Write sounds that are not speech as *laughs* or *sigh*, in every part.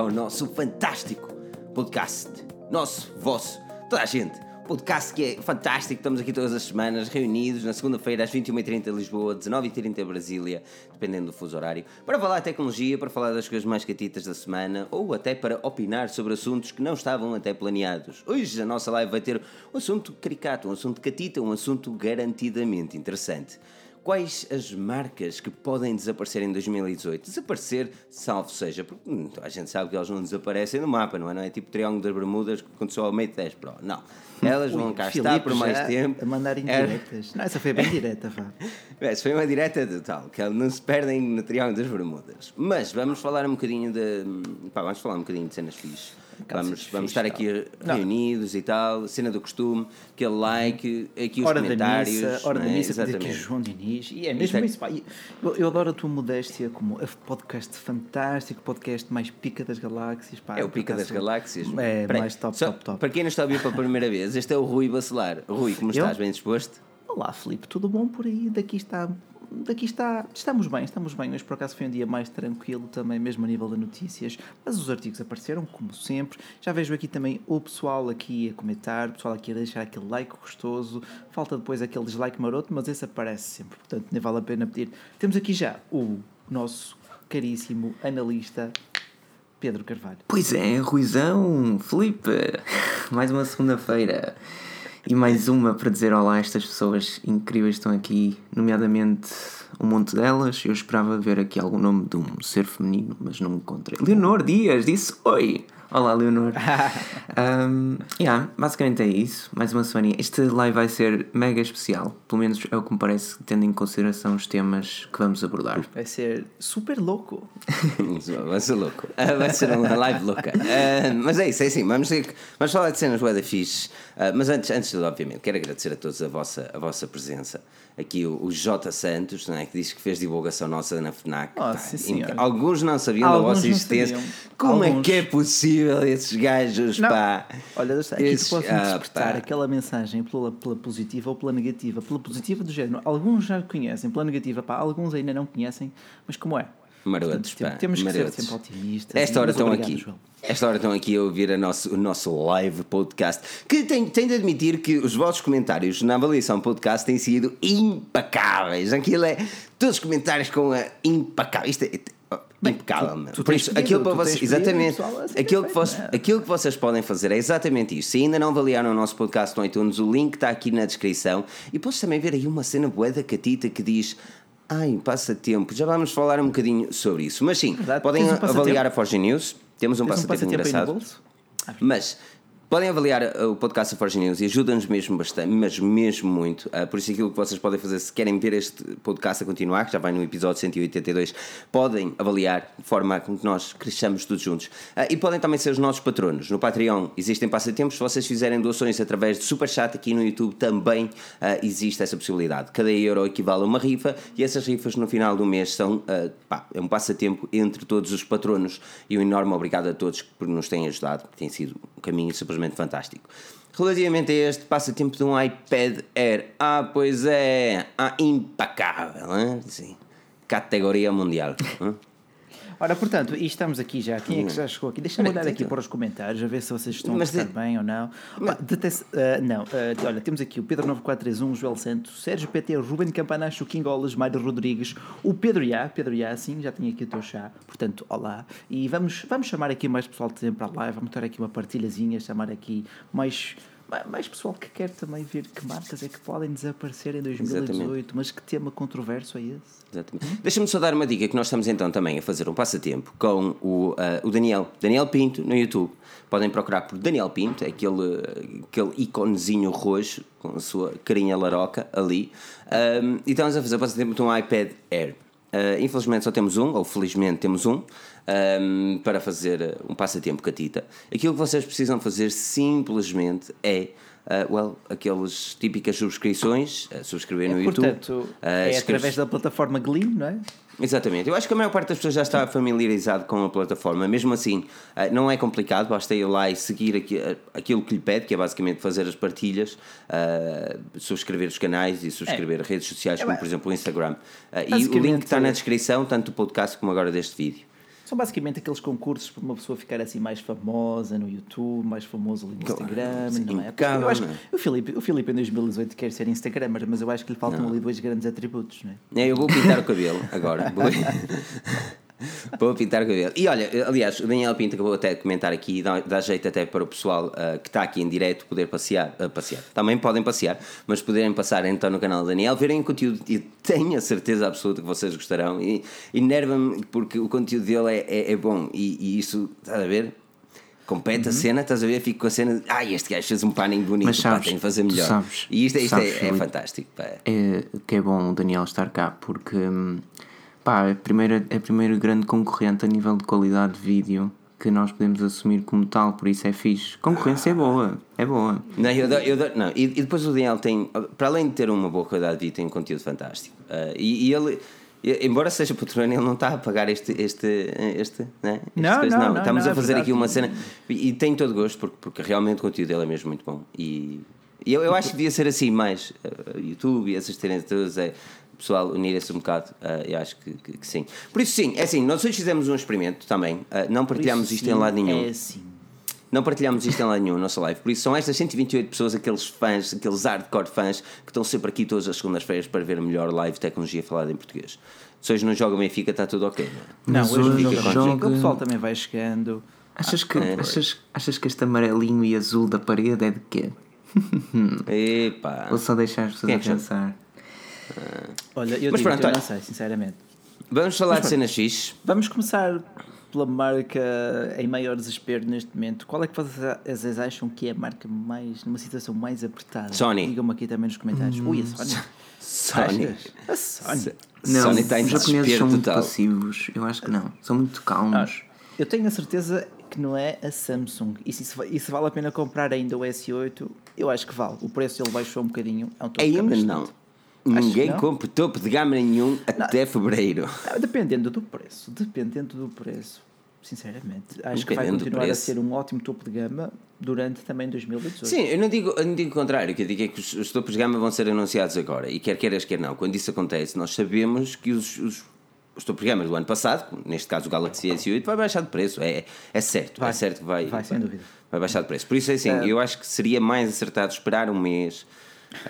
ao nosso fantástico podcast. Nosso, vosso, toda a gente. Podcast que é fantástico, estamos aqui todas as semanas reunidos na segunda-feira às 21h30 em Lisboa, 19h30 em Brasília, dependendo do fuso horário, para falar de tecnologia, para falar das coisas mais catitas da semana ou até para opinar sobre assuntos que não estavam até planeados. Hoje a nossa live vai ter um assunto caricato, um assunto catita, um assunto garantidamente interessante. Quais as marcas que podem desaparecer em 2018? Desaparecer, salvo seja, porque hum, a gente sabe que elas não desaparecem no mapa, não é? Não é tipo Triângulo das Bermudas que aconteceu ao meio de 10 Pro. Não. Elas vão cá Filipe estar por mais tempo. A mandar indiretas. Não, essa foi bem direta, vá. *laughs* Essa foi uma direta total, que não se perdem no Triângulo das Bermudas. Mas vamos falar um bocadinho de. Pá, vamos falar um bocadinho de cenas fixe. Vamos, vamos estar aqui Não. reunidos e tal, cena do costume, aquele like, aqui os Hora da comentários. missa, hora da é? missa, dizer aqui Exatamente. João Diniz. E é mesmo isso, pá. E Eu, eu adoro a tua modéstia como podcast fantástico, podcast mais pica das galáxias, pá. É o Pica das Galáxias. É, Peraí, mais top, só top, top. Para quem não está a ouvir pela primeira vez, este é o Rui Bacelar. Rui, como Eu? estás? Bem disposto? Olá, Filipe, tudo bom por aí? Daqui está. Daqui está. Estamos bem, estamos bem. Hoje, por acaso, foi um dia mais tranquilo também, mesmo a nível de notícias. Mas os artigos apareceram, como sempre. Já vejo aqui também o pessoal aqui a comentar, o pessoal aqui a deixar aquele like gostoso. Falta depois aquele dislike maroto, mas esse aparece sempre. Portanto, nem vale a pena pedir. Temos aqui já o nosso caríssimo analista Pedro Carvalho. Pois é, Ruizão, Felipe, *laughs* mais uma segunda-feira e mais uma para dizer olá a estas pessoas incríveis que estão aqui, nomeadamente um monte delas. Eu esperava ver aqui algum nome de um ser feminino, mas não encontrei. Leonor Dias disse oi. Olá, Leonor. *laughs* um, yeah, basicamente é isso. Mais uma semana. Este live vai ser mega especial. Pelo menos é o que me parece, tendo em consideração os temas que vamos abordar. Vai ser super louco. *laughs* Vai ser louco. Ah, vai ser uma live louca. Ah, mas é isso, é assim. Vamos, vamos falar de cenas da fixe. Ah, mas antes, antes de tudo, obviamente, quero agradecer a todos a vossa, a vossa presença. Aqui o, o J. Santos, não é, que diz que fez divulgação nossa na FNAC. Oh, Pá. Alguns não sabiam Alguns da vossa existência. Como é Alguns. que é possível esses gajos, Não. pá? Olha, aqui Esses- tu podes ah, interpretar pá. aquela mensagem pela, pela positiva ou pela negativa. Pela positiva do género, alguns já conhecem, pela negativa, pá, alguns ainda não conhecem, mas como é? Marotos, Portanto, pá, temos que marotos. ser sempre otimistas. Esta hora estão obrigado, aqui. João. Esta hora estão aqui a ouvir a nosso, o nosso live podcast. Que tem, tem de admitir que os vossos comentários na avaliação podcast têm sido impecáveis. Aquilo é. Todos os comentários com a impecável. Isto é. Bem, impecável, tu- tu Por isso, pedido, aquilo para vocês, exatamente, pessoal, assim aquilo, é que feito, vos- não é? aquilo que vocês podem fazer é exatamente isto. Se ainda não avaliaram o nosso podcast no iTunes, o link está aqui na descrição. E podes também ver aí uma cena bué da catita que diz. Ai, passatempo. Já vamos falar um bocadinho sobre isso. Mas sim, Verdade. podem um passatempo? avaliar a Forge News. Temos um Tens um passatempo passatempo engraçado. Mas podem avaliar uh, o podcast Forge News e ajuda-nos mesmo bastante, mas mesmo muito. Uh, por isso, aquilo que vocês podem fazer, se querem ver este podcast a continuar, que já vai no episódio 182, podem avaliar de forma a que nós cresçamos todos juntos. Uh, e podem também ser os nossos patronos. No Patreon existem passatempos. Se vocês fizerem doações através de Superchat aqui no YouTube, também existe essa possibilidade. Cada euro equivale a uma rifa e essas rifas no final do mês são pá, é um passatempo entre todos os patronos. E um enorme obrigado a todos que nos têm ajudado, tem sido um caminho simplesmente fantástico. Relativamente a este passatempo de um iPad Air, ah, pois é, ah, impecável, hein? Sim. categoria mundial. hein? Ora, portanto, e estamos aqui já. Quem é que já chegou aqui? Deixa-me olhar aqui então. para os comentários, a ver se vocês estão Mas a gostar de- bem ou não. Opa, deteste- ah, não, ah, olha, temos aqui o Pedro 9431, o Joel Santos, Sérgio PT, Ruben Campanacho, o King Olas, Mário Rodrigues, o Pedro Iá, Pedro Iá, sim, já tenho aqui o teu chá, portanto, olá. E vamos, vamos chamar aqui mais pessoal de para a live, vamos ter aqui uma partilhazinha, chamar aqui mais. Ma- Mais pessoal que quer também ver que marcas é que podem desaparecer em 2018, mas que tema controverso é esse? Exatamente. Deixa-me só dar uma dica que nós estamos então também a fazer um passatempo com o, ah, o Daniel, Daniel Pinto, no YouTube. Podem procurar por Daniel Pinto, é aquele, aquele iconezinho roxo com a sua carinha laroca ali. Ahm, e estamos a fazer o passatempo de um iPad Air. Ah, infelizmente só temos um, ou felizmente temos um, ahm, para fazer ah, um passatempo catita. Aquilo que vocês precisam fazer simplesmente é. ah, well, aquelas típicas subscrições, ah, subscrever no YouTube. Portanto, é através da plataforma Gleam, não é? Exatamente. Eu acho que a maior parte das pessoas já está familiarizado com a plataforma. Mesmo assim, ah, não é complicado, basta ir lá e seguir ah, aquilo que lhe pede, que é basicamente fazer as partilhas, ah, subscrever os canais e subscrever redes sociais, como É, por exemplo o Instagram. E o link está na descrição, tanto do podcast como agora deste vídeo. São basicamente aqueles concursos para uma pessoa ficar assim mais famosa no YouTube, mais famoso ali no Instagram, sim, não é? Eu acho não é? que o Filipe, o Filipe em 2018 quer ser Instagramer, mas eu acho que lhe faltam ali dois grandes atributos, não é? É, eu vou pintar o cabelo agora. *laughs* Vou, pintar o cabelo. E olha, aliás, o Daniel Pinto acabou até de comentar aqui, dá, dá jeito até para o pessoal ah, que está aqui em direto poder passear, ah, passear. Também podem passear, mas poderem passar então no canal do Daniel, verem o conteúdo e tenho a certeza absoluta que vocês gostarão. E enerva-me porque o conteúdo dele é, é, é bom e, e isso, estás a ver? Compete Uhum. a cena, estás a ver? Fico com a cena de, ai, este gajo fez um panning bonito, Mas pá, sabes- tem de fazer melhor. sabes- e isto, isto sabes, é, é fantástico, pá. é que é bom o Daniel estar cá porque hum, pá, é a primeira, é a primeira grande concorrente a nível de qualidade de vídeo que nós podemos assumir como tal, por isso é fixe. Concorrência é boa, é boa. Não, eu dou- eu dou- não. E, e depois o Daniel tem, para além de ter uma boa qualidade de vida, tem um conteúdo fantástico. Ah, e, e ele, embora seja patrão, ele não está a pagar este. este, este, né? Este Não, coisa, não, não, Estamos não, a é fazer verdade. aqui uma cena. E, e tem todo gosto, porque, porque realmente o conteúdo dele é mesmo muito bom. E, e eu, eu acho que devia ser assim mais. ah, YouTube e essas terem todas. É, pessoal unir-se um bocado, ah, eu acho que, que- que sim. Por isso, sim, é assim, nós hoje fizemos um experimento também, ah, não partilhámos isto em sim, lado nenhum. É assim. Não partilhamos isto em lado nenhum, na nossa live. Por isso são estas 128 pessoas, aqueles fãs, aqueles hardcore fãs que estão sempre aqui todas as segundas-feiras para ver a melhor live de tecnologia falada em português. Se hoje não joga Benfica, está tudo ok, não é? Não, hoje não joga-. O pessoal também vai chegando. Achas que, achas, achas que este amarelinho e azul da parede é de quê? *laughs* Epá. Ou só deixar as é pessoas que a pensar? Olha, eu, Mas digo, pronto, eu não sei, sinceramente. Vamos falar de cenas fixe. Vamos começar pela marca em maior desespero neste momento. Qual é que vocês acham que é a marca mais, numa situação mais apertada? Sony. Digam-me aqui também nos comentários. Ui, a Sony. Sony. Achas? A Sony. Não, Sony está em os japoneses desespero são muito total. passivos. Eu acho que não. São muito calmos. Eu tenho a certeza que não é a Samsung. E se, e se vale a pena comprar ainda o S8, eu acho que vale. O preço ele baixou um bocadinho. É um Ainda não. Ninguém não? compra topo de gama nenhum até fevereiro. Dependendo do preço. Dependendo do preço. Sinceramente. Acho que vai continuar a ser um ótimo topo de gama durante também 2018. Sim, eu não digo, eu não digo o contrário, o que eu digo é que os, os topos de gama vão ser anunciados agora, e quer queiras, quer não. Quando isso acontece, nós sabemos que os, os, os topos de gama do ano passado, neste caso o Galaxy S8, vai baixar de preço, é, é certo, Vai. é certo que vai, Vai, sem dúvida. vai baixar de preço. Por isso é assim, eu acho que seria mais acertado esperar um mês,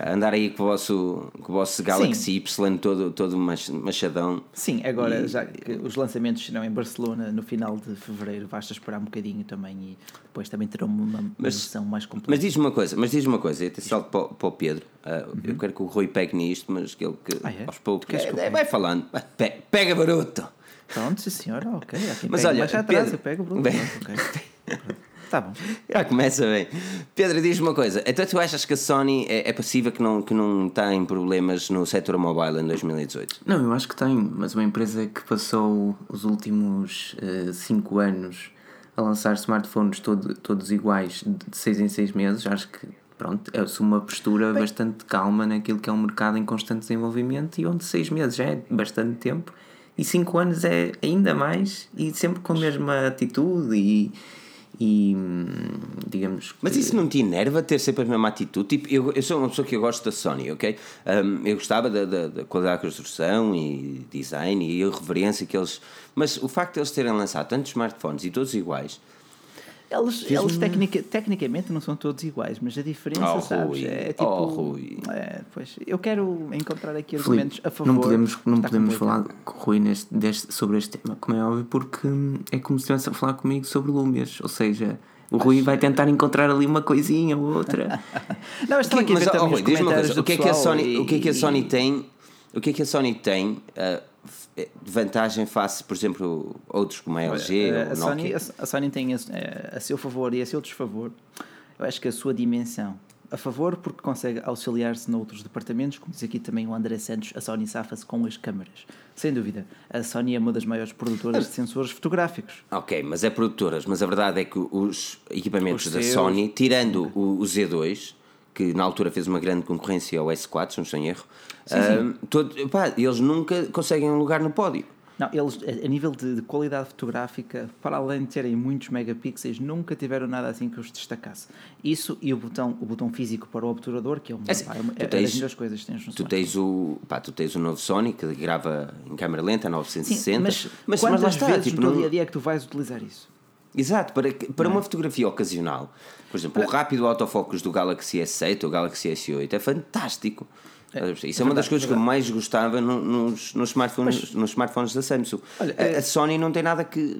andar aí com o vosso, com o vosso Galaxy Y todo, todo mach- machadão. Sim, agora já que os lançamentos serão em Barcelona no final de fevereiro, basta esperar um bocadinho também e depois também terão uma, versão mais completa. Mas diz-me uma coisa, mas diz-me uma coisa, até salto para, o- para o Pedro. ah, Eu quero que o Rui pegue nisto, mas que ele que Ah, é? aos poucos. Que É, vai falando, vai, pe- pega baroto. Pronto, sim senhora, ok. Mas olha, mais atrás, Pedro- eu pego, Bruno. Bem- Pronto, ok. *laughs* Tá bom. Já começa bem. Pedro, diz-me uma coisa. Então tu achas que a Sony é, é passiva que não, que não está em problemas no setor mobile em 2018? Não, eu acho que tem, mas uma empresa que passou os últimos 5 anos a lançar smartphones todo, todos iguais de 6 em 6 meses, acho que pronto, assume uma postura bastante calma naquilo que é um mercado em constante desenvolvimento e onde 6 meses já é bastante tempo e 5 anos é ainda mais e sempre com a mesma atitude e, e hum, digamos Mas isso não te enerva ter sempre a mesma atitude? Tipo, eu, eu sou uma pessoa que eu gosto da Sony, ok? Um, eu gostava da, da, da qualidade da construção e design e a reverência que eles. Mas o facto de eles terem lançado tantos smartphones e todos iguais. Eles, eles tecnica, tecnicamente não são todos iguais, mas a diferença, Oh, sabes? Rui. É tipo. Oh, Rui. É, pois, eu quero encontrar aqui argumentos a favor. não podemos, não podemos falar com o Rui neste, deste, sobre este tema, como é óbvio, porque é como se estivesse a falar comigo sobre Lúmias, ou seja, o Rui vai tentar encontrar ali uma coisinha ou outra. *laughs* Não, eu estava aqui a mas, ver oh, Rui, uma coisa, o que é que a Sony, e- o que é que a e- Sony tem? O que é que a Sony tem uh, vantagem face, por exemplo, outros como a LG Eh, ou a, Sony, a, a Sony tem a, a seu favor e a seu desfavor. Eu acho que a sua dimensão. A favor, porque consegue auxiliar-se noutros departamentos, como diz aqui também o André Santos, a Sony safa-se com as câmaras. Sem dúvida, a Sony é uma das maiores produtoras de sensores fotográficos. Ok, mas é produtoras, mas a verdade é que os equipamentos Os da seus- Sony, tirando o, o Z2, que na altura fez uma grande concorrência ao S4, se não estou em erro, ah, todo- pá, eles nunca conseguem um lugar no pódio. Não, eles, a nível de, de qualidade fotográfica, para além de terem muitos megapixels, nunca tiveram nada assim que os destacasse. Isso e o botão, o botão físico para o obturador, que é, uma, É assim, pá, é, é tens- das melhores coisas que tens no Tu tens o, pá, tu tens o novo Sony que grava em câmera lenta, Sim, 960. mas, mas, quantas lá está, vezes tipo, no não- dia a dia é que tu vais utilizar isso? Exato, para, que- para uma fotografia ocasional, por exemplo, o rápido autofocus do Galaxy S7 ou Galaxy S8 é fantástico. Isso é, uma das verdade, coisas que eu mais gostava no- nos, nos, smartphones, nos smartphones da Samsung. Olha, a, é- a Sony não tem nada que.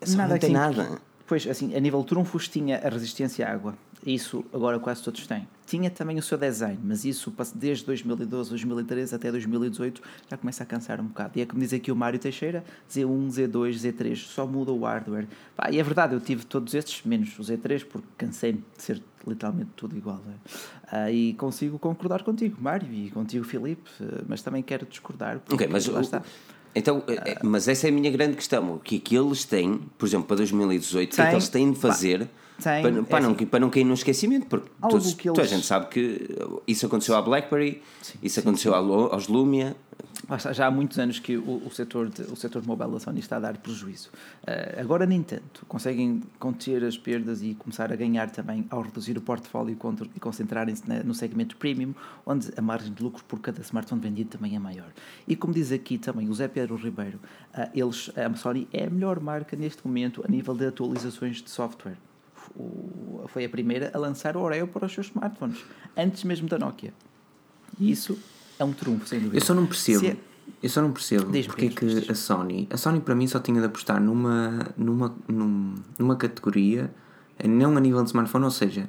A Sony não tem nada. Pois, assim, a nível de trunfos tinha a resistência à água. Isso agora quase todos têm. Tinha também o seu design, mas isso desde 2012, 2013 até 2018 já começa a cansar um bocado. E é como diz aqui o Mário Teixeira: Z1, Z2, Z3, só muda o hardware. Pá, e é verdade, eu tive todos estes, menos o Z3, porque cansei-me de ser literalmente tudo igual. né? Ah, e consigo concordar contigo, Mário, e contigo, Filipe, mas também quero discordar. Porque Ok, mas lá o- está. Então, é- é- mas essa é a minha grande questão. O que é que eles têm, por exemplo, para 2018, o que é que eles têm de fazer Tem, para, é para não, assim. para não cair no esquecimento? Porque tu, que toda a eles- gente sabe que isso aconteceu à Blackberry, isso aconteceu ao- aos Lumia. Já há muitos anos que o, o, setor, de, o setor mobile da Sony está a dar prejuízo. Eh, agora, nem tanto. Conseguem conter as perdas e começar a ganhar também ao reduzir o portfólio e contra- e concentrarem-se no segmento premium, onde a margem de lucro por cada smartphone vendido também é maior. E como diz aqui também o Zé Pedro Ribeiro, ah, eles, a Sony é a melhor marca neste momento a nível de atualizações de software. O- foi a primeira a lançar o Oreo para os seus smartphones, antes mesmo da Nokia. E isso é um trunfo, sem dúvida. Eu só não percebo. É- Eu só não percebo porque é diz, que a Sony, a Sony para mim só tinha de apostar numa, numa, num- numa categoria, não a nível de smartphone, ou seja,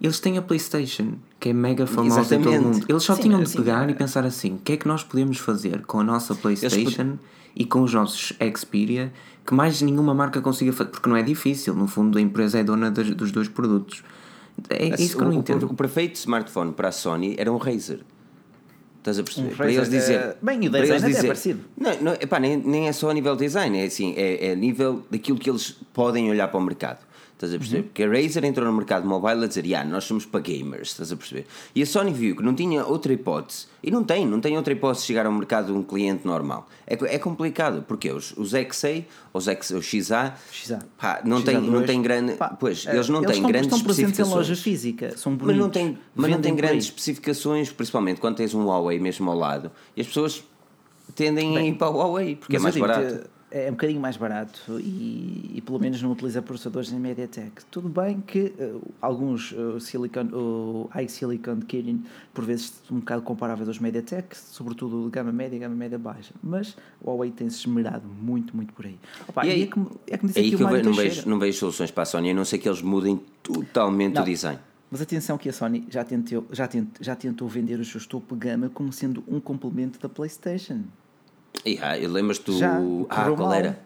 eles têm a PlayStation, que é mega famosa em todo o mundo. Eles só Sim, tinham de pegar é- e pensar assim: o que é que nós podemos fazer com a nossa PlayStation e com os nossos Xperia que mais nenhuma marca consiga fazer? Porque não é difícil, no fundo a empresa é dona das- dos dois produtos. É isso que eu não o, entendo. o perfeito smartphone para a Sony era um Razer. Estás a perceber? Um para Razer, eles dizer. eh, bem, e o design eles até é dizer- parecido. Não, não, epá, nem, nem é só a nível de design, é assim, é, é a nível daquilo que eles podem olhar para o mercado. Estás a perceber? Uhum. Porque a Razer entrou no mercado mobile a dizer, yeah, nós somos para gamers, estás a perceber? E a Sony viu que não tinha outra hipótese, e não tem, não tem outra hipótese de chegar ao mercado de um cliente normal. É, é complicado, porque os, os XA, os, X, os XA, XA. pá, não, tem, não XA2. tem grande. Pá, pois, eh, eles não têm estão, grandes estão presentes em especificações. loja física, são bonitos. Mas não tem, mas não tem aí. grandes especificações, principalmente quando tens um Huawei mesmo ao lado. E as pessoas tendem a ir para o Huawei, porque é mais barato. É um bocadinho mais barato e, e pelo menos não utiliza processadores em MediaTek. Tudo bem que eh, alguns uh, Silicon, o iSilicon de Kirin por vezes um bocado comparáveis aos MediaTek, sobretudo de gama média e gama média baixa. Mas o Huawei tem-se esmerado muito, muito por aí. Opa, E aí- é como, é como diz É aí que o eu não vejo, não vejo soluções para a Sony, a não ser que eles mudem totalmente Não. o design. Mas atenção que a Sony já tentou, já, tent, já tentou vender os seus topo gama como sendo um complemento da PlayStation. E, ah, eu lembras-te do. Já, ah, qual mal. era?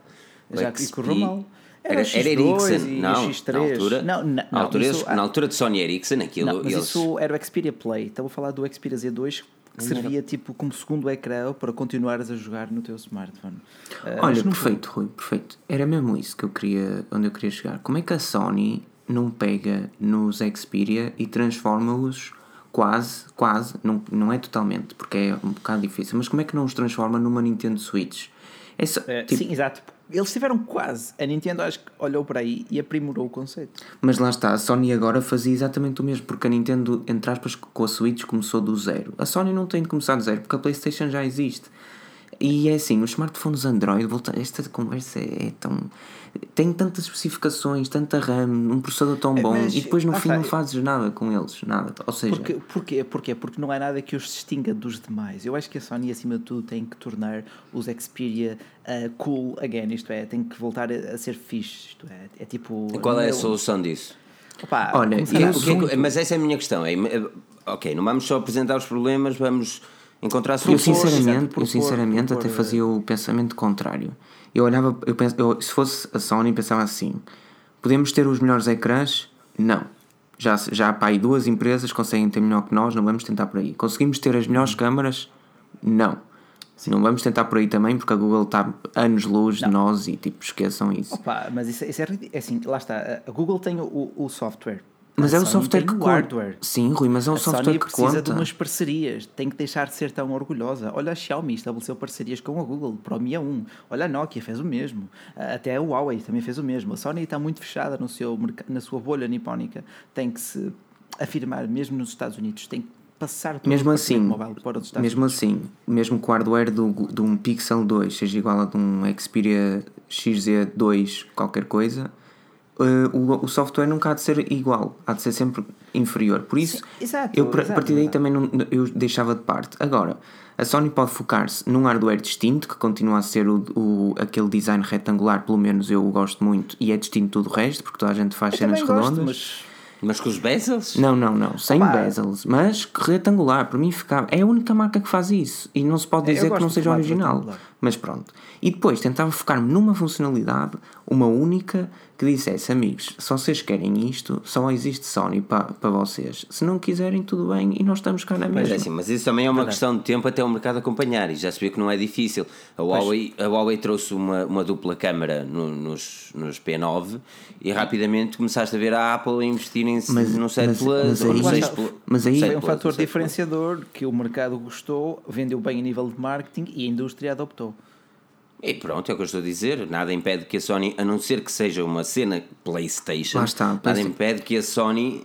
Já XP. e correu mal. Era, Era era X2 Ericsson, e não, X3. na altura, Não, não, na, não, altura isso- eles- na altura de Sony Ericsson, aquilo, Não, mas eles, isso era o Xperia Play. Estava a falar do Xperia Z2 que servia tipo como segundo ecrã para continuares a jogar no teu smartphone. Ah, Olha, perfeito, Rui, perfeito. Era mesmo isso que eu queria, onde eu queria chegar. Como é que a Sony não pega nos Xperia e transforma-os quase, quase, não, não é totalmente, porque é um bocado difícil, mas como é que não os transforma numa Nintendo Switch? É só, É, tipo, Sim, exato. Eles estiveram quase. A Nintendo acho que olhou para aí e aprimorou o conceito. Mas lá está, a Sony agora fazia exatamente o mesmo, porque a Nintendo, entre aspas, com a Switch começou do zero. A Sony não tem de começar do zero, porque a PlayStation já existe. E é assim, os smartphones Android, volta, esta conversa é tão. tem tantas especificações, tanta RAM, um processador tão É, bom, mas, e depois no lá fim está, não fazes nada com eles, nada. Ou seja, Porque, porquê? Porquê? Porque não há nada que os distinga dos demais. Eu acho que a Sony, acima de tudo, tem que tornar os Xperia uh, cool again. Isto é, tem que voltar a, a ser fixe. Isto é, é tipo. E qual é a solução disso? Opa, Olha, E que é mas essa é a minha questão. É, é- ok, não vamos só apresentar os problemas, vamos encontrar Eu sinceramente, eu propor- sinceramente propor, até eh, fazia o pensamento contrário. Eu olhava, eu penso, eu, se fosse a Sony, pensava assim: podemos ter os melhores ecrãs? Não. Já, já pá, duas empresas conseguem ter melhor que nós, não vamos tentar por aí. Conseguimos ter as melhores câmaras? Não. Não vamos tentar por aí também, porque a Google está anos-luz de nós e tipo, esqueçam isso. Opa, mas isso, isso é, é assim, lá está. A Google tem o, o software, Mas A é o Sony software que conta. Sim, Rui, mas é o A software Sony que precisa conta. de umas parcerias, tem que deixar de ser tão orgulhosa. Olha a Xiaomi estabeleceu parcerias com a Google para o Mi A1. Olha a Nokia fez o mesmo. Até a Huawei também fez o mesmo. A Sony está muito fechada no seu, na sua bolha nipónica. Tem que se afirmar, mesmo nos Estados Unidos, tem que passar Mesmo assim, mobile para os Estados mesmo Unidos. assim, mesmo que o hardware do, de um Pixel 2 seja igual a de um Xperia XZ2 qualquer coisa, eh, o, o software nunca há de ser igual, há de ser sempre inferior. Por isso, Sim, exato, eu a partir daí também não, eu deixava de parte. Agora, a Sony pode focar-se num hardware distinto, que continua a ser o, o- aquele design retangular, pelo menos eu gosto muito, e é distinto do resto, porque toda a gente faz Eu cenas também gosto, redondas. mas Mas com os bezels? Não, não, não, sem Opa. bezels, mas retangular, para mim ficava. É a única marca que faz isso e não se pode É, dizer que não seja original. retangular. Mas pronto. E depois tentava focar-me numa funcionalidade, uma única, que dissesse: amigos, se vocês querem isto, só existe Sony para para vocês. Se não quiserem, tudo bem e nós estamos cá na Mas, é mesma. assim, mas isso também é uma questão de tempo até o mercado acompanhar e já se vê que não é difícil. A Huawei, a Huawei trouxe uma, uma dupla câmara no- nos, nos P9 e rapidamente começaste a ver a Apple a investir em, Mas- no 7 mas- Plus mas ou no aí- 6 Plus. mas aí- no 7 foi um fator no 7 Plus. diferenciador que o mercado gostou, vendeu bem a nível de marketing e a indústria adoptou. E pronto, é o que eu estou a dizer. Nada impede que a Sony, a não ser que seja uma cena PlayStation, Lá está, nada impede que a Sony.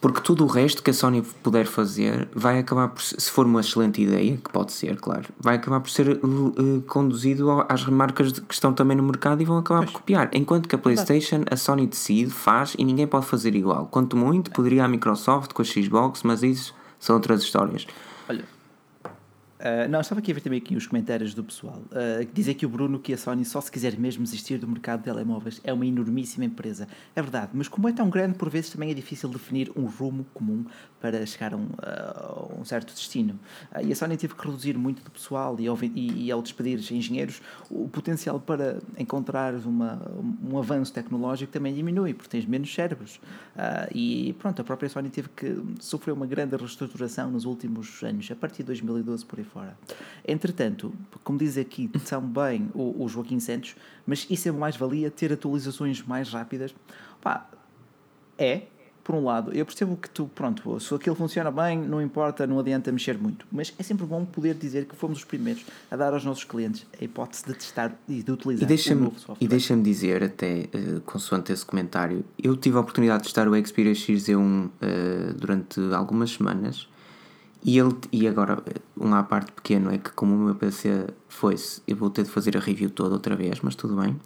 Porque tudo o resto que a Sony puder fazer vai acabar por, se for uma excelente ideia, que pode ser, claro, vai acabar por ser eh, conduzido ao- às marcas de- que estão também no mercado e vão acabar por copiar. Enquanto que a PlayStation, a Sony decide, faz e ninguém pode fazer igual. Quanto muito, poderia a Microsoft com a Xbox, mas isso são outras histórias. Ah, não, estava aqui a ver também aqui os comentários do pessoal. Uh, dizer que o Bruno que a Sony só se quiser mesmo desistir do mercado de telemóveis é uma enormíssima empresa. É verdade, mas como é tão grande, por vezes também é difícil definir um rumo comum para chegar a um, a um certo destino. Ah, e a Sony teve que reduzir muito do pessoal e ao, e, e ao despedir engenheiros, o potencial para encontrar uma, um avanço tecnológico também diminui, porque tens menos cérebros. Ah, e pronto, a própria Sony teve que sofrer uma grande reestruturação nos últimos anos, a partir de 2012 por aí fora. Entretanto, como diz aqui também o, o Joaquim Santos, mas isso é mais-valia ter atualizações mais rápidas. Pá, é, por um lado, eu percebo que tu, pronto, se aquilo funciona bem, não importa, não adianta mexer muito, mas é sempre bom poder dizer que fomos os primeiros a dar aos nossos clientes a hipótese de testar e de utilizar E o deixa-me novo software. e deixa dizer, até eh, consoante esse comentário, eu tive a oportunidade de testar o Xperia XZ1 eh, durante algumas semanas e, ele, e agora, um à parte pequeno é que, como o meu PC foi-se, eu vou ter de fazer a review toda outra vez, mas tudo bem.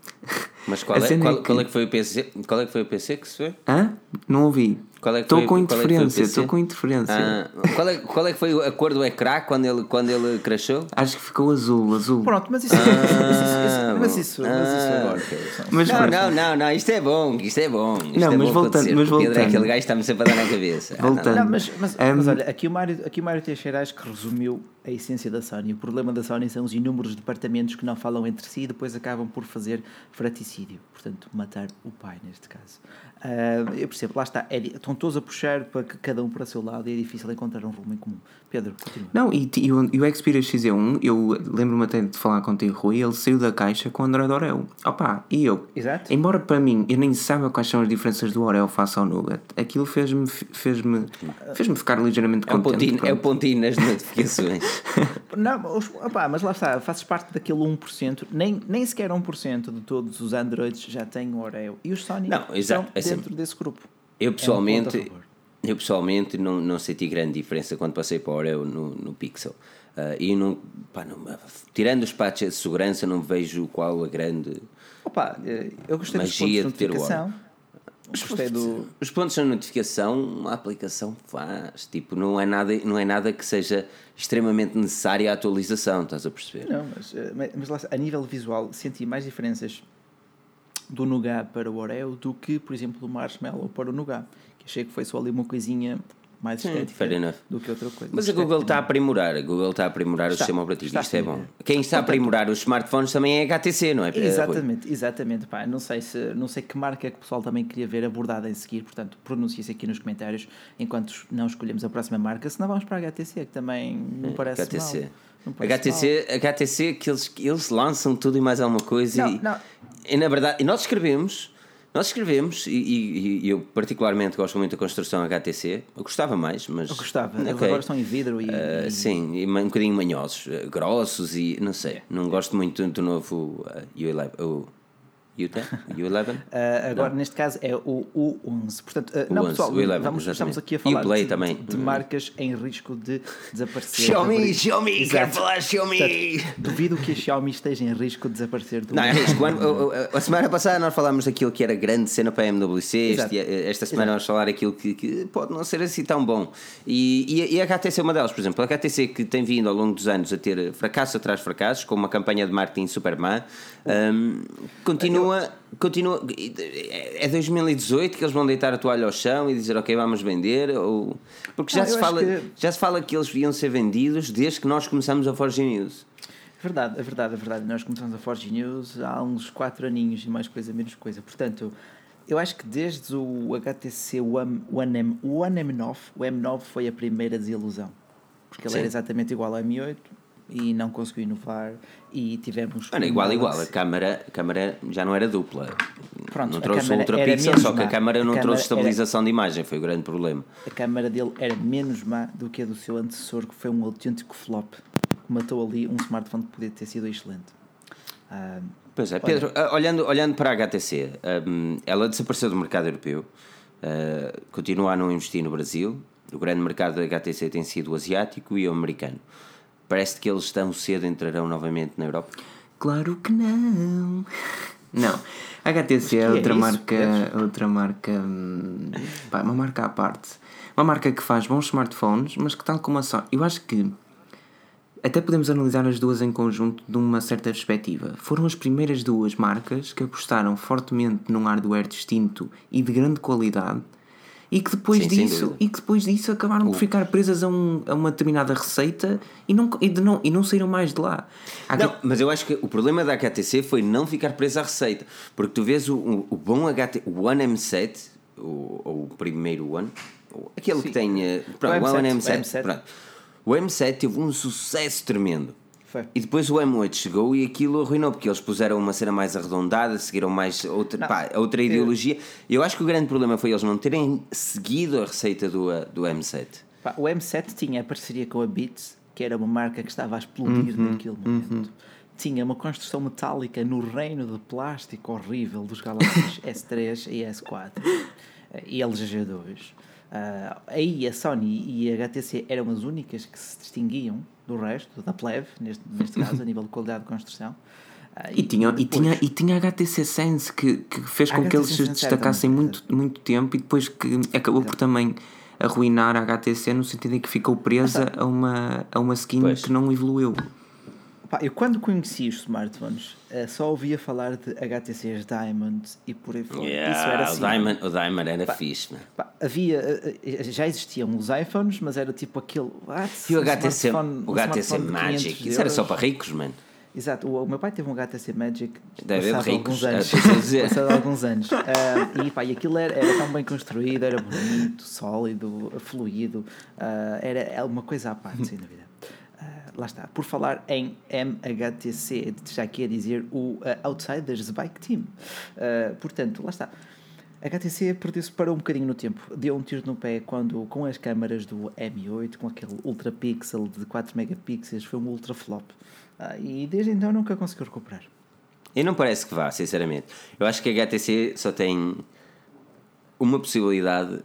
Mas qual *laughs* é, qual, é que- qual é que foi o PC? Qual é que foi o PC que se foi? Hã? Não ouvi. Qual é que Estou foi- com é interferência, estou com interferência. Ah, qual, é, qual é que foi a cor do ecrã quando ele, quando ele crashou? Acho que ficou azul, azul. Pronto, mas isso, mas isso, isso- mas isso, mas isso Ah, agora. Mas não, não, não, não, isto é bom, isto é bom. Isto Não, é mas bom voltando- acontecer, mas porque o Pedro é voltando. aquele gajo que está-me sempre a dar na cabeça. Ah, *laughs* não, Voltando. Não, mas, mas, Um, mas olha, aqui o, Mário, aqui o Mário Teixeira acho que resumiu a essência da Sony. O problema da Sony são os inúmeros departamentos que não falam entre si e depois acabam por fazer fraticídio. Portanto, matar o pai, neste caso. Ah, eu percebo, lá está. é estão todos a puxar para que cada um para o seu lado e é difícil encontrar um rumo em comum. Pedro, continua. Não, e, e o, e o Xperia XZ1, eu lembro-me até de falar contigo, Rui, ele saiu da caixa com o Android Oreo. Opa, e eu, Exato. embora para mim eu nem saiba quais são as diferenças do Oreo face ao Nougat, aquilo fez-me fez-me fez-me ficar ligeiramente É o, contente. pontinho, é o pontinho nas notificações. *laughs* Não, opá, mas lá está, fazes parte daquele 1%, nem, nem sequer 1% de todos os Androids já têm o Oreo. E os Sony Não, exato, estão é dentro sempre- desse grupo. Eu É um eu pessoalmente não, não senti grande diferença quando passei para o Oreo no, no Pixel. Ah, e não, pá, não- tirando os patches de segurança, não vejo qual a grande. Opa, eh, eu gostei dos pontos Magia de de ter o notificação. Gostei do. Os pontos de notificação, a aplicação faz. Tipo, não é nada, não é nada que seja extremamente necessária a atualização, estás a perceber? Não, mas, eh, mas- lá a nível visual senti mais diferenças do Nougat para o Oreo do que, por exemplo, do Marshmallow para o Nougat. Achei que foi só ali uma coisinha mais Sim, estética do que outra coisa. Mas a Google está a aprimorar, a Google está a aprimorar Está, o sistema operativo, está isto é bom. Quem está a aprimorar os smartphones também é a HTC, não é? Rui? Exatamente, exatamente. Pá, não, sei se, não sei que marca é que o pessoal também queria ver abordada em seguir, portanto, pronuncie-se aqui nos comentários enquanto não escolhemos a próxima marca, senão vamos para a HTC, que também não parece HTC. mal. Não parece HTC, HTC que eles, eles lançam tudo e mais alguma coisa Não, e, não. e na verdade, e nós escrevemos Nós escrevemos, e, e- e eu particularmente gosto muito da construção HTC. Eu gostava mais, mas. Eu gostava. Eles Ok. agora estão em vidro e. Ah, e- sim, e um bocadinho manhosos, ah, grossos e não sei. Não gosto muito do novo U11. O U10? U11? Ah, agora, neste caso, é o U11. Portanto, ah, O não, 11, pessoal, o 11, vamos, estamos aqui a falar de, de marcas em risco de desaparecer. Xiaomi, Xiaomi, Exato. quero falar Xiaomi! Portanto, duvido que a Xiaomi esteja em risco de desaparecer do Não, é risco. A semana passada nós falámos daquilo que era grande cena para a MWC. Exato. Este- esta semana vamos falar aquilo que, que pode não ser assim tão bom. E, e, e a HTC é uma delas, por exemplo. A HTC que tem vindo ao longo dos anos a ter fracasso atrás fracassos, com uma campanha de marketing Superman, hum, continua. Continua é 2018 que eles vão deitar a toalha ao chão e dizer ok, vamos vender? Ou, porque já, Não, se fala, que- já se fala que eles deviam ser vendidos desde que nós começamos a Forge News. Verdade, é verdade, é verdade. Nós começamos a Forge News há uns 4 aninhos e mais coisa, menos coisa. Portanto, eu acho que desde o HTC One, One, M, One M9, o M9 foi a primeira desilusão. Porque ele Sim. era exatamente igual ao M8 e não conseguiu inovar e tivemos... Era um igual, igual. A Galaxy. câmara, a câmara já não era dupla. Pronto, não a trouxe ultra era pixel, só que a câmara não A trouxe estabilização de imagem, foi o grande problema. A câmara dele era menos má do que a do seu antecessor, que foi um autêntico flop. Que matou ali um smartphone que podia ter sido excelente. Ah, Pois é, Pedro, ah, olhando, olhando para a HTC, hum, ela desapareceu do mercado europeu, ah, continua a não investir no Brasil. O grande mercado da HTC tem sido o asiático e o americano. Parece que eles tão cedo entrarão novamente na Europa. Claro que não. *laughs* Não. A HTC é é outra isso, marca, Pedro? outra marca, hum, pá, uma marca à parte. Uma marca que faz bons smartphones, mas que tal como a Sony, eu acho que até podemos analisar as duas em conjunto de uma certa perspectiva. Foram as primeiras duas marcas que apostaram fortemente num hardware distinto e de grande qualidade e que depois Sim, disso e que depois disso acabaram por ficar presas a, um- a uma determinada receita e não, e, de não, e não saíram mais de lá. Há Não, mas eu acho que o problema da HTC foi não ficar presa à receita. Porque tu vês o, o, o bom HT, o One M7, o, ou o primeiro One, o- aquele que tem. eh, Pronto, o, M7, One o M7. M7. pronto. O M7 teve um sucesso tremendo. Foi. E depois o M8 chegou e aquilo arruinou, porque eles puseram uma cena mais arredondada, seguiram mais outra, Não, pá, outra ideologia. Eu acho que o grande problema foi eles não terem seguido a receita do, do M7. Pá, o M7 tinha a parceria com a Beats, que era uma marca que estava a explodir Uhum, naquele momento. Tinha uma construção metálica no reino de plástico horrível dos Galaxies *laughs* S3 e S4 eh, e LG G2. Ah, aí a Sony e a HTC eram as únicas que se distinguiam do resto, da plebe, neste, neste *laughs* caso, a nível de qualidade de construção. Ah, E tinha, e, depois- tinha, e tinha a HTC Sense que, que fez com que eles HTC se destacassem muito, muito tempo e depois que acabou por também arruinar a HTC no sentido em que ficou presa a uma, a uma skin Pois. que não evoluiu. Pá, eu quando conheci os smartphones eh, só ouvia falar de HTCs Diamond e por aí fora. Isso era assim. o, Diamond, o Diamond era fixe, man. Pá, havia, eh, eh, já existiam os iPhones, mas era tipo aquele. Ah, E o um HTC, o HTC Magic, 500 isso era só para ricos, man. Exato, o, o meu pai teve um HTC Magic Deve passado ricos, alguns anos. *laughs* passado alguns anos. Ah, e, pá, e aquilo era, era tão bem construído, era bonito, sólido, fluido, ah, era é uma coisa à parte, sem dúvida. Lá está, por falar em MHTC, já aqui a dizer o ah, Outsiders Bike Team. Ah, portanto, lá está. A HTC perdeu-se para um bocadinho no tempo. Deu um tiro no pé quando, com as câmaras do M8, com aquele ultra pixel de 4 megapixels, foi um ultra flop. Ah, e desde então nunca conseguiu recuperar. E não parece que vá, sinceramente. Eu acho que a HTC só tem uma possibilidade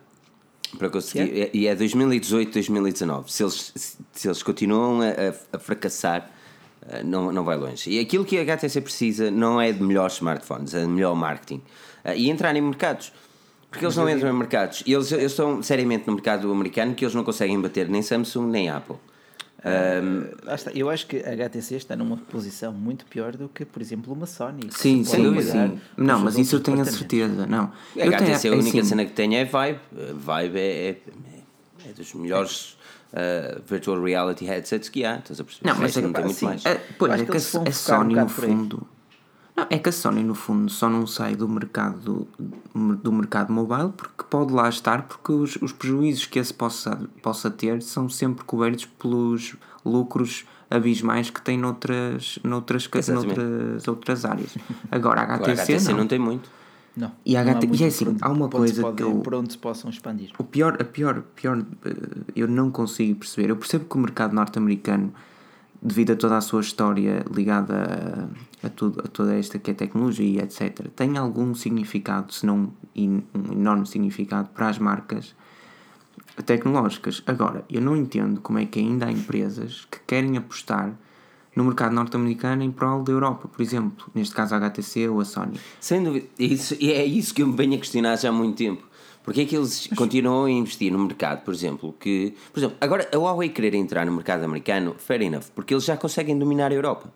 para conseguir, e é 2018, 2019. Se eles, se eles continuam a, a- fracassar, eh, não, não vai longe. E aquilo que a HTC precisa não é de melhores smartphones, é de melhor marketing. Eh, E entrar em mercados. Porque eles não entram em mercados. E eles, eles estão seriamente no mercado americano que eles não conseguem bater nem Samsung nem Apple. Está. Eu acho que a HTC está numa posição muito pior do que, por exemplo, uma Sony. Sim, sim, dúvida. sim. Não, mas isso eu tenho a certeza. Não. A Eu HTC, tenho- a única assim, cena que tem é Vibe. A Vibe é, é, é dos melhores uh, virtual reality headsets que há. Estás a perceber? Não, mas é, não tem muito sim. mais. É, pois, Acho é que que a, a focar um Sony no fundo. Não, é que a Sony no fundo só não sai do mercado do mercado mobile porque pode lá estar porque os, os prejuízos que esse possa, possa ter são sempre cobertos pelos lucros abismais que tem noutras, noutras, Exatamente. noutras outras áreas. *laughs* Agora a Agora a HTC, HTC não. não tem muito. Não. E, a não há HT... e é assim, há uma coisa pode- que eu. Por onde se possam expandir. O pior, a pior, pior, eh, eu não consigo perceber. Eu percebo que o mercado norte-americano, devido a toda a sua história ligada a, a, tudo, a toda esta que é tecnologia, etc., tem algum significado, se não um enorme significado, para as marcas tecnológicas. Agora, eu não entendo como é que ainda há empresas que querem apostar no mercado norte-americano em prol da Europa, por exemplo, neste caso a HTC ou a Sony. Sem dúvida. Isso, é isso que eu me venho a questionar já há muito tempo. Porque é que eles continuam a investir no mercado, por exemplo, que... Por exemplo, agora a Huawei querer entrar no mercado americano, fair enough, porque eles já conseguem dominar a Europa.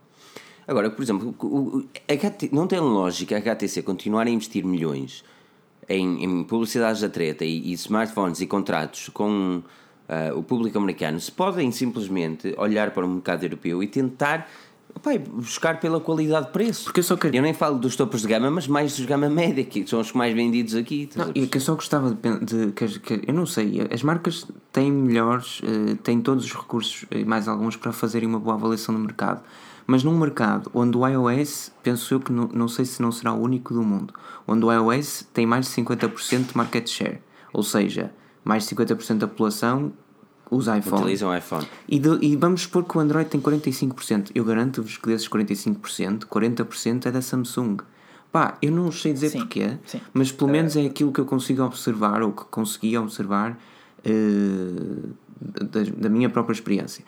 Agora, por exemplo, o- o- HT não tem lógica a HTC continuar a investir milhões em, em publicidades da treta e, e smartphones e contratos com ah, o público americano, se podem simplesmente olhar para o mercado europeu e tentar pá, buscar pela qualidade de preço. Porque eu só Eu nem falo dos topos de gama, mas mais dos gama média, que são os mais vendidos aqui. Não, e que eu só gostava de, de que, que- eu não sei, as marcas têm melhores, eh, têm todos os recursos e mais alguns para fazerem uma boa avaliação do mercado. Mas num mercado onde o iOS, penso eu que não, não sei se não será o único do mundo, onde o iOS tem mais de 50% de market share, ou seja, mais de 50% da população usa iPhone. Utilizam o iPhone. E, de- e vamos supor que o Android tem 45%. Eu garanto-vos que desses 45%, 40% é da Samsung. Pá, eu não sei dizer Sim, porquê, sim. mas pelo menos é aquilo que eu consigo observar, ou que consegui observar eh, da, da minha própria experiência.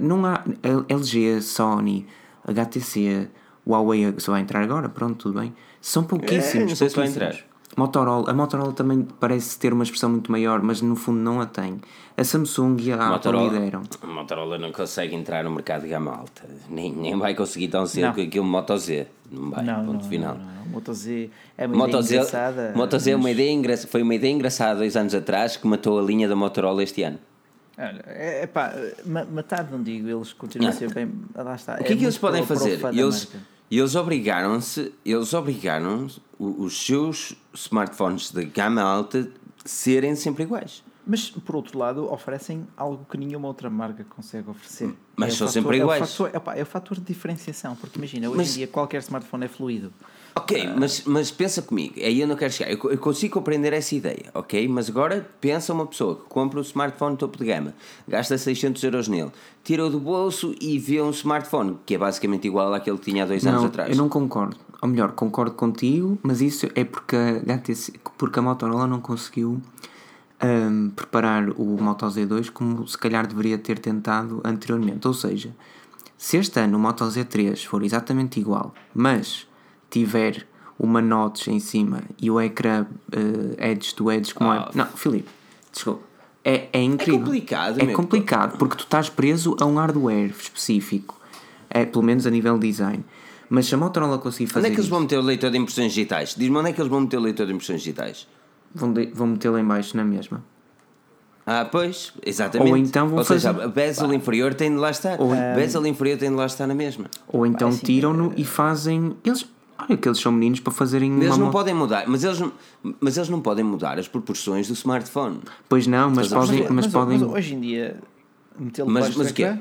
Não há LG, Sony, HTC, Huawei, se vai entrar agora, pronto, tudo bem. São pouquíssimos. É, não sei se vai entrar. Motorola, a Motorola também parece ter uma expressão muito maior, mas no fundo não a tem. A Samsung e a Apple Motorola, lideram. a Motorola não consegue entrar no mercado de gama alta. Nem, nem vai conseguir tão cedo com aquele Moto Z. Não vai, não, ponto não, final. não, não. Moto Z é uma Moto ideia Z, engraçada. Moto Z é uma mas- ideia engra- foi uma ideia engraçada dois anos atrás que matou a linha da Motorola este ano. Olha, é, é pá, ma- matar não digo, eles continuam a ser bem. Lá está. O que é, que eles podem fazer? Eles, Eles, obrigaram-se, eles obrigaram o- os seus smartphones de gama alta serem sempre iguais. Mas, por outro lado, oferecem algo que nenhuma outra marca consegue oferecer. Mas É são fator- sempre é o iguais. fator- é, é o fator de diferenciação, porque imagina, hoje Mas- em dia qualquer smartphone é fluido. Ok, mas, mas pensa comigo, aí eu não quero chegar. Eu, eu consigo compreender essa ideia, ok? Mas agora pensa uma pessoa que compra um smartphone topo de gama, gasta 600 euros nele, tira-o do bolso e vê um smartphone que é basicamente igual àquele que tinha há dois anos Não, atrás. eu não concordo. Ou melhor, concordo contigo, mas isso é porque a, HTC, porque a Motorola não conseguiu ahm, preparar o Moto Z2 como se calhar deveria ter tentado anteriormente. Ou seja, se este ano o Moto Z3 for exatamente igual, mas tiver uma notch em cima e o ecrã eh, edge to edge como Ah. é. Não, Filipe, desculpa. É, é incrível. complicado, É meu. complicado porque tu estás preso a um hardware específico, é, pelo menos a nível design. Mas se a Motorola conseguir fazer Onde é que eles isso, vão meter o leitor de impressões digitais? Diz-me onde é que eles vão meter o leitor de impressões digitais? vão, de- vão meter lá em baixo na mesma. Ah, pois, exatamente. Ou então vão Ou seja, fazer- a bezel inferior tem de lá estar. Ou- A bezel inferior tem de lá estar na mesma. Ou então assim, tiram-no e fazem. Eles, olha que eles são meninos para fazerem Eles uma não podem mudar, mas eles, não- mas eles não podem mudar as proporções do smartphone. Pois não, mas a podem. perceber? Mas, podem mas hoje em dia, metê-lo Mas, mas do o quê?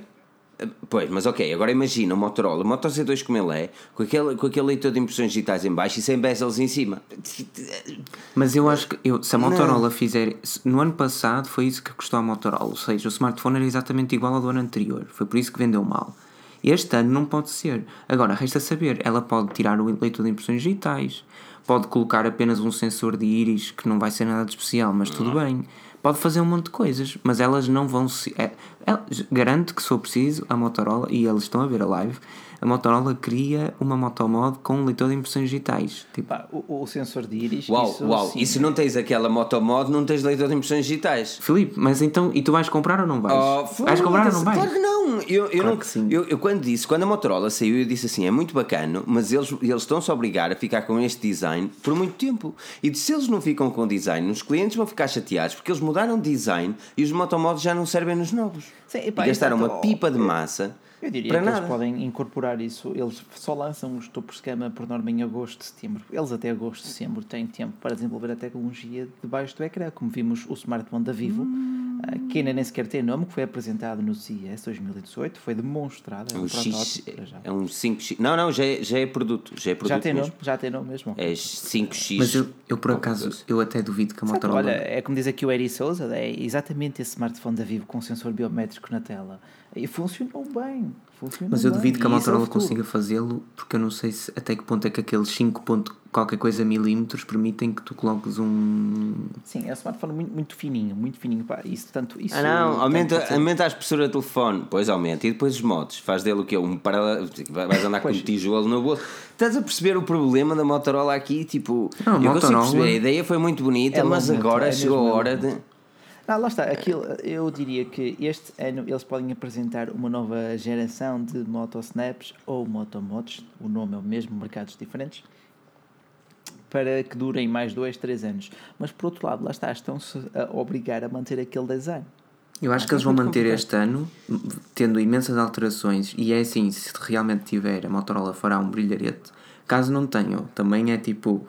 Pois, mas ok, agora imagina o Motorola, o Moto Z2 como ele é, com aquele, com aquele leitor de impressões digitais em baixo e sem bezels em cima. Mas eu acho que eu, se a Motorola fizer. se- No ano passado foi isso que custou a Motorola. Ou seja, o smartphone era exatamente igual ao do ano anterior. Foi por isso que vendeu mal. Este ano não pode ser. Agora, resta saber. Ela pode tirar o leitor de impressões digitais. Pode colocar apenas um sensor de íris que não vai ser nada de especial, mas tudo bem. Pode fazer um monte de coisas, mas elas não vão se. É, é, garanto que for preciso, a Motorola, e eles estão a ver a live, a Motorola cria uma motomod com um leitor de impressões digitais. Tipo, pá, o, o sensor de íris. Uau, isso, uau, sim, e se não tens aquela motomod, não tens leitor de impressões digitais. Filipe, mas então. E tu vais comprar ou não vais? Oh, vais comprar ou não vais? Claro que não. Eu, eu, Claro não que sim. eu, eu quando disse, quando a Motorola saiu, eu disse assim: é muito bacana, mas eles, eles estão-se a obrigar a ficar com este design por muito tempo. E se eles não ficam com design, os clientes vão ficar chateados porque eles mudaram de design e os motomodos já não servem nos novos. Sim, epá, e gastaram uma pipa de massa Eu diria para que nada. eles podem incorporar isso. Eles só lançam os topos de gama por norma em agosto, setembro. Eles até agosto, setembro têm tempo para desenvolver a tecnologia debaixo do ecrã, como vimos o smartphone da Vivo ah, que ainda nem sequer tem nome, que foi apresentado no CES 2018, foi demonstrado, é um, Um X, é um 5X. Não, não, já é, já é produto. Já é produto Já tem mesmo. nome, já tem nome mesmo. É 5X. Mas eu, eu por acaso, eu até duvido que a Motorola. Olha, é como diz aqui o Eri Souza, é exatamente esse smartphone da Vivo com sensor biométrico na tela. E funcionou bem. Funcionou Mas eu bem, duvido que a Motorola consiga fazê-lo, porque eu não sei se, até que ponto é que aqueles 5 ponto qualquer coisa milímetros permitem que tu coloques um. Sim, é um smartphone muito, muito fininho, muito fininho. Pá, isso, tanto, isso, Ah não, tanto aumenta, aumenta a espessura do telefone, pois aumenta, e depois os modos, faz dele o quê? Um paralelo, vais andar com um tijolo no bolso. Estás a perceber o problema da Motorola aqui? Tipo, Não, eu consigo Motorola- perceber, a ideia foi muito bonita, É mas agora é chegou a hora de. Ah, lá está. Aquilo, eu diria que este ano eles podem apresentar uma nova geração de motosnaps ou motomods, o nome é o mesmo, mercados diferentes, para que durem mais 2, 3 anos. Mas por outro lado, lá está, estão-se a obrigar a manter aquele design. Eu acho Ah, que eles é vão manter este ano, tendo imensas alterações, e é assim, se realmente tiver, a Motorola fará um brilharete. Caso não tenham, também é tipo.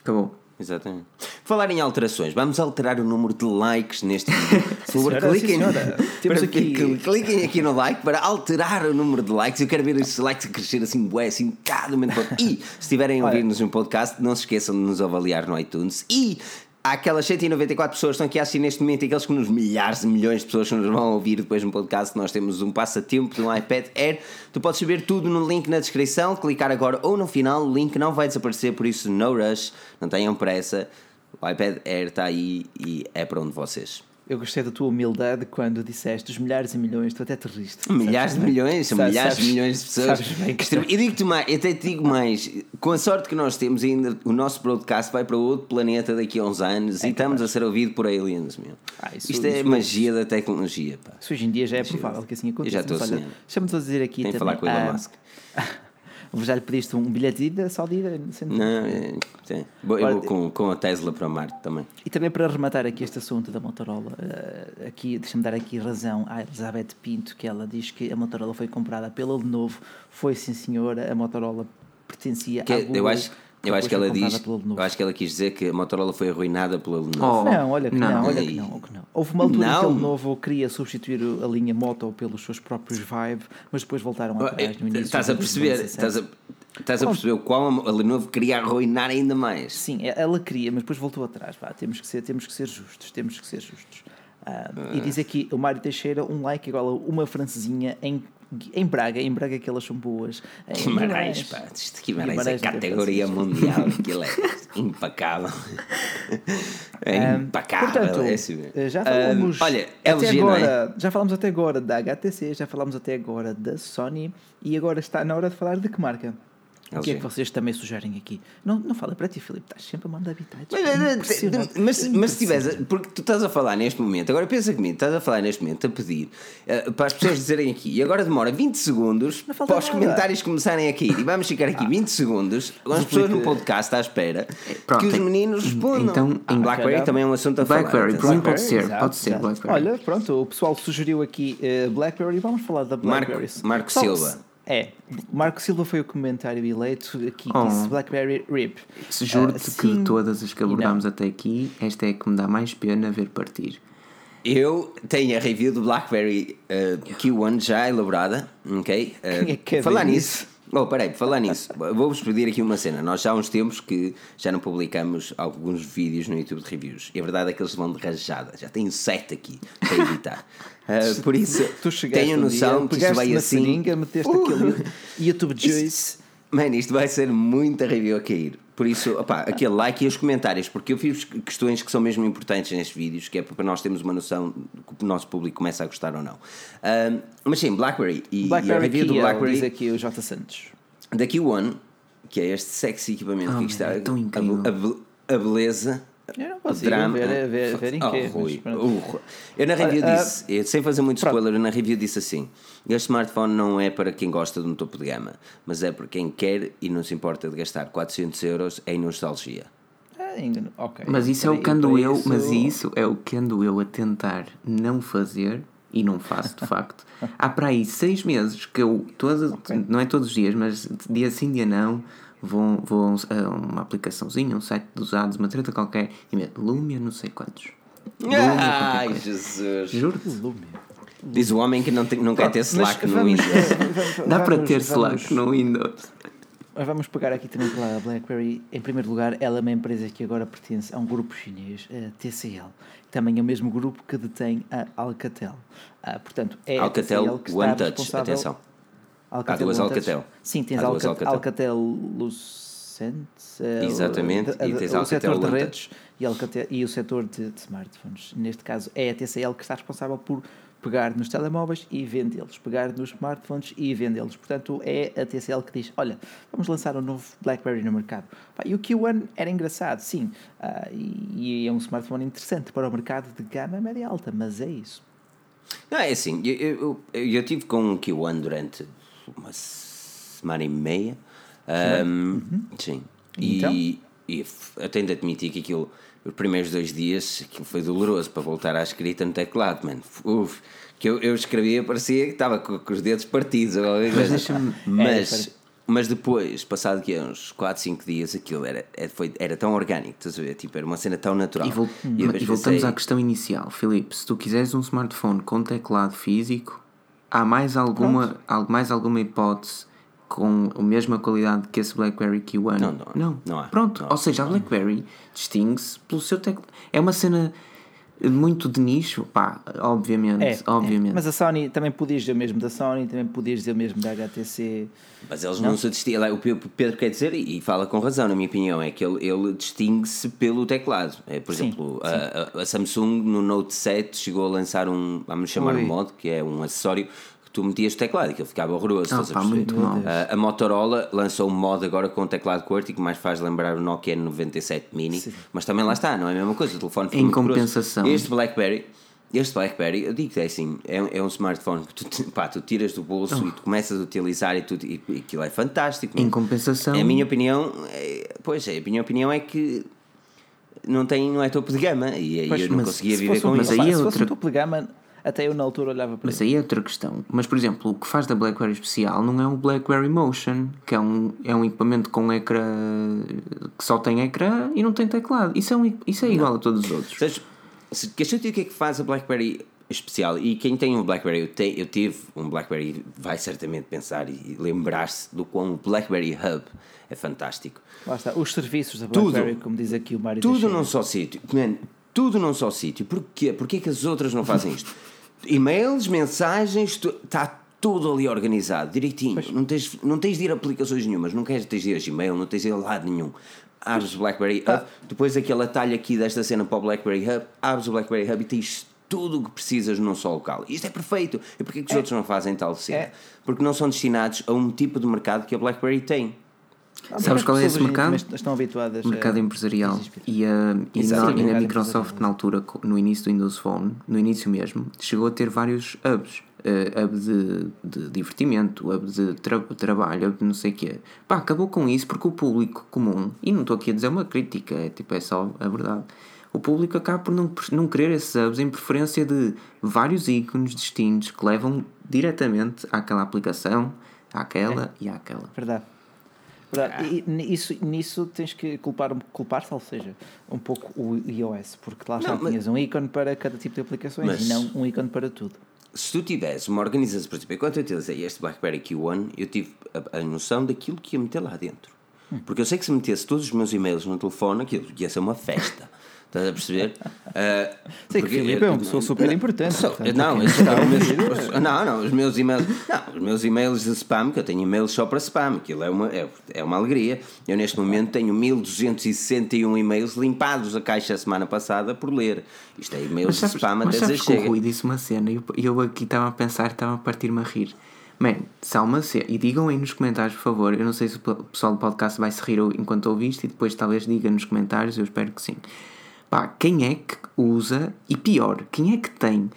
Acabou. Exatamente. Falar em alterações, vamos alterar o número de likes neste vídeo. *laughs* Por favor, cliquem, *laughs* para- aqui- cl- cliquem aqui no like para alterar o número de likes. Eu quero ver esses likes crescer assim, bué, assim, cada momento. E se estiverem a ouvir-nos um podcast, não se esqueçam de nos avaliar no iTunes. E aquelas 194 pessoas que estão aqui a assistir neste momento e aqueles que nos milhares de milhões de pessoas que nos vão ouvir depois no podcast. Nós temos um passatempo de um iPad Air. Tu podes saber tudo no link na descrição, clicar agora ou no final. O link não vai desaparecer, por isso, no rush, não tenham pressa. O iPad Air está aí e é para onde vocês. Eu gostei da tua humildade quando disseste os milhares e milhões, tu até te riste. Milhares de milhões, são Sabes- milhares de milhões de pessoas. bem que- Extremo- E digo-te mais, eu até te digo mais, com a sorte que nós temos, ainda o nosso broadcast vai para outro planeta daqui a uns anos e estamos a ser ouvido por aliens, meu. Ah, isso- Isto é isso- magia da tecnologia, pá. Isso hoje em dia já é provável que assim aconteça. já estou sonhando. Deixa-me só dizer aqui Tem que também. falar com o Elon ah, Musk. *laughs* Já lhe pediste um bilhete de ida, só de ida? sem- Não, é, sim. Eu vou com, com a Tesla para Marte também. E também para rematar aqui este assunto da Motorola, eh, aqui, deixa-me dar aqui razão à Elizabeth Pinto, que ela diz que a Motorola foi comprada pela Lenovo. Foi sim, senhora, a Motorola pertencia Que à Google. eu acho, eu acho que ela diz, eu acho que ela quis dizer que a Motorola foi arruinada pela Lenovo. Oh, Não, olha que não, não. olha que não, que não. Houve uma altura em que a Não. Lenovo queria substituir a linha Moto pelos seus próprios Vive, mas depois voltaram atrás no início. Estás a de perceber, 2017. estás a, estás a perceber o qual a Lenovo queria arruinar ainda mais. Sim, ela queria, mas depois voltou atrás. Vá, temos, que ser, temos que ser justos, temos que ser justos. Ah, E diz aqui o Mário Teixeira, um like igual a uma francesinha em, em Braga, em Braga que elas são boas. Em Guimarães, pá, isto Guimarães, Guimarães é categoria mundial, *laughs* aquilo é impecável. *laughs* É impecável, Portanto, é assim já falamos Ah, olha, até LG, não é? agora, já falamos até agora da HTC, já falamos até agora da Sony e agora está na hora de falar de que marca? O que é que vocês também sugerem aqui? Não, não fala para ti, Filipe, estás sempre a mandar habitats. Mas, mas, mas, se tiveres, porque tu estás a falar neste momento, agora pensa comigo, estás a falar neste momento a pedir eh, para as pessoas dizerem aqui, e agora demora 20 segundos para os nada. comentários começarem a cair, e vamos ficar aqui 20 segundos com as pessoas no podcast à espera Pronto, que os meninos respondam. então, Ah, em- Blackberry calhar- também é um assunto a falar. Blackberry, atenção. Pode ser, exato, pode ser exato. Blackberry. Olha, pronto, o pessoal sugeriu aqui eh, Blackberry, vamos falar da Blackberry. Marco Só- Silva. É, Marco Silva foi o comentário eleito aqui, Oh. disse Blackberry RIP. Se Juro-te Ah, que de todas as que abordámos até aqui, esta é a que me dá mais pena ver partir. Eu tenho a review do BlackBerry uh, Q1 já elaborada, ok? Uh, Quem é falar nisso. Oh, peraí, falar nisso, *laughs* vou-vos pedir aqui uma cena. Nós já há uns tempos que já não publicamos alguns vídeos no YouTube de reviews. E a verdade é que eles vão de rajada. Já tenho sete aqui para editar. *laughs* Uh, por isso, Tu tenho um noção dia, que isto vai assim. seringa, meteste Uh! aquele YouTube *laughs* Juice. Mano, isto vai ser muita review a cair. Por isso, opá, aquele like e os comentários, porque eu fiz questões que são mesmo importantes nestes vídeos, que é para nós termos uma noção que o nosso público começa a gostar ou não. Mas sim, BlackBerry e, e a Blackberry review do BlackBerry diz aqui o J. Santos. da Q1, que é este sexy equipamento Oh, que está, é tão a, incrível. a be- a beleza. Eu não o consigo ver- ver- ver em Oh, quê, Rui, mas Rui. Eu na review Olha, disse, eu, sem fazer muito pronto. spoiler, eu na review disse assim: este smartphone não é para quem gosta de um topo de gama, mas é para quem quer e não se importa de gastar 400 euros em nostalgia. Ah, engano. Ok. Mas isso é o Para- que ando para eu, mas isso é o que ando eu a tentar não fazer e não faço de facto. *laughs* Há para aí seis meses que eu, todo, não é todos os dias, mas dia sim, dia não, vou, vou a uma aplicaçãozinha, um site de usados, uma treta qualquer e meto Lumia, não sei quantos. Ai, Jesus. Juro-te. Lumia. Diz o homem que não, tem, não quer ter Slack no vamos- Windows. *laughs* Dá para ter vamos- Slack no Windows. Mas vamos pegar aqui também pela BlackBerry. Em primeiro lugar, ela é uma empresa que agora pertence a um grupo chinês, a TCL. Também é o mesmo grupo que detém a Alcatel. Ah, portanto, é a Alcatel TCL que está One Touch, atenção. Alcatel Há duas. Alcatel. Sim, tens Alcatel, Alcatel. Alcatel Lucent. eh, Exatamente, o- e tens o Alcatel setor de redes e, Alcatel, e o setor de, de smartphones. Neste caso, é a TCL que está responsável por pegar nos telemóveis e vendê-los, pegar nos smartphones e vendê-los. Portanto, é a TCL que diz: Olha, vamos lançar um novo BlackBerry no mercado. E o Q1 era engraçado, sim, e, e é um smartphone interessante para o mercado de gama média alta, mas é isso. Não, é assim, eu, eu, eu, eu tive com o Q1 durante uma semana e meia. Ahm, Sim. Então? E, e eu tenho de admitir que aquilo, os primeiros dois dias, aquilo foi doloroso para voltar à escrita no teclado, mano. Uf, que eu, eu escrevia, parecia que estava com, com os dedos partidos. ou coisa. Mas, É, mas depois, passado que uns 4, 5 dias, aquilo era, era, foi, era tão orgânico, estás a ver? Tipo, era uma cena tão natural. E, vol- eu e voltamos pensei, à questão inicial. Filipe, se tu quiseres um smartphone com teclado físico, há mais alguma, al- mais alguma hipótese com a mesma qualidade que esse BlackBerry Q1? Não, não, não. não há. Pronto, Não há. ou seja, a BlackBerry distingue-se pelo seu teclado. É uma cena muito de nicho, pá, obviamente, É, obviamente. é. Mas a Sony também podias dizer o mesmo da Sony, também podias dizer o mesmo da HTC. Mas eles não, se distinguem. O Pe- o Pedro quer dizer, e fala com razão, na minha opinião, é que ele, ele distingue-se pelo teclado. É, por Sim, exemplo, a, a- a Samsung no Note 7 chegou a lançar um, vamos chamar Ui. um mod, que é um acessório tu metias o teclado e que ele ficava horroroso. Ah, a pá, perceber? muito mal. A, a Motorola lançou um mod agora com teclado QWERTY que mais faz lembrar o Nokia 97 Mini, mas também lá está, não é a mesma coisa. O telefone fica Em muito grosso. compensação. Este Blackberry. Este Blackberry, eu digo que é assim, é, um- é um smartphone que tu, pá, tu tiras do bolso e tu começas a utilizar e, tudo, e, e aquilo é fantástico. Em meu. compensação, A minha opinião, é, pois é, a minha opinião é que não, tem, não é topo de gama e aí Pois, eu não mas conseguia se viver com mas isso. aí é outra- um topo de gama, até eu na altura olhava para Mas isso. aí é outra questão. Mas, por exemplo, o que faz da BlackBerry especial não é o BlackBerry Motion, que é um, é um equipamento com ecrã que só tem ecrã e não tem teclado. Isso é, um, isso é igual a todos os outros. Sabes, se queres saber o que é que faz a BlackBerry especial? E quem tem um BlackBerry, eu, te, eu tive um BlackBerry, vai certamente pensar e lembrar-se do quão o BlackBerry Hub é fantástico. Lá está, os serviços da Tudo. BlackBerry, como diz aqui o Mário Tudo Teixeira. num só sítio. Man, tudo num só sítio. Porquê? Porquê que as outras não fazem isto? *laughs* E-mails, mensagens, está tudo ali organizado, direitinho. Não tens, não tens de ir a aplicações nenhumas, não queres tens de ir a Gmail, não tens de ir a lado nenhum. Abres o BlackBerry Hub, depois aquele atalho aqui desta cena para o BlackBerry Hub, abres o BlackBerry Hub e tens tudo o que precisas num só local. Isto é perfeito. E porquê que os outros não fazem tal cena? É. Porque não são destinados a um tipo de mercado que a BlackBerry tem. Ah, Sabes qual é esse mercado? Estão habituadas mercado a- empresarial. E, a, e, na, e na Microsoft, na altura, no início do Windows Phone, no início mesmo, chegou a ter vários hubs. Eh, hub de, de divertimento, hub de tra trabalho, hub de não sei o quê. Pá, acabou com isso porque o público comum, e não estou aqui a dizer uma crítica, é tipo, é só a verdade. O público acaba por não, não querer esses hubs em preferência de vários ícones distintos que levam diretamente àquela aplicação, àquela e àquela. Verdade. Verdade. E nisso, nisso tens que culpar, culpar-se, ou seja, um pouco o iOS, porque lá está, Não, mas- tinhas um ícone para cada tipo de aplicações Mas- e não um ícone para tudo. se tu tivesse uma organização, por exemplo, enquanto eu utilizei este BlackBerry Q1, eu tive a, a noção daquilo que ia meter lá dentro. Porque eu sei que se metesse todos os meus e-mails no telefone, aquilo ia ser uma festa. *laughs* Estás a perceber? Ah, Sei que Filipe é uma pessoa super Não, importante, sou- portanto, não, meus- *laughs* não, não, os meus e-mails, não, os meus e-mails de spam, que eu tenho e-mails só para spam, aquilo é uma, é, é uma alegria. Eu neste momento tenho 1261 e-mails limpados a caixa a semana passada por ler. Isto é e-mails Mas de sabes, spam mas até sabes dizer que o chega. Rui disse uma cena e eu, eu aqui estava a pensar, estava a partir-me a rir. Man, se há uma cena, e digam aí nos comentários, por favor, eu não sei se o pessoal do podcast vai se rir enquanto ouviste e depois talvez diga nos comentários, eu espero que sim. Pá, quem é que usa, e pior, quem é que tem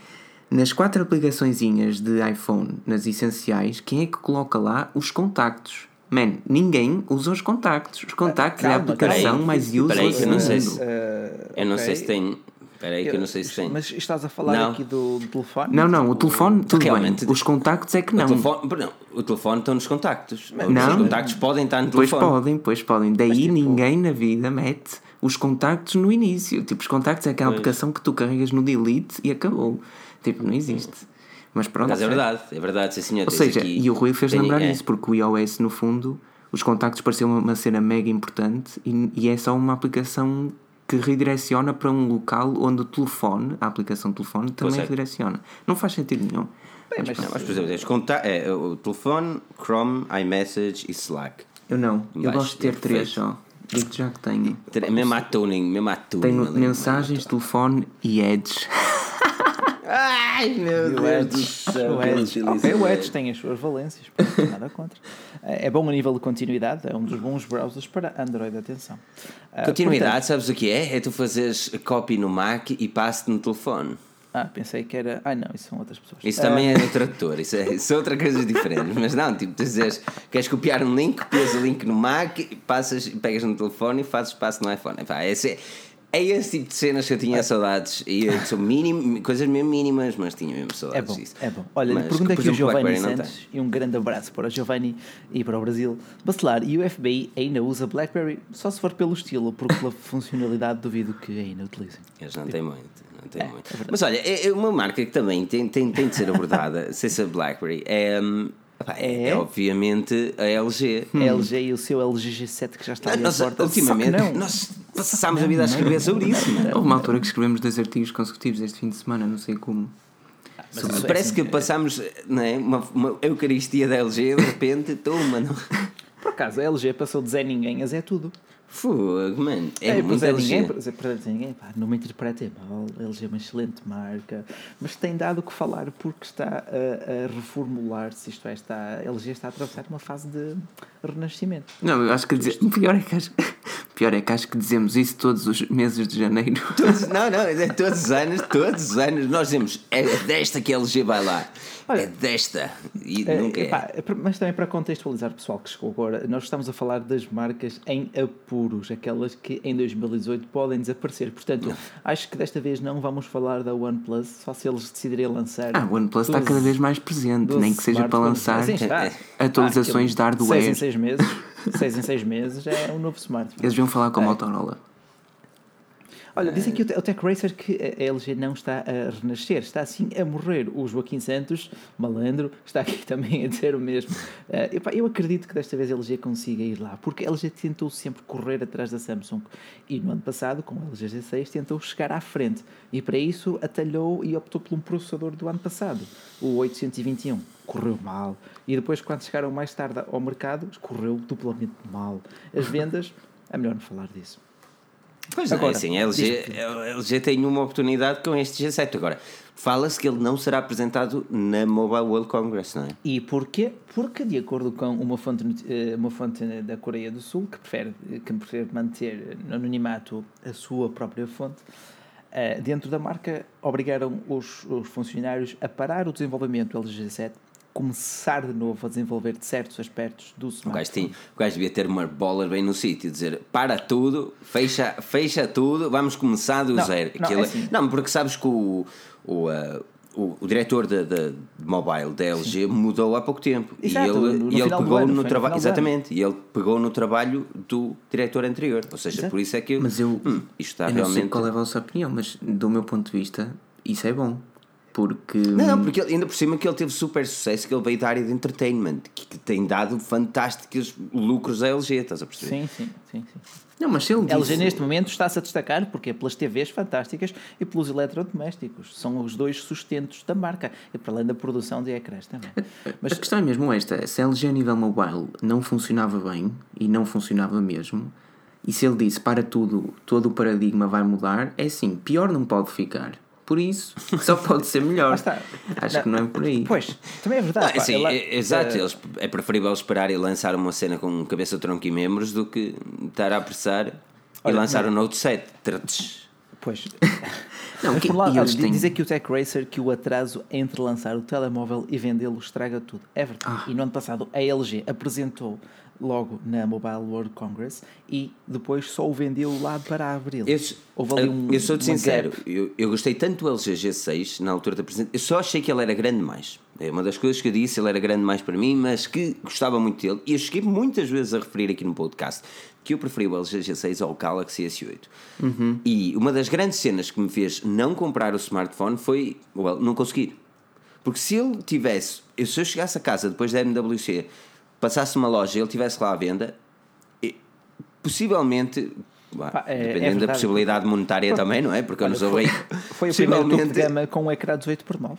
nas quatro aplicaçõezinhas de iPhone, nas essenciais, quem é que coloca lá os contactos? Man, ninguém usa os contactos. Os contactos é a Calma, aplicação peraí, mais não do sei mundo. se- Eh, Eu não ok. sei se tem. Espera aí que eu não sei se tem. Mas estás a falar Não. aqui do, do telefone? Não, não, o telefone, tudo Realmente- bem. Os contactos é que O não. telefone, não, o telefone está nos contactos. Não. Os contactos podem estar no Pois telefone. podem, pois podem. Daí tipo- ninguém na vida mete os contactos no início. Tipo, os contactos é aquela Pois. aplicação que tu carregas no delete e acabou. Tipo, não existe. Mas pronto. Mas é verdade, é verdade, sim senhor. Ou seja, aqui- e o Rui fez tem- lembrar é. disso, porque o iOS, no fundo, os contactos pareciam uma, cena mega importante e, e é só uma aplicação que redireciona para um local onde o telefone, a aplicação telefone, também é. redireciona. Não faz sentido nenhum. Bem, mas Não, mas por exemplo, conta é, o telefone, Chrome, iMessage e Slack. Eu não, eu gosto de ter é três só. Digo já que tenho. Mesmo a tuning, mesmo a tuning. Tenho ali, mensagens, telefone e Edge. *laughs* Ai meu E o Deus do céu. o Edge, tem as suas valências, nada contra. É bom a nível de continuidade, é um dos bons browsers para Android, atenção. Ah, Continuidade, sabes o que é? É tu fazeres copy no Mac e passe no telefone. Ah, pensei que era. Ai não, isso são outras pessoas. Isso Ah, também é no tradutor, isso é, isso é outra coisa diferente. Mas não, tipo, tu dizes, queres copiar um link, copias o link no Mac, passas, pegas no telefone e fazes passo no iPhone. Epá, esse é, é esse tipo de cenas que eu tinha saudades. E sou mínimo, coisas mesmo mínimas, mas tinha mesmo É saudades bom, disso. é bom. Olha, Mas, pergunta aqui o Giovanni Santos e um grande abraço para o Giovanni e para o Brasil. Bacelar, e o FBI ainda usa BlackBerry só se for pelo estilo, porque pela *laughs* funcionalidade duvido que ainda utilizem. Eles não têm muito. Não têm É, muito. é. Mas olha, é é uma marca que também tem, tem, tem de ser abordada, *laughs* sem ser BlackBerry, é, hum, é, É? é obviamente a LG. A LG e o seu LG G7 que já está ali à porta. ultimamente, nós passámos a vida a escrever sobre isso. não é? Houve uma altura que escrevemos dois artigos consecutivos este fim de semana, não sei como. Mas isso é Parece assim, que passámos não é, uma, uma Eucaristia da LG, de repente, toma, não. Por acaso, a LG passou de Zé Ninguém a Zé Tudo. Fogo, mano. É, É, muito é, ninguém, é, portanto, ninguém, pá, não me interpretem mal, a LG é uma excelente marca, mas tem dado o que falar porque está a, a reformular-se, isto é, está, a LG está a atravessar uma fase de renascimento. Não, eu acho que dizer, pior, é que acho, *laughs* pior é que acho que dizemos isso todos os meses de janeiro. Todos- não, não, é todos os anos, todos os anos nós dizemos é desta que a LG vai lá. Olha, é desta. E É, nunca é. epá, mas também para contextualizar o pessoal que chegou agora, nós estamos a falar das marcas em apuros, aquelas que em 2018 podem desaparecer. Portanto, acho que desta vez não vamos falar da OnePlus, só se eles decidirem lançar. Ah, o OnePlus está 12 cada vez mais presente, 12 nem que seja para lançar Assim atualizações de Ah, aquilo, Seis em hardware. seis meses, seis em seis meses é um novo smartphone. Eles deviam falar com a É. Motorola. Olha, dizem que o Te- o Tech Racer que a LG não está a renascer, está assim a morrer. O Joaquim Santos, malandro, está aqui *laughs* também a dizer o mesmo. Eh, eu acredito que desta vez a LG consiga ir lá, porque a LG tentou sempre correr atrás da Samsung e no ano passado, com a LG G6, tentou chegar à frente e para isso atalhou e optou por um processador do ano passado, o 821. Correu mal e depois, quando chegaram mais tarde ao mercado, correu duplamente mal. As vendas, é melhor não falar disso. Pois não, Agora, é assim, a LG, a LG tem uma oportunidade com este G7. Agora, fala-se que ele não será apresentado na Mobile World Congress, não é? E porquê? Porque, de acordo com uma fonte, eh, uma fonte da Coreia do Sul, que prefere, que prefere manter no anonimato a sua própria fonte, eh, dentro da marca obrigaram os, os funcionários a parar o desenvolvimento do LG G7, começar de novo a desenvolver certos aspectos do O gajo, smartphone. tinha, o gajo devia ter uma bola bem no sítio, dizer para tudo, fecha, fecha tudo, vamos começar do Não, zero. não, Aquilo- é assim. não, porque sabes que o, o, uh, o, o diretor da da- de mobile da LG mudou há pouco tempo Exato, e no- ele, no e ele pegou ano, no no trabalho exatamente e ele pegou no trabalho do diretor anterior ou seja Exato. por isso é que eu, Mas eu, hum, isto está eu não sei realmente qual é a vossa opinião, mas do meu ponto de vista, isso é bom. Porque. Não, não, porque ele- ainda por cima que ele teve super sucesso, que ele veio da área de entertainment, que, que tem dado fantásticos lucros à LG, estás a perceber? Sim, sim, sim, sim. Não, mas se ele disse. LG neste momento está-se a destacar porque é pelas TVs fantásticas e pelos eletrodomésticos. São os dois sustentos da marca. E para além da produção de ecrãs também. Mas A questão é mesmo esta: se a LG a nível mobile não funcionava bem e não funcionava mesmo, e se ele disse para tudo, todo o paradigma vai mudar, é assim, pior não pode ficar. Por isso, só pode ser melhor. Acho que não é por aí. Pois, também é verdade. assim, Ela- é, exato, eh, eles, é preferível esperar e lançar uma cena com cabeça, tronco e membros do que estar a apressar e Olha, lançar não. o Note 7. Trtz. Pois. *laughs* Não, Mas que- por um lado, e eles olha, têm- dizer que o Tech Racer que o atraso entre lançar o telemóvel e vendê-lo estraga tudo. É verdade. Ah. E no ano passado a LG apresentou logo na Mobile World Congress e depois só o vendeu lá para abril. Eu, Houve ali um- eu uma sincero, eu, eu gostei tanto do LG G6 na altura da apresentação, eu só achei que ele era grande demais. É uma das coisas que eu disse, ele era grande demais para mim, mas que gostava muito dele. E eu cheguei muitas vezes a referir aqui no podcast que eu preferi o LG G6 ao Galaxy S8. Uhum. E uma das grandes cenas que me fez não comprar o smartphone foi well, não conseguir. Porque se ele tivesse, eu- se eu chegasse a casa depois da MWC, passasse uma loja e ele tivesse lá à venda, e- possivelmente, Pá, é- é dependendo da verdade. possibilidade monetária também, não é? Porque eu não Olha, sou foi, o primeiro gama com um ecrã 18 por 9.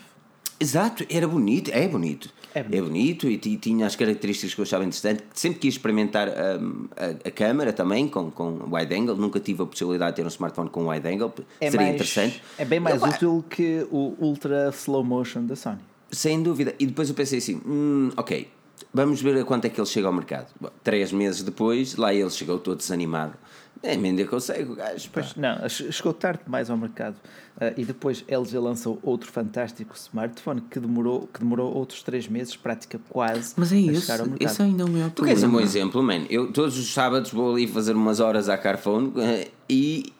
Exato, era bonito, é bonito. É É bonito. bonito, e, ti- tinha as características que eu achava interessante. Sempre quis experimentar hum, a, a câmera também com, com wide angle. Nunca tive a possibilidade de ter um smartphone com wide angle. É Seria mais- interessante. É bem mais Epá, útil que o Ultra Slow Motion da Sony. Sem dúvida. E depois eu pensei assim: hum, ok, vamos ver a quanto é que ele chega ao mercado. Bom, três meses depois, lá ele chegou todo desanimado. Nem ainda consegue o gajo. pá. Pois, não, che- chegou tarde demais ao mercado. Ah, e depois LG lançou outro fantástico smartphone que demorou, que demorou outros 3 meses, prática quase, Mas é isso, chegar ao mercado. esse ainda é o maior Tu queres um problema. bom exemplo, man? Eu todos os sábados vou ali fazer umas horas à Carphone eh, e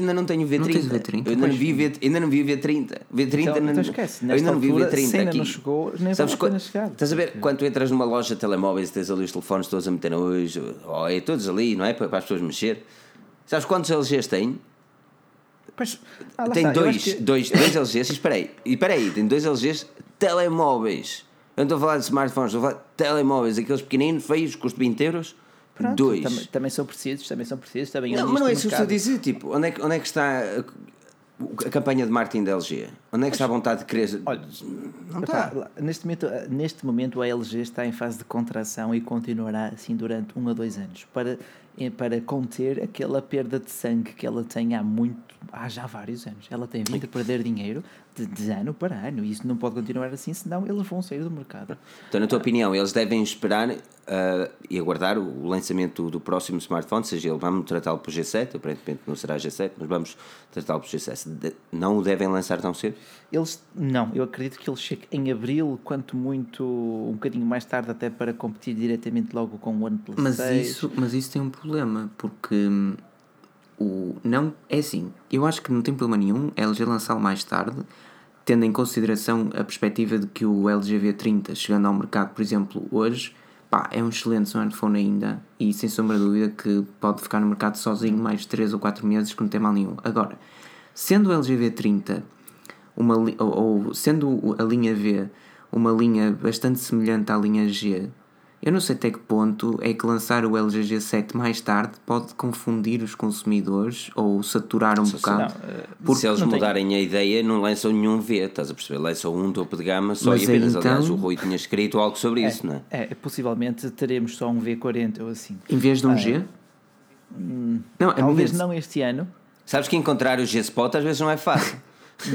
ainda não tenho V30. Não tens V30? Eu ainda não vi, V, ainda não vi V30. V30 Então, não, então esquece, eu ainda não vi altura, V30 se ainda aqui. não chegou, nem Sabes vale Estás a ver porque- quando tu entras numa loja de telemóveis e tens ali os telefones todos a meter hoje, oh, é todos ali, não é? Para, para as pessoas mexer. Sabes quantos LGs tem? Pois, ah, tem está, dois, que- dois, dois LGs. E espera aí, e espera aí, tem dois LGs telemóveis. Eu não estou a falar de smartphones, estou a falar de telemóveis, aqueles pequeninos, feios, custo 20 euros. Pronto, dois. Também, também são precisos, também são precisos, também Não, mas não é isso que eu estou a dizer. Tipo, onde é, que- onde é que está a, campanha de marketing da LG? Onde é que está a vontade de querer. Olha, não está. neste, momento, neste momento a LG está em fase de contração e continuará assim durante um a dois anos para, eh, para conter aquela perda de sangue que ela tem há muito, há já vários anos. Ela tem vindo a perder dinheiro de, de ano para ano e isso não pode continuar assim, senão eles vão sair do mercado. Então, na tua opinião, eles devem esperar ah, e aguardar o lançamento do próximo smartphone, seja ele, vamos tratá-lo por G7, aparentemente não será G7, mas vamos tratá-lo por G7. De- não o devem lançar tão cedo? Eles, não, eu acredito que ele chegue em abril, quanto muito, um bocadinho mais tarde, até para competir diretamente logo com o OnePlus Mas 6. isso, mas isso tem um problema, porque hum, o, não, é assim, eu acho que não tem problema nenhum a LG lançá-lo mais tarde, tendo em consideração a perspectiva de que o LG V30, chegando ao mercado, por exemplo, hoje, pá, é um excelente smartphone ainda e sem sombra de dúvida que pode ficar no mercado sozinho mais 3 ou 4 meses que não tem mal nenhum. Agora, sendo o LG V30 uma, ou, ou sendo a linha V uma linha bastante semelhante à linha G, eu não sei até que ponto é que lançar o LG G7 mais tarde pode confundir os consumidores ou saturar um bocado. não, eh, Porque Se eles não tem- mudarem a ideia, não lançam nenhum V, estás a perceber? Lançam um topo de gama só Mas e apenas. então- Aliás, o Rui tinha escrito algo sobre isso, não é? É, possivelmente teremos só um V40 ou assim. em vez de um G? Não, a Talvez não este ano. Sabes que encontrar o G-Spot às vezes não é fácil.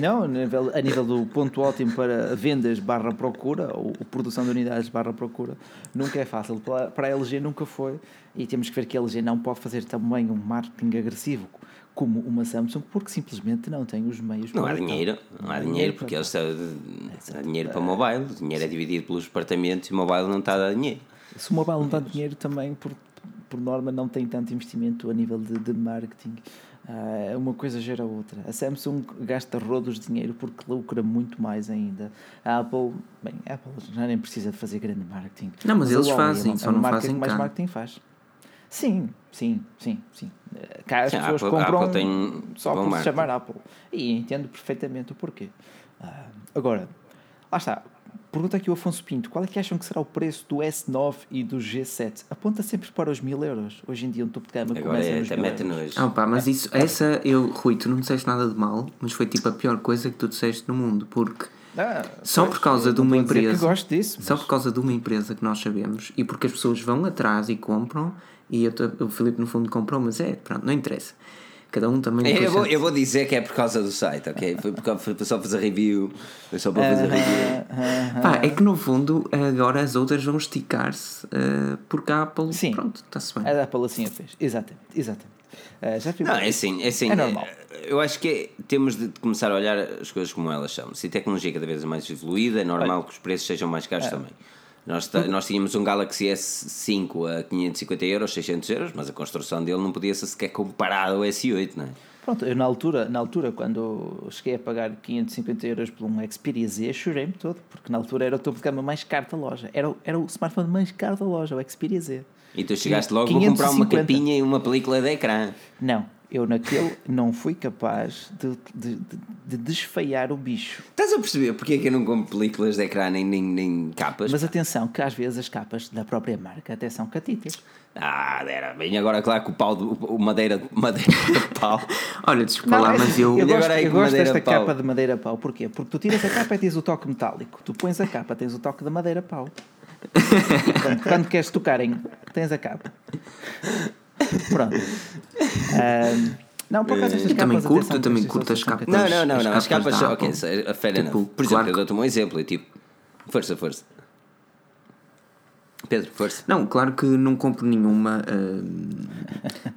Não, a nível, a nível do ponto ótimo para vendas barra procura, ou, ou produção de unidades barra procura, nunca é fácil. Para, para a LG nunca foi. E temos que ver que a LG não pode fazer também um marketing agressivo como uma Samsung, porque simplesmente não tem os meios Não há para tal. dinheiro, não há dinheiro porque eles têm há dinheiro para mobile, o dinheiro é dividido pelos departamentos e o mobile não está a dar dinheiro. Se o mobile não dá dinheiro também, por, por norma, não tem tanto investimento a nível de, de marketing. Ah, uma coisa gera a outra. A Samsung gasta rodos de dinheiro porque lucra muito mais ainda. A Apple, bem, a Apple já nem precisa de fazer grande marketing. Não, mas a eles Huawei fazem, é só é não fazem que mais cá. marketing faz. Sim, sim, sim, sim. Cá as Sim, pessoas Apple- compram Apple tem só por se marketing. chamar Apple. E entendo perfeitamente o porquê. Ah, agora, lá está. Pergunta aqui o Afonso Pinto: qual é que acham que será o preço do S9 e do G7? Aponta sempre para os mil euros. Hoje em dia, um topo de gama Agora começa é nos até mil mete euros. nojo. Ah, pá, mas isso, essa, eu, Rui, tu não disseste nada de mal, mas foi tipo a pior coisa que tu disseste no mundo, porque Ah, Só pois, por causa de uma empresa. que gosto disso. Só mas- por causa de uma empresa que nós sabemos e porque as pessoas vão atrás e compram e eu o Filipe no fundo comprou, mas é, pronto, não interessa. Cada um também É, eu, vou, eu vou dizer que é por causa do site, ok? Foi, por causa, foi só fazer review. Foi só para fazer review. Pá, é que no fundo agora as outras vão esticar-se eh, porque a Apple, Sim. pronto, está-se bem. A Apple assim a fez. Exatamente, exatamente. Ah, já fui- Não, é assim, é assim. É normal. Eu acho que é- temos de começar a olhar as coisas como elas são. Se a tecnologia cada vez é mais evoluída, é normal que os preços sejam mais caros também. Nós, nós tínhamos um Galaxy S5 a 550 euros, 600 euros, mas a construção dele não podia ser sequer comparada ao S8, não é? Pronto, eu na altura, na altura, quando cheguei a pagar 550 euros por um Xperia Z, chorei-me todo, porque na altura era o topo de gama mais caro da loja. Era, o- era o smartphone mais caro da loja, o Xperia Z. E tu chegaste logo a comprar uma 550. capinha e uma película de ecrã. Não, eu naquele não fui capaz de, de, de- de desfeiar o bicho. Estás a perceber porque é que eu não compro películas de ecrã nem, nem, nem capas? Mas atenção, que às vezes as capas da própria marca até são catitas. Ah, era bem agora, claro que o pau, do, o madeira, madeira de pau. *laughs* Olha, desculpa lá, é mas eu. eu gosto, agora é eu gosto desta pau. capa de madeira pau. Porquê? Porque tu tiras a capa e tens o toque metálico. Tu pões a capa, tens o toque da madeira pau. *laughs* quando, quando queres tocar em, tens a capa. Pronto. Ahm, não, por acaso estas Eu também capas curto, eu também curto as são capas. Não, não, não, as não. As capas capas. Ok, a fair Tipo, enough. Por exemplo, claro eu que- dou-te um exemplo. É tipo. Força, força. Pedro, força. Não, claro que não compro nenhuma. hum,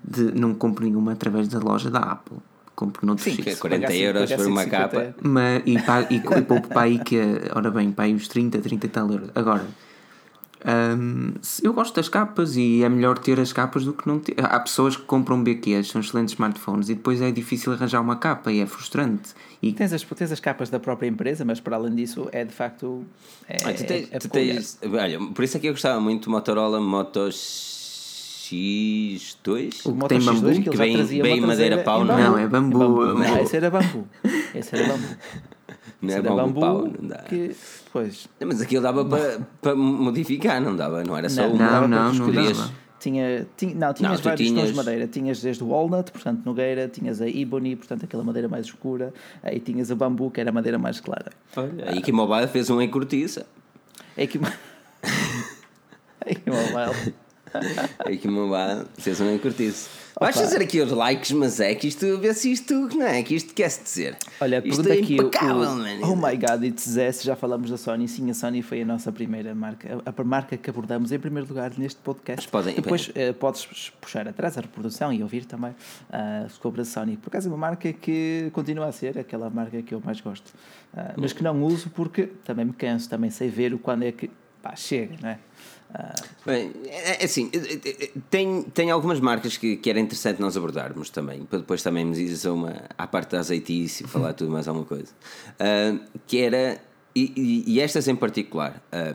de, não compro nenhuma através da loja da Apple. Compro noutros Sim, é sítios. 40 pagar euros por uma pagar capa. 150 Mas, e, pa- e, e pouco para aí que, ora bem, para aí uns 30, 30 e tal euros. Agora, se- eu gosto das capas e é melhor ter as capas do que não ter. Há pessoas que compram BQs, são excelentes smartphones, e depois é difícil arranjar uma capa e é frustrante. E Tens as, tens as capas da própria empresa, mas para além disso é de facto. É, Ah, tu tens, é- é tu tens- olha, por isso é que eu gostava muito do Motorola Moto X2. O que Moto tem X2 bambu? que Que vem- madeira pau, não é? Não, é bambu, Não, bambu. esse era bambu. *laughs* Esse era bambu. Não é era bom bambu pau, não dá. que, pois, Mas aquilo dava para para modificar, não dava? Não era só não, uma. Não, não, não dava. Tinha, tinha, não, tinhas tu vários tons tinhas- de madeira. Tinhas desde o walnut, portanto, nogueira, tinhas a ebony, portanto, aquela madeira mais escura, aí tinhas a bambu, que era a madeira mais clara. Olha, a Ike Mobile fez um em cortiça. É é que mobile. A Ike Mobile fez um em cortiça. Vais fazer aqui os likes, mas é que isto, vê se isto, não é? Que isto quer-se dizer. Olha, isto é aqui impecável, o-. Oh my god, it's S, já falamos da Sony. Sim, a Sony foi a nossa primeira marca, a, a marca que abordamos em primeiro lugar neste podcast. Mas podem- Depois eh, podes puxar atrás a reprodução e ouvir também ah, sobre a Sony. Por acaso é uma marca que continua a ser aquela marca que eu mais gosto, Ah, mas que não uso porque também me canso, também sei ver o quando é que pá, chega, não é? Bem, é é assim, é- é- tem, tem algumas marcas que, que era interessante nós abordarmos também, para depois também me dizer uma à parte da azeitice e falar tudo mais alguma coisa. Ah, que era, e, e- estas em particular, ah,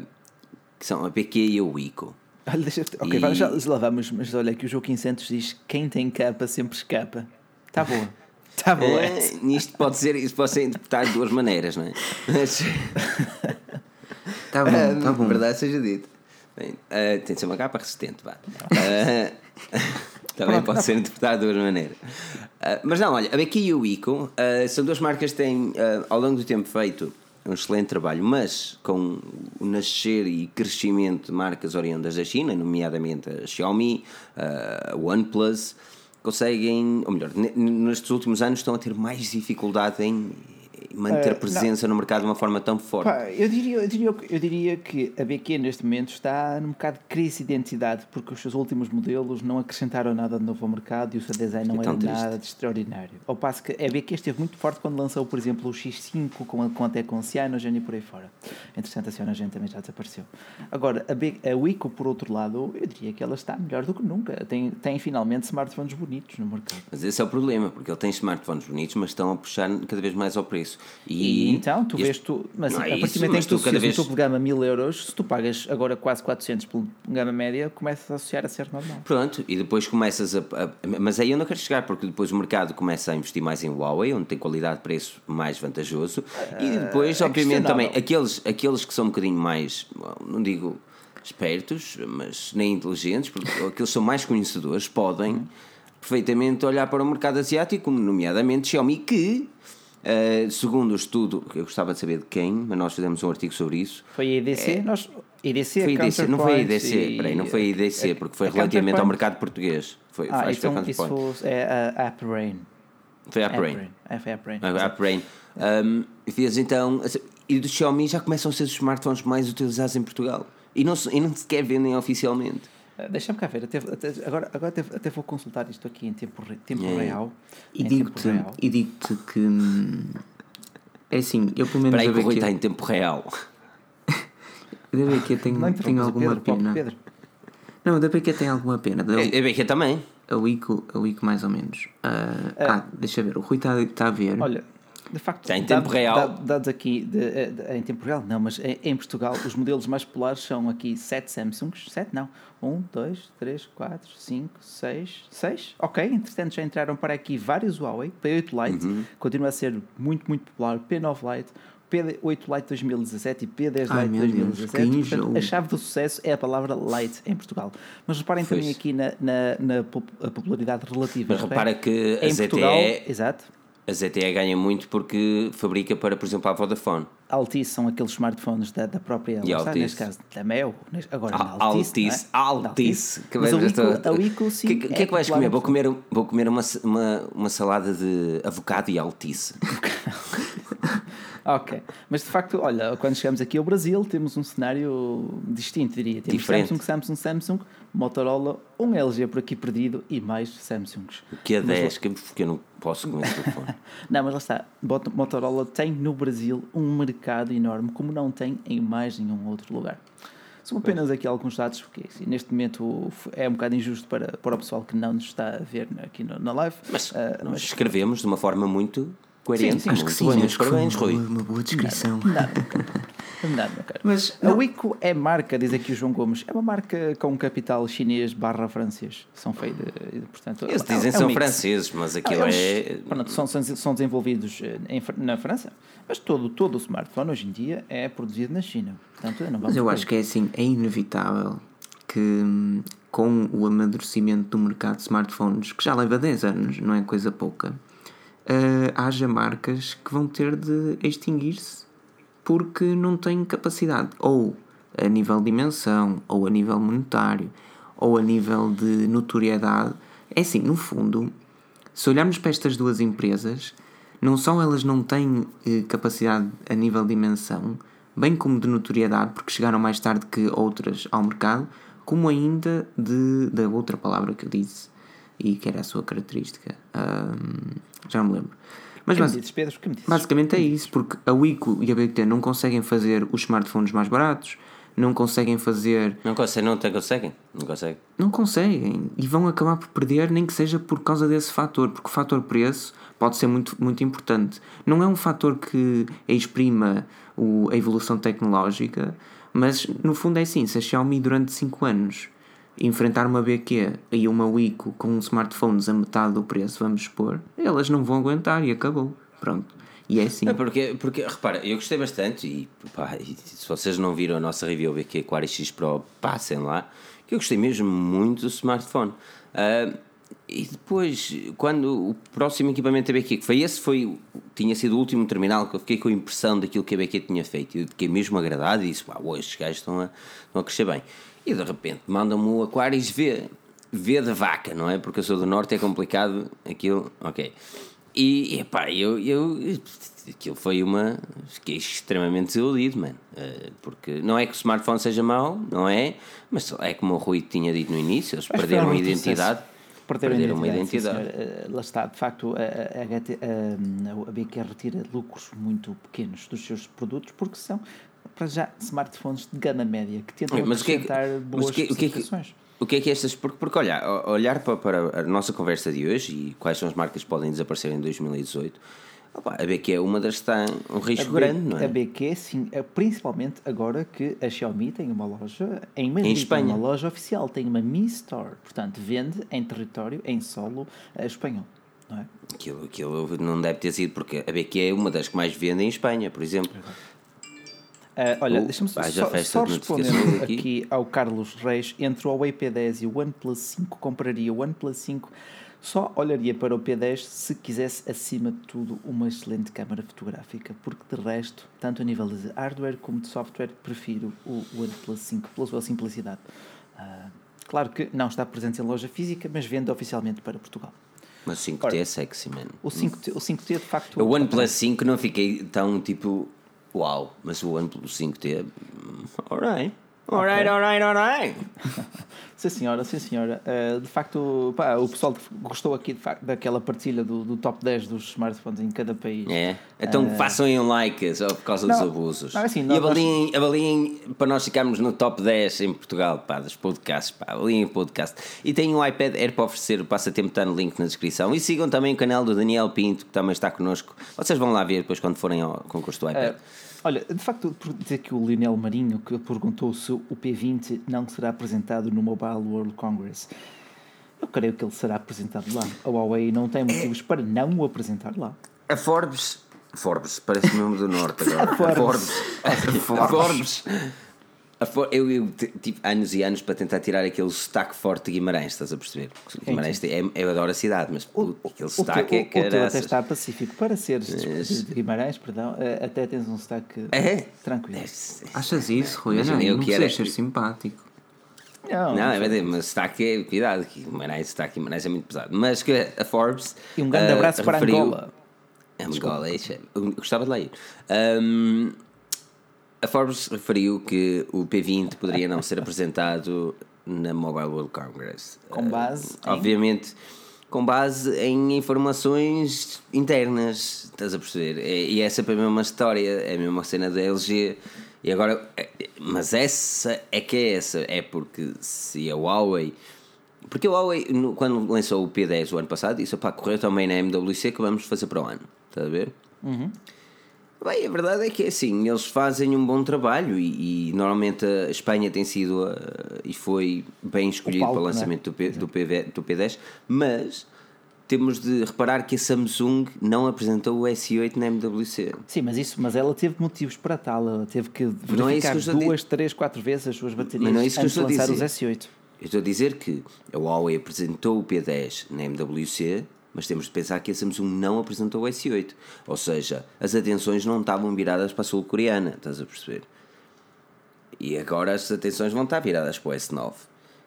que são a PQ e a Wico. olha, ok, E- vamos, já lá vamos, mas olha que o Joaquim Santos diz: quem tem capa sempre escapa. Está boa, *laughs* está boa. É, isto pode ser, isto pode ser interpretado de duas maneiras, não é? Mas, *laughs* Tá bom, tá bom. Verdade seja dito. Ah, tem de ser uma capa resistente, vá. Ah, *laughs* também pode ser interpretado de duas maneiras. Ah, mas não, olha, a BQ e o ICO são duas marcas que têm, ao longo do tempo, feito um excelente trabalho, mas com o nascer e crescimento de marcas oriundas da China, nomeadamente a Xiaomi, a OnePlus, conseguem, ou melhor, ne- nestes últimos anos estão a ter mais dificuldade em manter não. presença no mercado de uma forma tão forte. Pá, eu, diria, eu, diria, eu diria que a BQ neste momento está num bocado de crise de identidade porque os seus últimos modelos não acrescentaram nada de novo ao mercado e o seu design não É era triste. nada de extraordinário. Ao passo que a BQ esteve muito forte quando lançou, por exemplo, o X5 com, a- com até com Cyanogen e por aí fora. Entretanto, a Cyanogen também já desapareceu. Agora, a, B, a Wico, por outro lado, eu diria que ela está melhor do que nunca. Tem, tem finalmente smartphones bonitos no mercado. Mas esse é o problema, porque ele tem smartphones bonitos, mas estão a puxar cada vez mais ao preço. E, então, tu este- vês tu, mas Não a é partir isso, do momento em que tu tu cada vez- um topo de gama a 1000 euros, se tu pagas agora quase 400 por gama média, começas a associar a ser normal. Pronto, e depois começas a, a- Mas aí eu não quero chegar, porque depois o mercado começa a investir mais em Huawei, onde tem qualidade de preço mais vantajoso. e depois, é obviamente, também aqueles, aqueles que são um bocadinho mais. Não digo espertos, mas nem inteligentes, porque *laughs* aqueles que são mais conhecedores podem perfeitamente olhar para o mercado asiático, nomeadamente Xiaomi, que. Eh, segundo o estudo, que eu gostava de saber de quem, mas nós fizemos um artigo sobre isso, Foi a IDC? Nós, IDC, É. foi IDC, não foi Counterpoint IDC, e- peraí, não foi IDC, a- porque foi a relativamente ao mercado português. Foi, Ah, acho que foi então Counterpoint. isso é a AppRain. Foi a Brain. É, foi a AppRain. A. Um, e fez então. E do Xiaomi já começam a ser os smartphones mais utilizados em Portugal. E não, e não sequer vendem oficialmente. Ah, Deixa-me cá ver, até, até- agora, agora até, até vou consultar isto aqui em tempo, tempo É. real. E digo-te digo-te que. hum, É assim, eu pelo menos Espera aí a que o Rui BQ está em tempo real. O da BQ tem, Não tem o alguma Pedro, pena. Pedro. Não, o da BQ tem alguma pena. Da- A a BQ também. A Wico, a Wico mais ou menos. Ah, ah, deixa ver, o Rui está está a ver. Olha, de facto, em tempo dados- real. da- Dados aqui, de- eh, de- em tempo real, não, mas em, em Portugal, os modelos mais populares são aqui 7 Samsungs, 7 não, 1, 2, 3, 4, 5, 6, 6, ok, entretanto já entraram para aqui vários Huawei, P8 Lite, Uhum. continua a ser muito, muito popular, P9 Lite, P8 Lite 2017 e P10 Ai, Lite meu Deus, 2017. que Portanto, a chave do sucesso é a palavra Lite em Portugal. Mas reparem também Pois. aqui na, na, na popularidade relativa. Mas repara que a em Portugal, ZTE, exato, a ZTE ganha muito porque fabrica para, por exemplo, a Vodafone. Altice são aqueles smartphones da, da própria, E Altice. neste caso, da Mel, agora Ah, na Altice, Altice, é? Altice. Da Mas a Wico, estou- a Wico, sim, O que, que é que vais popular comer? em Vou comer, vou comer uma, uma, uma salada de avocado e altice. *laughs* Ok, mas de facto, olha, quando chegamos aqui ao Brasil, temos um cenário distinto, diria. Temos Diferente. Samsung, Samsung, Samsung, Motorola, um LG por aqui perdido e mais Samsungs. Que é Mas 10, que porque eu não posso comer esse telefone. *laughs* Não, mas lá está. Mot- Motorola tem no Brasil um mercado enorme, como não tem em mais nenhum outro lugar. São apenas aqui alguns dados, porque assim, neste momento é um bocado injusto para, para o pessoal que não nos está a ver aqui no- na live. Mas Ah, nós escrevemos de uma forma muito coerente. Sim, sim. acho que sim, bem. acho que foi Parabéns, uma, Rui. uma boa descrição. Nada, nada, meu *laughs* caro. Mas A Wico é marca, diz aqui o João Gomes, é uma marca com capital chinês barra francês. São feitos, portanto... Eles é- dizem é que um são mix. franceses, mas aquilo Eles, é. pronto, são, são, desenvolvidos eh, em na França, mas todo, todo o smartphone hoje em dia é produzido na China. Portanto, não vamos Mas eu acho que é assim, é inevitável que hum, com o amadurecimento do mercado de smartphones, que já leva 10 anos, não é coisa pouca, eh, haja marcas que vão ter de extinguir-se porque não têm capacidade, ou a nível de dimensão, ou a nível monetário, ou a nível de notoriedade. É assim, no fundo, se olharmos para estas duas empresas, não só elas não têm eh, capacidade a nível de dimensão, bem como de notoriedade, porque chegaram mais tarde que outras ao mercado, como ainda de, da outra palavra que eu disse e que era a sua característica. Ahm, já não me lembro. Mas basi- dizes, Pedro? O que me dizes? basicamente é isso, porque a Wico e a BT não conseguem fazer os smartphones mais baratos, não conseguem fazer Não conseguem, não conseguem. Não conseguem. não conseguem e vão acabar por perder, nem que seja por causa desse fator, porque o fator preço pode ser muito, muito importante. Não é um fator que exprima o, a evolução tecnológica, mas no fundo é assim: se a Xiaomi durante 5 anos enfrentar uma BQ e uma Wico com smartphones a metade do preço, vamos expor, elas não vão aguentar e acabou. Pronto. E é assim. É porque, porque, repara, eu gostei bastante e, pá, e se vocês não viram a nossa review BQ Aquaris X Pro, passem lá, que eu gostei mesmo muito do smartphone. Ah, e depois, quando o próximo equipamento da BQ, que foi esse, foi, tinha sido o último terminal que eu fiquei com a impressão daquilo que a BQ tinha feito. Eu fiquei mesmo agradado e disse: Uau, estes gajos estão a, estão a crescer bem. E de repente mandam-me o Aquaris V, V da vaca, não é? Porque eu sou do norte, é complicado aquilo, ok. E, epá, eu, eu. Aquilo foi uma. Fiquei extremamente desiludido, mano. Eh, porque não é que o smartphone seja mau, não é? Mas é como o Rui tinha dito no início, eles que perderam a identidade. Perderam, Perderam uma identidade. senhor. Eh, lá está, de facto, a, a, a, a BQ retira lucros muito pequenos dos seus produtos porque são, para já, smartphones de gama média que tentam Mas o que é mas boas o que- o que é que- especificações. O que é que estas. Porque, porque olhar, olhar para, para a nossa conversa de hoje e quais são as marcas que podem desaparecer em 2018, opa, a BQ é uma das que está um risco B- grande, não é? A BQ, sim, é principalmente agora que a Xiaomi tem uma loja em Madrid, Em Espanha. uma loja oficial, tem uma Mi Store, portanto vende em território, em solo eh, espanhol, não é? Aquilo, aquilo não deve ter sido, porque a BQ é uma das que mais vende em Espanha, por exemplo. Ah, olha, Oh, deixa-me só, só, respondendo aqui. aqui. ao Carlos Reis, entre o Huawei P10 e o OnePlus 5, compraria o OnePlus 5, só olharia para o P10 se quisesse, acima de tudo, uma excelente câmara fotográfica, porque de resto, tanto a nível de hardware como de software, prefiro o OnePlus 5 pela sua simplicidade. Ah, claro que não está presente em loja física, mas vende oficialmente para Portugal. Mas o 5T Ora, é sexy, mano. O 5T, o 5T de facto... O OnePlus 5 não fiquei tão tipo uau, mas o OnePlus 5T, hum, alright, alright, alright, alright. *laughs* Sim senhora, sim senhora. Uh, de facto, pá, o pessoal gostou aqui facto, daquela partilha do, do, top 10 dos smartphones em cada país. É. Então uh, façam um like só por causa não, dos abusos. Não, assim, não, e avaliem, nós... avaliem para nós ficarmos no top 10 em Portugal, pá, dos podcasts, pá, avaliem o podcast. E tem um iPad Air para oferecer, o passatempo está no link na descrição. E sigam também o canal do Daniel Pinto, que também está connosco. Vocês vão lá ver depois quando forem ao concurso do iPad. Uh, Olha, de facto, por dizer que o Lionel Marinho que perguntou se o P20 não será apresentado no Mobile World Congress. Eu creio que ele será apresentado lá. A Huawei não tem motivos para não o apresentar lá. A Forbes. Forbes, parece mesmo do Norte agora. *laughs* A Forbes. A Forbes. *laughs* A Forbes. Eu, eu tive anos e anos para tentar tirar aquele sotaque forte de Guimarães, estás a perceber? Guimarães é, eu adoro a cidade, mas o, aquele sotaque o, é O teu até está pacífico. Para seres mas... de Guimarães, perdão, eh, até tens um sotaque é? tranquilo. Achas isso, Rui? Não, eu não que era... ser simpático. Não, não é verdade, mas sotaque é cuidado, que Guimarães, sotaque Guimarães é muito pesado. Mas que a Forbes. E um grande uh, abraço para referiu... Angola. Angola, é, eu gostava de ler. Um, a Forbes referiu que o P20 poderia não ser apresentado na Mobile World Congress. Com base? Uh, obviamente, com base em informações internas, estás a perceber? E essa é a mesma história, é a mesma cena da LG. E agora, é, mas essa é que é essa, é porque se a Huawei. Porque a Huawei, quando lançou o P10 o ano passado, disse: pá, correu também na MWC que vamos fazer para o ano, estás a ver? Uhum. Bem, a verdade é que é assim, eles fazem um bom trabalho e, e normalmente a Espanha tem sido uh, e foi bem escolhido palco, para o é? lançamento é? do, P, do, PV, do P10, mas temos de reparar que a Samsung não apresentou o S8 na MWC. Sim, mas isso, mas ela teve motivos para tal, ela teve que verificar é duas, três, quatro vezes as suas baterias mas não é isso antes que eu de lançar os S8. Eu estou a dizer que a Huawei apresentou o P10 na MWC mas temos de pensar que a Samsung não apresentou o S8. Ou seja, as atenções não estavam viradas para a sul-coreana, estás a perceber? E agora as atenções vão estar viradas para o S9.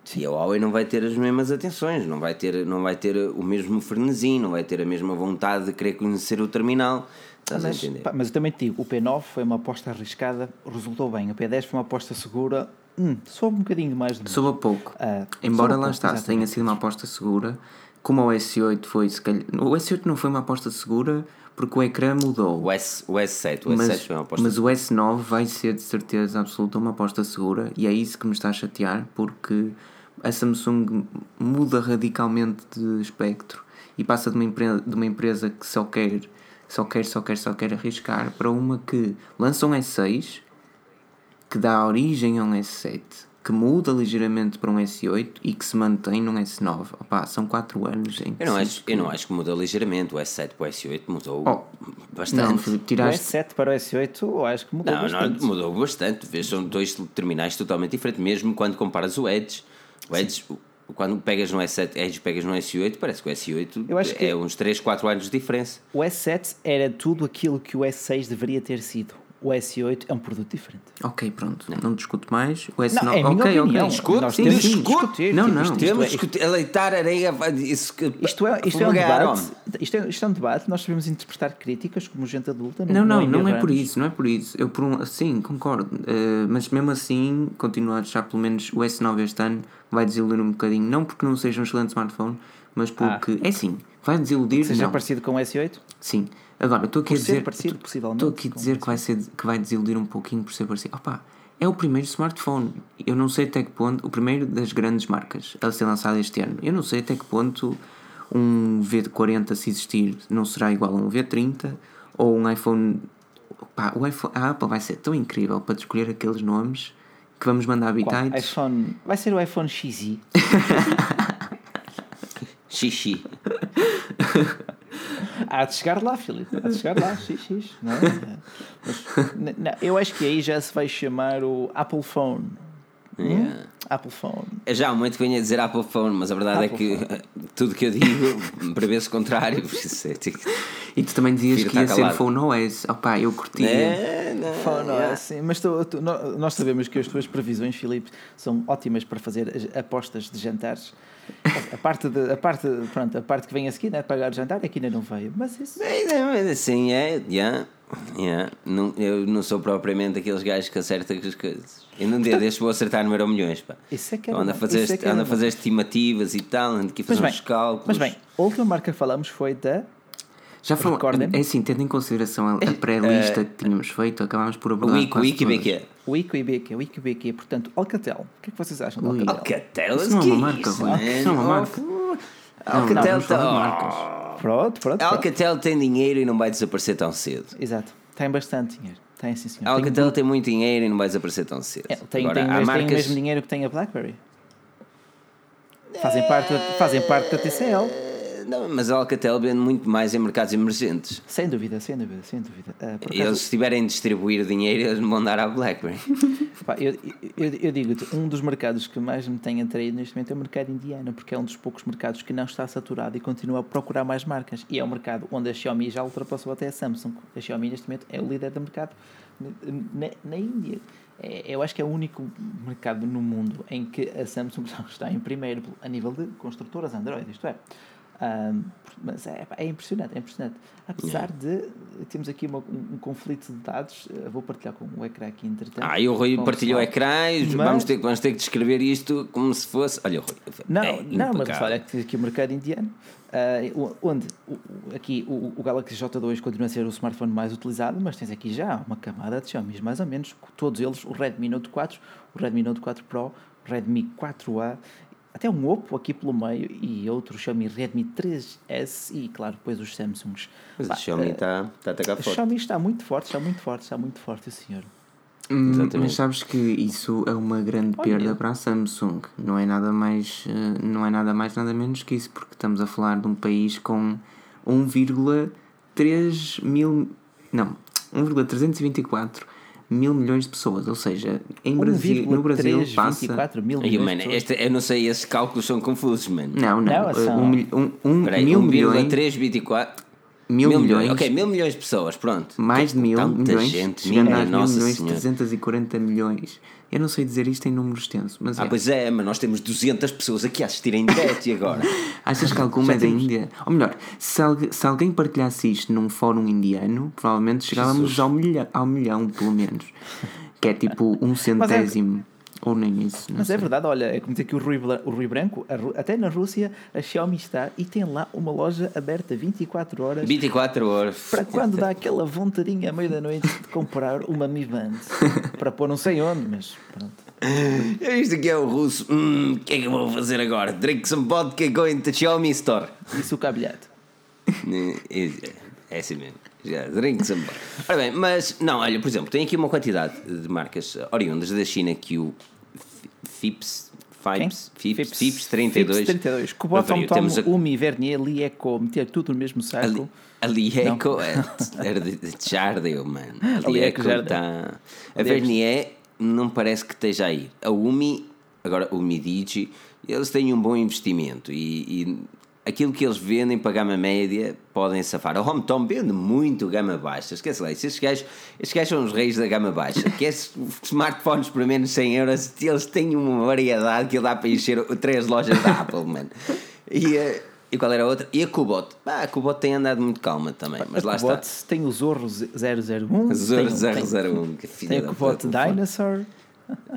Sim. E a Huawei não vai ter as mesmas atenções, não vai ter, não vai ter o mesmo frenesim, não vai ter a mesma vontade de querer conhecer o terminal. Estás mas, a entender? Pá, mas eu também te digo, o P9 foi uma aposta arriscada, resultou bem. O P10 foi uma aposta segura, hum, soube um bocadinho mais de Soube pouco. Uh, Embora lá está, tenha sido uma aposta segura, como o S8 foi, se calhar, o S8 não foi uma aposta segura porque o ecrã mudou. O, S, o S7, o S7 mas, foi uma aposta Mas segura. o S9 vai ser de certeza absoluta uma aposta segura e é isso que me está a chatear porque a Samsung muda radicalmente de espectro e passa de uma empresa, de uma empresa que só quer, só quer, só quer, só quer arriscar para uma que lança um S6 que dá origem a um S7 que muda ligeiramente para um S8 e que se mantém num S9. Opa, são 4 anos em que eu não, acho, que... eu não acho que muda ligeiramente. O S7 para o S8 mudou oh, bastante. Não, Filipe, tiraste... O S7 para o S8 eu acho que mudou não, bastante. Não, mudou bastante. Vês, são dois terminais totalmente diferentes, mesmo quando comparas o Edge. O Edge, Sim. quando pegas no S7, Edge pegas no S8, parece que o S8 é uns 3, 4 anos de diferença. O S7 era tudo aquilo que o S6 deveria ter sido o S8 é um produto diferente. Ok, pronto, não, não discuto mais. O S9, não, é ok, ok. Discute, Nós temos discute. discutir. Não, tipo, não. Isto, temos isto, discutir. Aleitar areia. Isso, isto é, isto é um debate. Isto é, isto é um debate. Nós sabemos interpretar críticas como gente adulta. Não, não, não, não é por isso. Não é por isso. Eu, por um, sim, concordo. Uh, mas mesmo assim, continuo a achar pelo menos o S9 este ano vai desiludir um bocadinho. Não porque não seja um excelente smartphone, mas porque. Ah. É sim, vai desiludir. Seja não. parecido com o S8? Sim. Agora, estou aqui por a dizer. parecido. Estou aqui a dizer que vai, ser, que vai desiludir um pouquinho por ser parecido. Opa, é o primeiro smartphone. Eu não sei até que ponto. O primeiro das grandes marcas a ser lançado este ano. Eu não sei até que ponto um V40, se existir, não será igual a um V30 ou um iPhone. Opa, o iPhone a Apple vai ser tão incrível para escolher aqueles nomes que vamos mandar bitites. iPhone. Vai ser o iPhone XI. *laughs* Xixi. *laughs* *laughs* Há de chegar lá, Filipe. Há de chegar lá, xx. Não é? Mas, não, eu acho que aí já se vai chamar o Apple Phone. Hum? Yeah. Apple Phone. É já há muito que venho a dizer Apple Phone, mas a verdade Apple é que Phone. *laughs* tudo que eu digo *laughs* prevê-se contrário. É tipo- E tu também dizias que ia ser calado. Phone OS. Opá, eu curtia. É, não, Fala, não, yeah. é assim, mas tu- tu- nó- nós sabemos que as tuas previsões, Filipe, são ótimas para fazer as apostas de jantares. A parte, de, a parte, pronto, a parte que vem a seguir, né, de pagar o jantar, é que ainda não veio. Mas isso. É, assim é, yeah, yeah. Não, eu não sou propriamente aqueles gajos que acertam as coisas. Eu num dia destes vou acertar no Euro Milhões, pá. Isso é que é ando, a bom, fazer, isso é é ando a fazer estimativas e tal, ando aqui a Mas fazer bem, uns cálculos. mas bem, a última marca que falamos foi da. Já falou, é assim, tendo em consideração a, a pré-lista que tínhamos feito, acabámos por o abordar Wiki, quase Wiki, todas. BQ. Wiki IBQ, Wiki IBQ, portanto, Alcatel. O que é que vocês acham do Ui. Alcatel? Alcatel, Isso não é que uma marca, isso? Isso não é uma marca. Alcatel, de tá- pronto. pronto. Alcatel tem dinheiro e não vai desaparecer tão cedo. Exato. Tem bastante dinheiro. Tem sim, senhor. A Tem Alcatel tem muito dinheiro e não vai desaparecer tão cedo. É, tem, Agora, tem, há mas tem o marcas... mesmo dinheiro que tem a BlackBerry. Fazem parte, fazem parte da TCL. Não, mas a Alcatel vende muito mais em mercados emergentes. Sem dúvida, sem dúvida, sem dúvida. Acaso, eles, se estiverem a distribuir dinheiro, eles vão dar à BlackBerry. *laughs* pá, eu, eu, eu digo-te, um dos mercados que mais me tem atraído neste momento é o mercado indiano, porque é um dos poucos mercados que não está saturado e continua a procurar mais marcas. E é um mercado onde a Xiaomi já ultrapassou até a Samsung. A Xiaomi neste momento é o líder do mercado na, na Índia. É, eu acho que é o único mercado no mundo em que a Samsung *laughs* está em primeiro a nível de construtoras Android, isto é. Ahm, mas é, é impressionante, é impressionante. Apesar de temos aqui uma- um, um conflito de dados, vou partilhar com o ecrã aqui entretanto. Ah, e o Rui partilhou pessoal. ecrã e Mas- vamos, ter, vamos ter que descrever isto como se fosse. Olha, o Rui. Não, é não, mas olha, que aqui o mercado indiano, ah, onde o- o- aqui o, o Galaxy J2 continua a ser o smartphone mais utilizado, mas tens aqui já uma camada de Xiaomi, mais ou menos, todos eles, o Redmi Note 4, o Redmi Note 4 Pro, o Redmi 4A, até um Oppo aqui pelo meio e outro Xiaomi Redmi 3S e, claro, depois os Samsungs. Mas Pá, a Xiaomi está tá a atacar a forte. Xiaomi está muito forte, está muito forte, está muito forte, sim, senhor. Hum, Exatamente. Mas sabes que isso é uma grande Olha. perda para a Samsung. Não é nada mais, eh, não é nada mais nada menos que isso, porque estamos a falar de um país com 1,3 mil, não, 1,324 mil milhões de pessoas. Ou seja, em Brasil, no Brasil passa 1,324 mil Aí, milhões mano, pessoas. este, eu não sei, esses cálculos são confusos, mano. Não, não, Não, eh, são- um, mil- um, um Peraí, mil milhões, 1,324 mil milhões, Ok, mil milhões de pessoas, pronto. mais de mil Tanta milhões, gente, chegando a mil Nossa milhões, Senhora. 340 milhões. Eu não sei dizer isto em números extensos, mas Ah, é. pois é, mas nós temos 200 pessoas aqui a assistirem em direto e agora? *laughs* Achas que alguma é da Índia? Ou melhor, se, se alguém partilhasse isto num fórum indiano, provavelmente chegávamos ao milhão, ao milhão, pelo menos. Que é tipo um centésimo. Ou nem isso. Não Mas sei. é verdade, olha, é como dizer que o Rui, o Rui Branco, a até na Rússia, a Xiaomi está e tem lá uma loja aberta 24 horas 24 horas. para quando dá aquela vontadinha à meia da noite de comprar uma Mi Band *laughs* para pôr não sei onde, mas pronto. Isto aqui é o russo. Hum, o que é que eu vou fazer agora? Drink some vodka going to Xiaomi store. Isso o cabilhado. *laughs* É é assim mesmo. Já, drink some vodka. Ora bem, mas não, olha, por exemplo, tem aqui uma quantidade de marcas oriundas da China que o Fips. Fips, Fips, Fips 32. Fips 32. Kubota, Preferiu. Tom, a- Umi, Vernier, Lieco, meter tudo no mesmo saco. Ali, ali Eco é, era de, de Jardel, mano. *laughs* Ali Ali Eco Eco Jardel. está. A Vernier não parece que esteja aí. A Umi, agora o Midigi, eles têm um bom investimento e, e aquilo que eles vendem para a gama média podem safar. A Home Tom vende muito gama baixa. Esquece lá, isso. estes gajos, estes gajos são os reis da gama baixa. *laughs* Que é smartphones por menos 100 euros, eles têm uma variedade que dá para encher três lojas da Apple, *laughs* mano. E, eh, e qual era a outra? E a Cubot. Ah, a Cubot tem andado muito calma também, mas lá a está. Kubot tem o Zorro 001. Zero, tem, zero, tem, zero, um, que filha tem o Kubot. Dinosaur.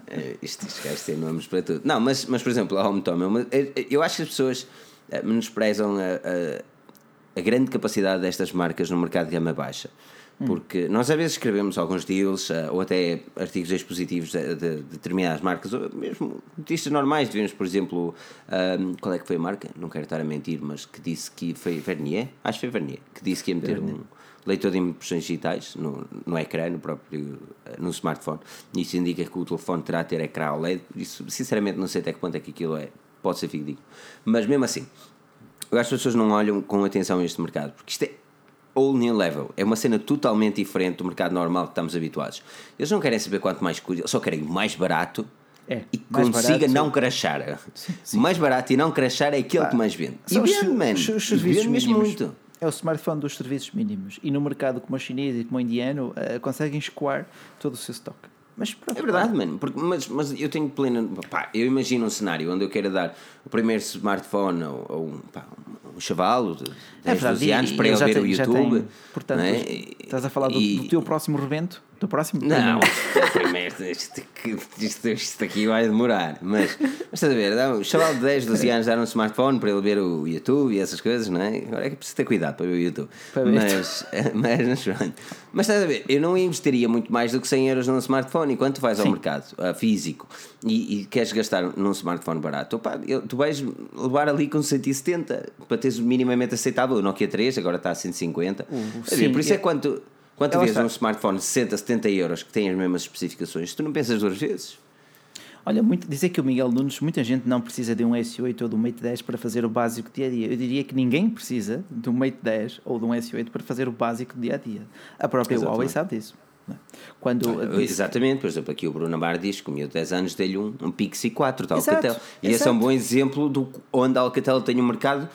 Eh, Isto, estes gajos têm nomes para tudo. Não, mas, mas por exemplo, a Home Tom, é uma- eu, acho que as pessoas eh, menosprezam a, a, a grande capacidade destas marcas no mercado de gama baixa. Porque nós às vezes escrevemos alguns deals eh, ou até artigos expositivos de, de- de determinadas marcas, ou mesmo notícias normais. Tivemos, por exemplo, ahm, qual é que foi a marca? Não quero estar a mentir, mas que disse que foi Vernier, acho que foi Vernier, que disse que ia meter um leitor de impressões digitais no, no ecrã, no próprio eh, no smartphone. Isso indica que o telefone terá a ter ecrã OLED. Isso, sinceramente, não sei até que ponto é que aquilo é. Pode ser fidedigno. Mas mesmo assim, eu acho que as pessoas não olham com atenção a este mercado, porque isto é all new level. É uma cena totalmente diferente do mercado normal que estamos habituados. Eles não querem saber quanto mais custa, só querem o mais barato É, e que consiga barato. não crashar. O mais barato e não crashar é aquele que mais vende. E São os vende, os- os serviços mesmo mínimos. muito. é o smartphone dos serviços mínimos. E no mercado como o chinês e como o indiano, uh, conseguem escoar todo o seu stock. Mas pronto, É verdade, mano. Porque, mas, mas eu tenho plena. Pá, eu imagino um cenário onde eu quero dar o primeiro smartphone ou, ou pá, um chavalo de 10, É verdade, 12 e- anos e para ele ele ver tem- o YouTube. tem- portanto, é? estás a falar do, E- do teu próximo rebento? Do próximo? Não, *laughs* isto, isto, isto aqui vai demorar. Mas, mas estás a ver, um chaval de 10, 12 anos dar um smartphone para ele ver o YouTube e essas coisas, não é? Agora é que preciso ter cuidado para ver o YouTube. Para. *laughs* Mas, mas, mas, mas estás a ver, eu não investiria muito mais do que 100 euros num smartphone enquanto tu vais ao Sim. mercado ah, físico e, e queres gastar num smartphone barato. Opa, eu- tu vais levar ali com 170 para teres minimamente aceitável. O Nokia 3 agora está a 150. Quer dizer, sim, por isso é é- quando. Quando vês está- um smartphone de 60, 70 euros que tem as mesmas especificações, tu não pensas duas vezes. Olha, muito, dizer que o Miguel Nunes, muita gente não precisa de um S8 ou de um Mate 10 para fazer o básico dia a dia. Eu diria que ninguém precisa de um Mate 10 ou de um S8 para fazer o básico dia a dia. A própria Exatamente. Huawei sabe disso. é? Quando disse- Exatamente, por exemplo, aqui o Bruno Amar diz que o de 10 anos deu-lhe um, um Pixie 4 da Exato, Alcatel. E esse é exato. um bom exemplo do onde a Alcatel tem um mercado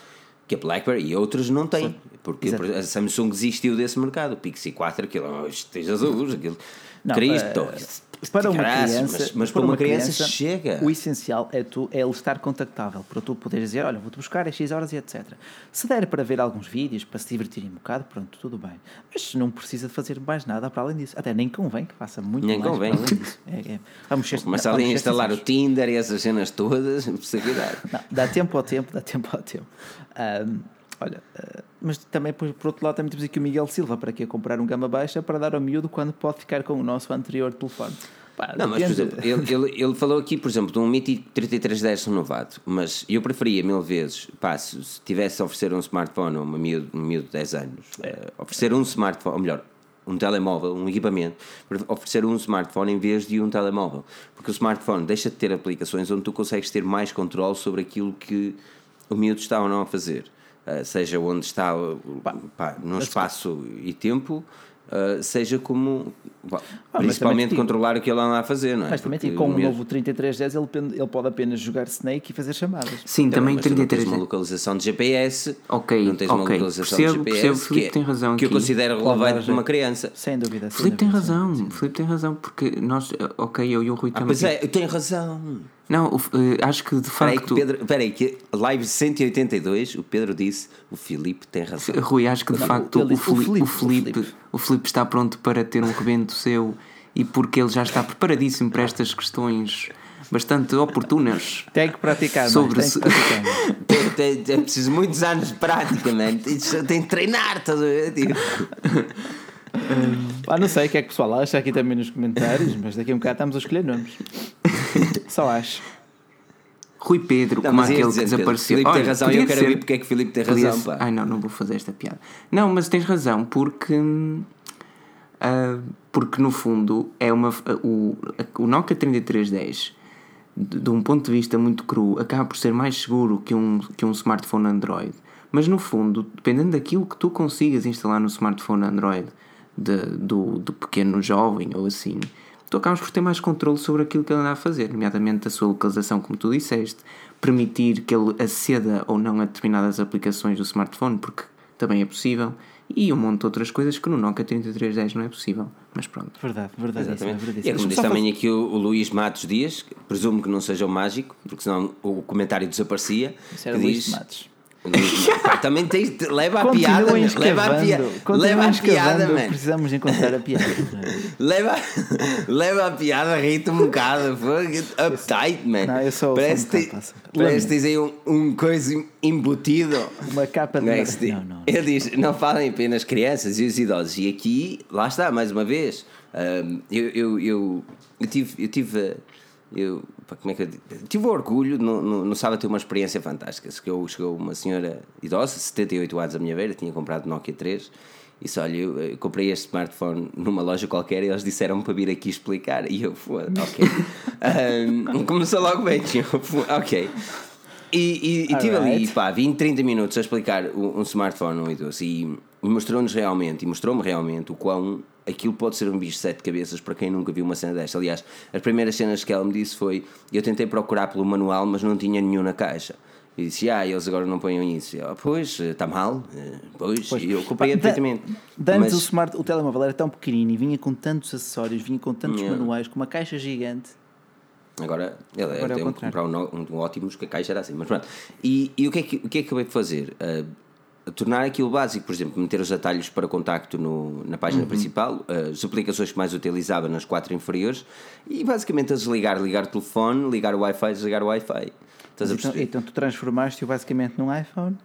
que a BlackBerry e outros não têm. Porque Exato. a Samsung desistiu desse mercado. O Pixie 4, aquilo, oh, é Jesus, aquilo. Não, Cristo. eh, para uma Caraças, criança, mas, mas para uma criança, chega. O essencial é, tu, é ele estar contactável, para tu poderes dizer, olha, vou-te buscar a X horas e etc. Se der para ver alguns vídeos, para se divertirem um bocado, pronto, tudo bem. Mas não precisa de fazer mais nada para além disso. Até nem convém que faça muito Nem mais convém. para além disso. É, é. Vamos ser, Começa ali a instalar o. Tinder e essas cenas todas, *laughs* precisa cuidar. Não, dá tempo ao tempo, dá tempo ao tempo. Ahm, olha, ah, mas também, por, por outro lado, também temos aqui o Miguel Silva, para que comprar um gama baixa para dar ao miúdo quando pode ficar com o nosso anterior telefone. Pá, Não, mas por exemplo, ele, ele, ele falou aqui, por exemplo, de um MITI 3310 renovado, mas eu preferia mil vezes, pá, se, se tivesse a oferecer um smartphone a uma miúdo, um miúdo de 10 anos, eh, oferecer um smartphone, ou melhor, um telemóvel, um equipamento, pre- oferecer um smartphone em vez de um telemóvel, porque o smartphone deixa de ter aplicações onde tu consegues ter mais controle sobre aquilo que o miúdo está ou não a fazer, Eh, seja onde está, eh, pá, no espaço e tempo. eh, seja como pá, Ah, mas principalmente também controlar o que ele anda a fazer, não é? Mas também Porque tem, com o novo 3310 ele, ele pode apenas jogar Snake e fazer chamadas. Sim, também mas tu não tens 33. uma localização de GPS. Ok, não tens uma ok. localização Percebo, de GPS percebo, que, é- tem razão que eu aqui. considero Pode relevante para uma criança. Sem dúvida. sem Filipe tem razão, Filipe tem razão, porque nós, ok, eu e o Rui Ah, temos. pois é, eu tenho razão. Não, o- eh, acho que de Espera aí, que facto. o Pedro, espera aí, que live 182, o Pedro disse, o Filipe tem razão. *laughs* Rui, acho que de Não, facto o, disse o Fili- o, Filipe, o Filipe, Filipe. o Filipe está pronto para ter um rebento seu e porque ele já está preparadíssimo para estas questões bastante oportunas. Tem que praticar, Sobre mais, tem que praticar. mais. *laughs* Tem, tem, tem preciso muitos anos de prática, mano. Tem, tem de treinar, estás a ver? Ah, não sei o que é que o pessoal acha aqui também nos comentários, mas daqui a um bocado estamos a escolher nomes. Só acho. Rui Pedro, Não, como aquele dizer, que Pedro, desapareceu. Filipe tem Olha, razão e eu podia quero ser- ouvir porque é que o Filipe tem podia razão, ser- pá. Ai não, não vou fazer esta piada. Não, mas tens razão, porque. ah, porque no fundo é uma. O, o Nokia 3310, de, de um ponto de vista muito cru, acaba por ser mais seguro que um, que um smartphone Android. Mas no fundo, dependendo daquilo que tu consigas instalar no smartphone Android de, do, do pequeno jovem ou assim, tu acabas por ter mais controle sobre aquilo que ele anda a fazer, nomeadamente a sua localização, como tu disseste, permitir que ele aceda ou não a determinadas aplicações do smartphone, porque também é possível, e um monte de outras coisas que no Nokia 3310 não é possível. Mas pronto. Verdade, verdade. Isso, é Exatamente. verdade. E é como disse também aqui o, o Luís Matos Dias, que presumo que não seja o mágico, porque senão o comentário desaparecia. Isso era que Luís diz- Matos. *laughs* Também tens, leva a piada, meu, leva a piada, leva a piada, mano. Precisamos encontrar a piada. *laughs* Leva, leva a piada, ri-te um bocado. *laughs* Uptight, man. Não, eu sou- parece um que tens aí um, um coisa embutido. Uma capa de. Não é? Não, não. Ele diz: não falem apenas crianças e os idosos. E aqui, lá está, mais uma vez. hum, eu, eu, eu, eu tive. Eu tive eu, como é que eu digo? tive orgulho no, no, no sábado ter uma experiência fantástica. Chegou, chegou uma senhora idosa, 78 anos à minha beira, tinha comprado Nokia 3 e disse: Olha, eu, eu comprei este smartphone numa loja qualquer e eles disseram para vir aqui explicar. E eu, foda, ok. *laughs* Hum, começou logo bem, eu, "Foda, ok. E, e, e tive ali, Alright. pá, 20, 30 minutos a explicar um, um smartphone um idoso e mostrou-nos realmente, e mostrou-me realmente o quão aquilo pode ser um bicho de sete cabeças para quem nunca viu uma cena desta. Aliás, as primeiras cenas que ela me disse foi: eu tentei procurar pelo manual, mas não tinha nenhum na caixa. E disse, ah, eles agora não ponham isso. Eu, pois, está mal. Eh, Pois, Pois. eu comprei perfeitamente. De antes Mas- o, smart, o telemóvel era tão pequenino e vinha com tantos acessórios, vinha com tantos Yeah. manuais, com uma caixa gigante. Agora, ele Agora é o tem que contrário. comprar um, um, um ótimos que a caixa era assim. Mas pronto. E, e o, que é que, o que é que acabei de fazer? Ah, tornar aquilo básico, por exemplo, meter os atalhos para contacto no, na página Uhum. principal, ah, as aplicações que mais utilizava nas quatro inferiores e basicamente a desligar, ligar o telefone, ligar o Wi-Fi, desligar o Wi-Fi. Estás a Então, perceber? então tu transformaste-o basicamente num iPhone.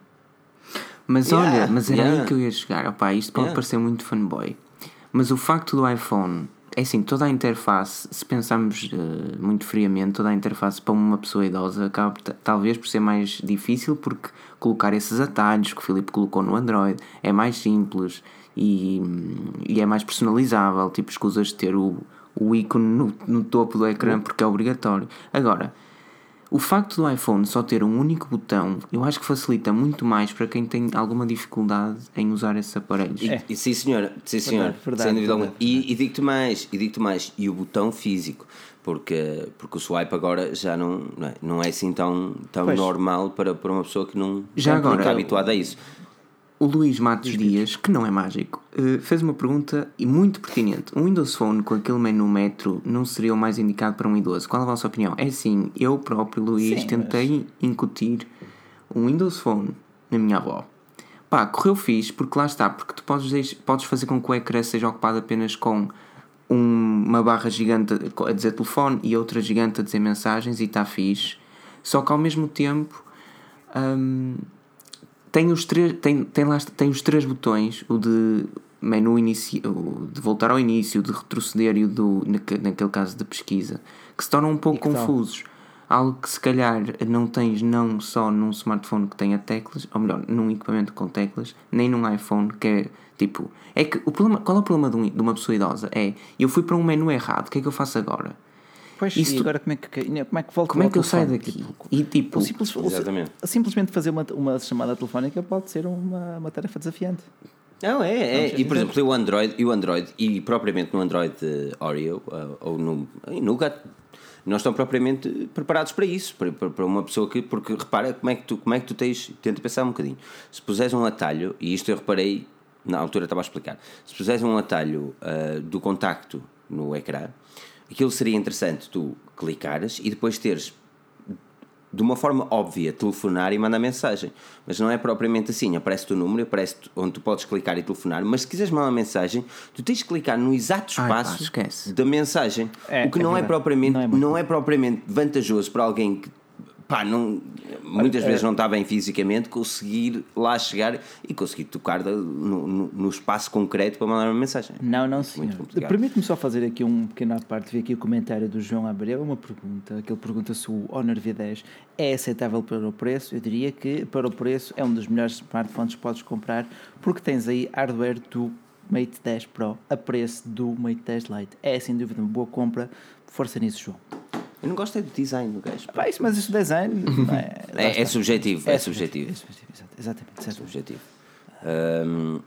Mas Yeah, olha, mas era yeah. aí que eu ia chegar. Opá, isto pode Yeah. parecer muito fanboy. Mas o facto do iPhone, é assim, toda a interface, se pensarmos eh, muito friamente, toda a interface para uma pessoa idosa acaba talvez por ser mais difícil porque colocar esses atalhos que o Filipe colocou no Android é mais simples e, e é mais personalizável. Tipo, escusas de ter o, o ícone no, no topo do ecrã porque é obrigatório. Agora, o facto do iPhone só ter um único botão, eu acho que facilita muito mais para quem tem alguma dificuldade em usar esses aparelhos. E, e sim, senhora, sim, senhor, Verdade, verdade, sem dúvida alguma. verdade, E, e digo-te mais, e digo-te mais, e o botão físico, porque, porque o swipe agora já não, não, é, não é assim tão, tão Pois. normal para, para uma pessoa que não Já não agora- está habituada a isso. O Luís Matos Dias, que não é mágico, eh, fez uma pergunta e muito pertinente. Um Windows Phone com aquele menu metro não seria o mais indicado para um idoso? Qual a vossa opinião? É assim, eu próprio, Luís, Sim, tentei incutir um Windows Phone na minha avó. Pá, correu fixe, porque lá está, porque tu podes, podes fazer com que o ecrã seja ocupado apenas com um- uma barra gigante a dizer telefone e outra gigante a dizer mensagens e está fixe. Só que ao mesmo tempo hum, tem os três tem, tem, lá, tem os três botões o de menu inici, o de voltar ao início o de retroceder e o do naque- naquele caso de pesquisa que se tornam um pouco que tal? Algo que se calhar não tens não só num smartphone que tenha teclas ou melhor num equipamento com teclas nem num iPhone que é tipo é que o problema qual é o problema de, um- de uma pessoa idosa é eu fui para um menu errado o que é que eu faço agora Pois, Isso e agora como é que, como é que volto como é que eu saio daqui Tipo, e tipo o simples, o- Exatamente. simplesmente fazer uma, uma chamada telefónica pode ser uma, uma tarefa desafiante. Não, é, é. E por exemplo, o Android, e o Android, e propriamente no Android eh, Oreo eh, ou no em Nougat, não estão propriamente preparados para isso, para, para, uma pessoa que. Porque repara como é que tu, como é que tu tens. Tenta pensar um bocadinho. Se puseres um atalho, e isto eu reparei, na altura estava a explicar, se puseres um atalho eh, do contacto no ecrã, aquilo seria interessante tu clicares e depois teres de uma forma óbvia, telefonar e mandar mensagem. Mas não é propriamente assim. Aparece-te o número, aparece onde tu podes clicar e telefonar. Mas se quiseres mandar mensagem, tu tens de clicar no exato Ai, pá, espaço da mensagem. É, o que é não, é verdade. propriamente, Não é não, é propriamente vantajoso para alguém que pá, não, muitas é- vezes não está bem fisicamente, conseguir lá chegar e conseguir tocar no, no- no espaço concreto para mandar uma mensagem. Não, não, complicado. Permite-me só fazer aqui um pequeno à parte. Vi aqui o comentário do João Abreu, uma pergunta. Que ele pergunta se o Honor V10 é aceitável para o preço. Eu diria que para o preço é um dos melhores smartphones que podes comprar, porque tens aí hardware do Mate 10 Pro a preço do Mate 10 Lite. É sem dúvida uma boa compra. Força nisso, João. Eu não gosto é do design do gajo. pá. Isso, mas isso design *laughs* é, É, é subjetivo, é, subjetivo. É subjetivo, exato, exatamente. certo. subjetivo. Ahm,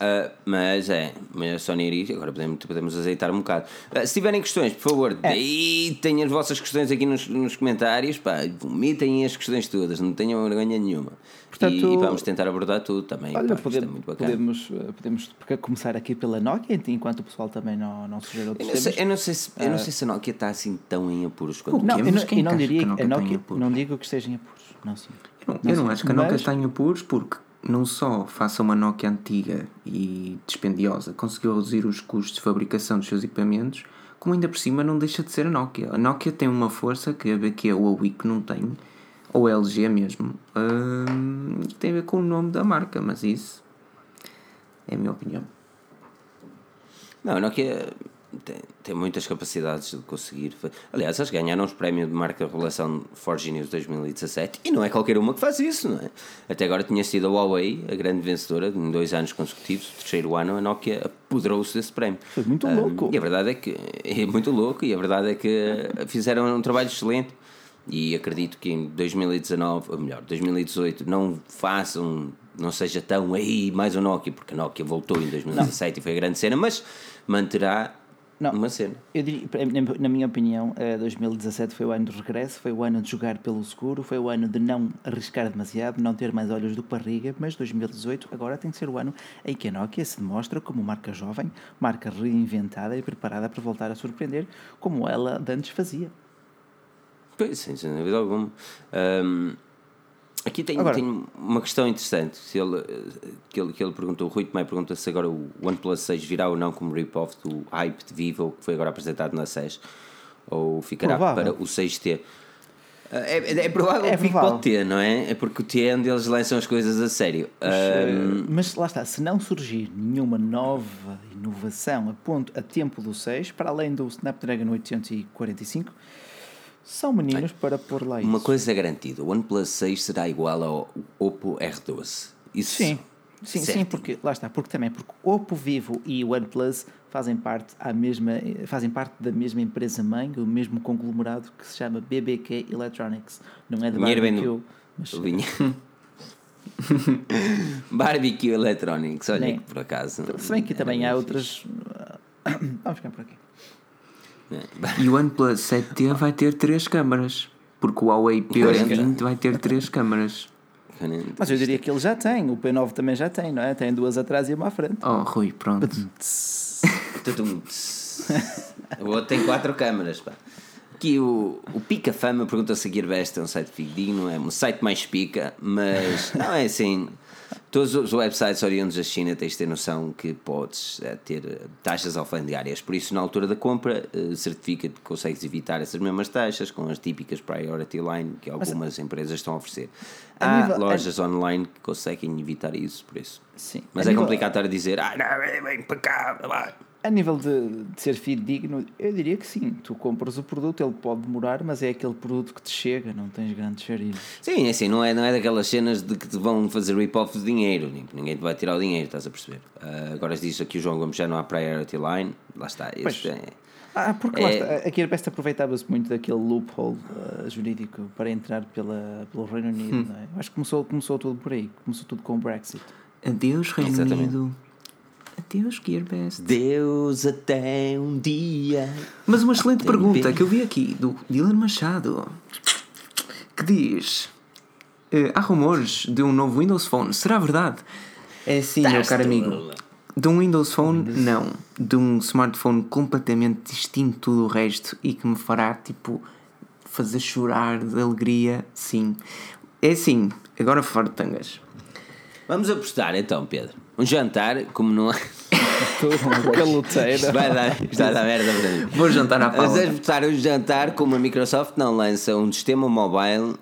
ah, mas é, mas Sony Eric, agora podemos, podemos azeitar um bocado. Ah, se tiverem questões, por favor, É. deitem as vossas questões aqui nos, nos comentários, pá, vomitem as questões todas, não tenham vergonha nenhuma. Portanto, e, e vamos tentar abordar tudo também. Olha, pá, isto podemos, é muito bacana. podemos, eh, podemos porque começar aqui pela Nokia, enquanto o pessoal também não, não sugere Eu outros não, sei, temas. eu, não sei se, eu não sei se a Nokia está assim tão em apuros quanto Não, eu Mas não, eu não que diria a Nokia a Nokia, apuros? não digo que esteja em apuros. Não, sim. Eu não, eu não acho que a Nokia mas- está em apuros porque não só faça uma Nokia antiga e dispendiosa, conseguiu reduzir os custos de fabricação dos seus equipamentos, como ainda por cima não deixa de ser a Nokia. A Nokia tem uma força que a BQ ou a Wii não tem, ou a LG mesmo, hum, que tem a ver com o nome da marca, mas isso é a minha opinião. Não, a Nokia tem, tem muitas capacidades de conseguir. Aliás, eles ganharam os prémios de marca revelação Forge News 2017 e não é qualquer uma que faz isso, não é? Até agora tinha sido a Huawei a grande vencedora em dois anos consecutivos. O terceiro ano a Nokia apoderou-se desse prémio. Foi muito Ah, louco. E a verdade é que *laughs* é muito louco e a verdade é que fizeram um trabalho excelente. E acredito que em 2019, ou melhor, 2018, não façam, não seja tão aí mais o Nokia, porque a Nokia voltou em 2017 e foi a grande cena, mas manterá Não. uma cena. Eu diria, na- minha opinião, eh, 2017 foi o ano do regresso, foi o ano de jogar pelo seguro, foi o ano de não arriscar demasiado, não ter mais olhos do barriga, mas 2018 agora tem que ser o ano em que a Nokia se demonstra como marca jovem, marca reinventada e preparada para voltar a surpreender, como ela de antes fazia. Pois, sem sem dúvida alguma. Ahm, aqui tem, Agora- tem uma questão interessante. Se ele, eh, que, ele, que ele perguntou, o Rui Tomé pergunta se agora o OnePlus 6 virá ou não como rip-off do hype de Vivo que foi agora apresentado na SES ou ficará Provável. para o 6T. Ah, É, é, é provável É que fique para o T, não é? É porque o T é onde eles lançam as coisas a sério. Ahm, Mas lá está, se não surgir nenhuma nova inovação a, ponto, a tempo do 6, para além do Snapdragon 845, são meninos para pôr lá isso. uma coisa é garantida: o OnePlus 6 será igual ao Oppo R12. Isso Sim, sim, sim, porque lá está, porque também porque Oppo, Vivo e OnePlus fazem parte à mesma fazem parte da mesma empresa mãe, o mesmo conglomerado que se chama BBK Electronics. Não é de Dinheiro barbecue, do- mas. *laughs* Barbecue Electronics, olha que por acaso. se bem que também há fixe. outras *coughs* Vamos ficar por aqui. E o OnePlus 7T vai ter três câmaras. Porque o Huawei P20 vai ter três câmaras. Mas eu diria que ele já tem, o P9 também já tem, não é? Tem duas atrás e uma à frente. Oh, Rui, pronto. O outro tem quatro câmaras. Pá. Aqui o, o Pica Fama pergunta se a Gearbest é um site fidedigno, é um site mais pica, mas não é assim. Todos os websites oriundos da China tens de ter noção que podes eh, ter eh, taxas alfandegárias. Por isso, na altura da compra, eh, certifica-te que consegues evitar essas mesmas taxas com as típicas Priority Line que algumas empresas estão a oferecer. a Há nível- lojas online que conseguem evitar isso, por isso. Sim. Mas A é nível- complicado estar a dizer, ah, não, cá, vai. A nível de, de ser fidedigno, eu diria que sim. Tu compras o produto, ele pode demorar, mas é aquele produto que te chega, não tens grande charilho. Sim, é assim, não é, não é daquelas cenas de que te vão fazer rip-off de dinheiro, ninguém te vai tirar o dinheiro, estás a perceber? Ah, agora diz aqui o João Gomes já não há priority line, lá está, este Pois. é, Ah, porque lá É- está, a Gearbest aproveitava-se muito daquele loophole ah, jurídico para entrar pela, pelo Reino Unido, Hum. não é? Acho que começou, começou tudo por aí, começou tudo com o Brexit. Adeus, Reino Exatamente. Unido. Adeus, Gearbest. Deus até um dia. Mas uma excelente pergunta pena. que eu vi aqui do Dylan Machado que diz: eh, Há rumores de um novo Windows Phone. Será verdade? É sim, meu caro amigo. De um Windows Phone, não. De um smartphone completamente distinto do resto e que me fará, tipo, fazer chorar de alegria, sim. É assim, agora fora de tangas. Vamos apostar então, Pedro. Um jantar, como não *laughs* caloteiro. Isto vai dar, isto vai dar merda para mim. Vou jantar à Vamos Paula. apostar um jantar como a Microsoft não lança um sistema mobile,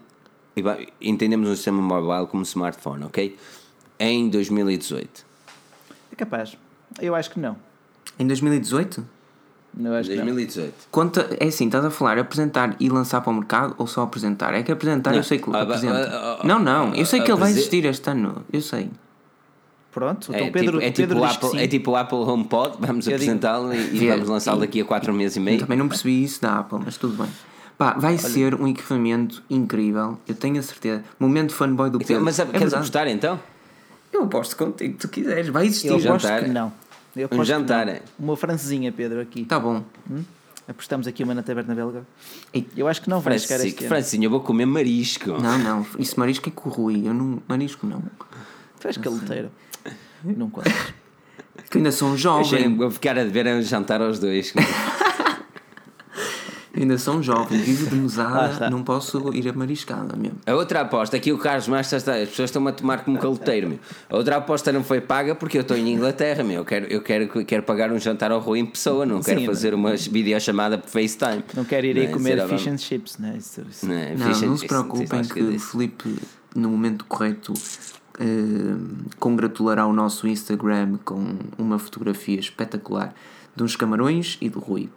e vai- entendemos um sistema mobile como smartphone, ok? Em 2018. É capaz. Eu acho que não. Em 2018? Eu acho que não. 2018. Conta, é assim, estás a falar apresentar e lançar para o mercado ou só apresentar? É que apresentar eu Não. sei que Ah, apresenta. ah, ah, não, não, eu sei que ele vai existir este ano, eu sei. Pronto, então É, Pedro, tipo, é, o Pedro tipo Apple, é tipo o Apple HomePod, vamos Eu apresentá-lo e, e vamos lançá-lo daqui a 4 meses e meio. Também não percebi isso da Apple, mas tudo bem. Pá, vai ser um equipamento incrível, eu tenho a certeza. Momento fanboy do Pedro. Mas É queres verdade. apostar então? Eu aposto contigo, tu quiseres, vai existir. Eu Um aposto jantar. que não. Eu Um aposto que jantar, não. Uma francesinha, Pedro, aqui. Tá bom. Hum? Apostamos aqui uma na taberna belga. Eu acho que não vai chegar este. Francinho, eu vou comer marisco. Não, não, isso marisco é com o Rui, eu não, marisco não. Tu és caloteiro. *laughs* Não contas. Que ainda sou um Eu Vou ficar a dever um jantar aos dois. *laughs* ainda sou um jovem, vivo de mesada, não posso ir a mariscada mesmo. A outra aposta, aqui o Carlos está, as pessoas estão-me a tomar como caloteiro, meu. A outra aposta não foi paga porque eu estou em Inglaterra, meu. Eu quero, eu quero, quero pagar um jantar ao Rui em pessoa, não quero Sim, fazer uma videochamada por FaceTime. Não quero ir aí Não é? comer Será, fish and chips, né? Isso, isso. Não, é? Não, não se preocupem que eu o. Felipe, no momento correto, eh, congratulará o nosso Instagram com uma fotografia espetacular de uns camarões e do Rui.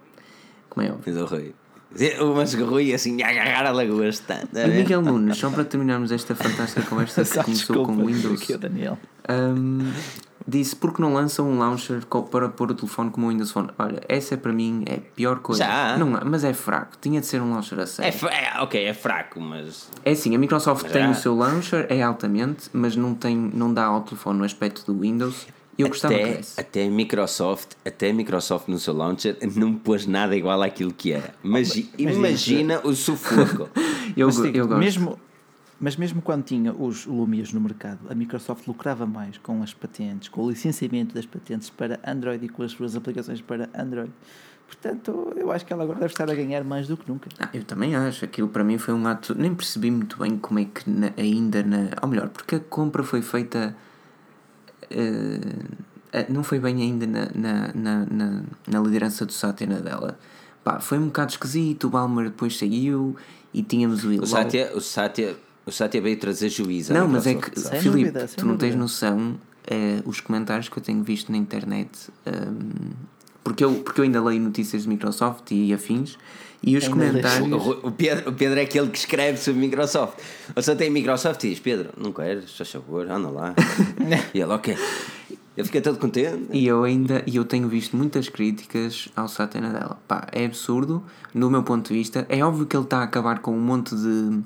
Como é óbvio. Diz o Rui. Mas o Rui assim, a agarrar a lagosta. a? Miguel Nunes, só para terminarmos esta fantástica conversa que *laughs* começou desculpa, com Windows, é o Daniel. ahm, disse porque não lançam um launcher para pôr o telefone como o Windows Phone. Olha, essa é para mim é a pior coisa. Já. Não, mas é fraco. Tinha de ser um launcher a É, sério. fra- é, ok, é fraco, mas. É assim, a Microsoft Mas tem já. o seu launcher, é altamente, mas não, tem, não dá ao telefone no aspecto do Windows. Eu gostava que Até, desse. até a Microsoft, até Microsoft no seu launcher não pôs nada igual àquilo que era. Mas imagina o sufoco. *laughs* Eu, Mas eu gosto. Mesmo, mas mesmo quando tinha os Lumias no mercado, a Microsoft lucrava mais com as patentes, com o licenciamento das patentes para Android e com as suas aplicações para Android. Portanto, eu acho que ela agora deve estar a ganhar mais do que nunca. Ah, eu também acho. Aquilo para mim foi um ato. Nem percebi muito bem como é que na- ainda na. Ou melhor, porque a compra foi feita. eh, não foi bem ainda na, na, na, na, na liderança do Satya Nadella. Pá, foi um bocado esquisito. O Balmer depois saiu e tínhamos o O Ilol. Satya, o Satya, o Satya veio trazer juízo. à Não, mas é que? Sem Filipe, dúvida, sem tu não tens dúvida. noção eh, os comentários que eu tenho visto na internet. ehm, porque, eu, porque eu ainda leio notícias de Microsoft e afins. E os Ainda comentários. O, o Pedro, o Pedro é aquele que escreve sobre Microsoft. Ou só tem Microsoft e diz: Pedro, não queres, faz favor, anda lá. *laughs* e ele, ok. Eu fiquei todo contente. E eu ainda e eu tenho visto muitas críticas ao Satya Nadella. Pá, é absurdo, no meu ponto de vista. É óbvio que ele está a acabar com um monte de,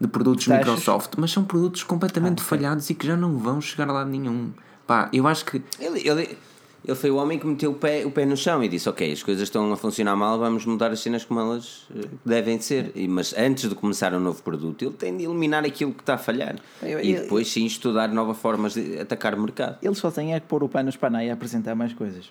de produtos Taxas. Microsoft, mas são produtos Ah, completamente falhados e que já não vão chegar a lado nenhum. Pá, eu acho que Ele, ele, ele foi o homem que meteu o pé, o pé no chão e disse: Ok, as coisas estão a funcionar mal, vamos mudar as cenas como elas eh, devem ser. E, mas antes de começar um novo produto, ele tem de eliminar aquilo que está a falhar. Eu- e eu- depois sim estudar novas formas de atacar o mercado. Ele só tem é que pôr o pé no espanai e apresentar mais coisas.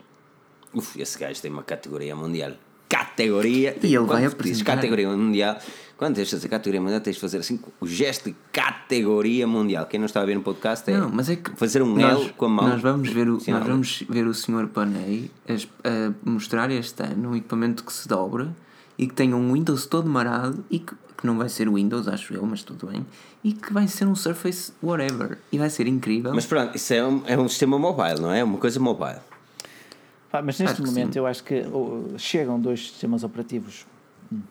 Uf, esse gajo tem uma categoria mundial. Categoria. E ele vai apresentar. categoria mundial. Quando tens de fazer categoria mundial, tens de fazer assim o gesto de categoria mundial. Quem não está a ver no podcast é Não, mas é que fazer um nós, L com a mão. Nós vamos ver o, nós vamos ver o Sr. Panay a, mostrar este ano um equipamento que se dobra e que tem um Windows todo marado e que, que não vai ser Windows, acho eu, mas tudo bem, e que vai ser um Surface whatever. E vai ser incrível. Mas pronto, isso é um, é um sistema mobile, não é? É uma coisa mobile. Mas neste Acho momento sim. eu acho que oh, chegam dois sistemas operativos hum,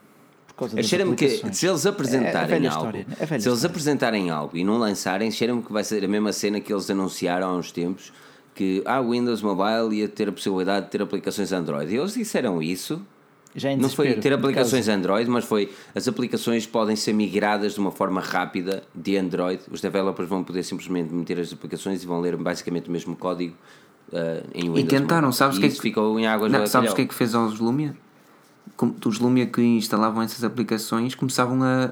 por causa das Cheira-me que se eles É a apresentarem velha algo, história, é a se eles apresentarem algo e não lançarem, cheira-me que vai ser a mesma cena que eles anunciaram há uns tempos que ah, o Windows Mobile ia ter a possibilidade de ter aplicações Android. E eles disseram isso. Já Não foi ter aplicações Android, mas foi as aplicações podem ser migradas de uma forma rápida de Android. Os developers vão poder simplesmente meter as aplicações e vão ler basicamente o mesmo código eh, em Windows. E tentaram, Mobile. sabes o que é que ficou em águas Não, sabes o que é que fez aos Lumia? Os Lumia que instalavam essas aplicações começavam a,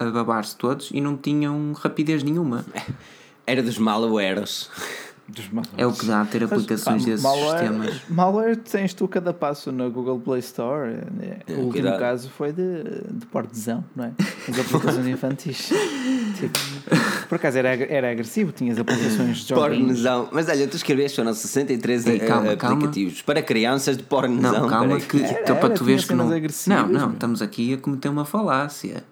a, a babar-se todos e não tinham rapidez nenhuma. *laughs* Era dos malwares. É o que dá a ter Mas, aplicações pá, desses malware, sistemas. Malware tens tu cada passo na Google Play Store. né? É, o último cuidado. caso foi de, de portezão, não é? *laughs* As aplicações infantis. Tipo, por acaso era, era agressivo, tinhas aplicações de. Pornozão. Mas olha, tu escreveste foram 63 Ei, calma, eh, calma. aplicativos para crianças de pornozão. Não, calma, que, Era, então, para era, tu veres que não. Não, não, estamos aqui a cometer uma falácia.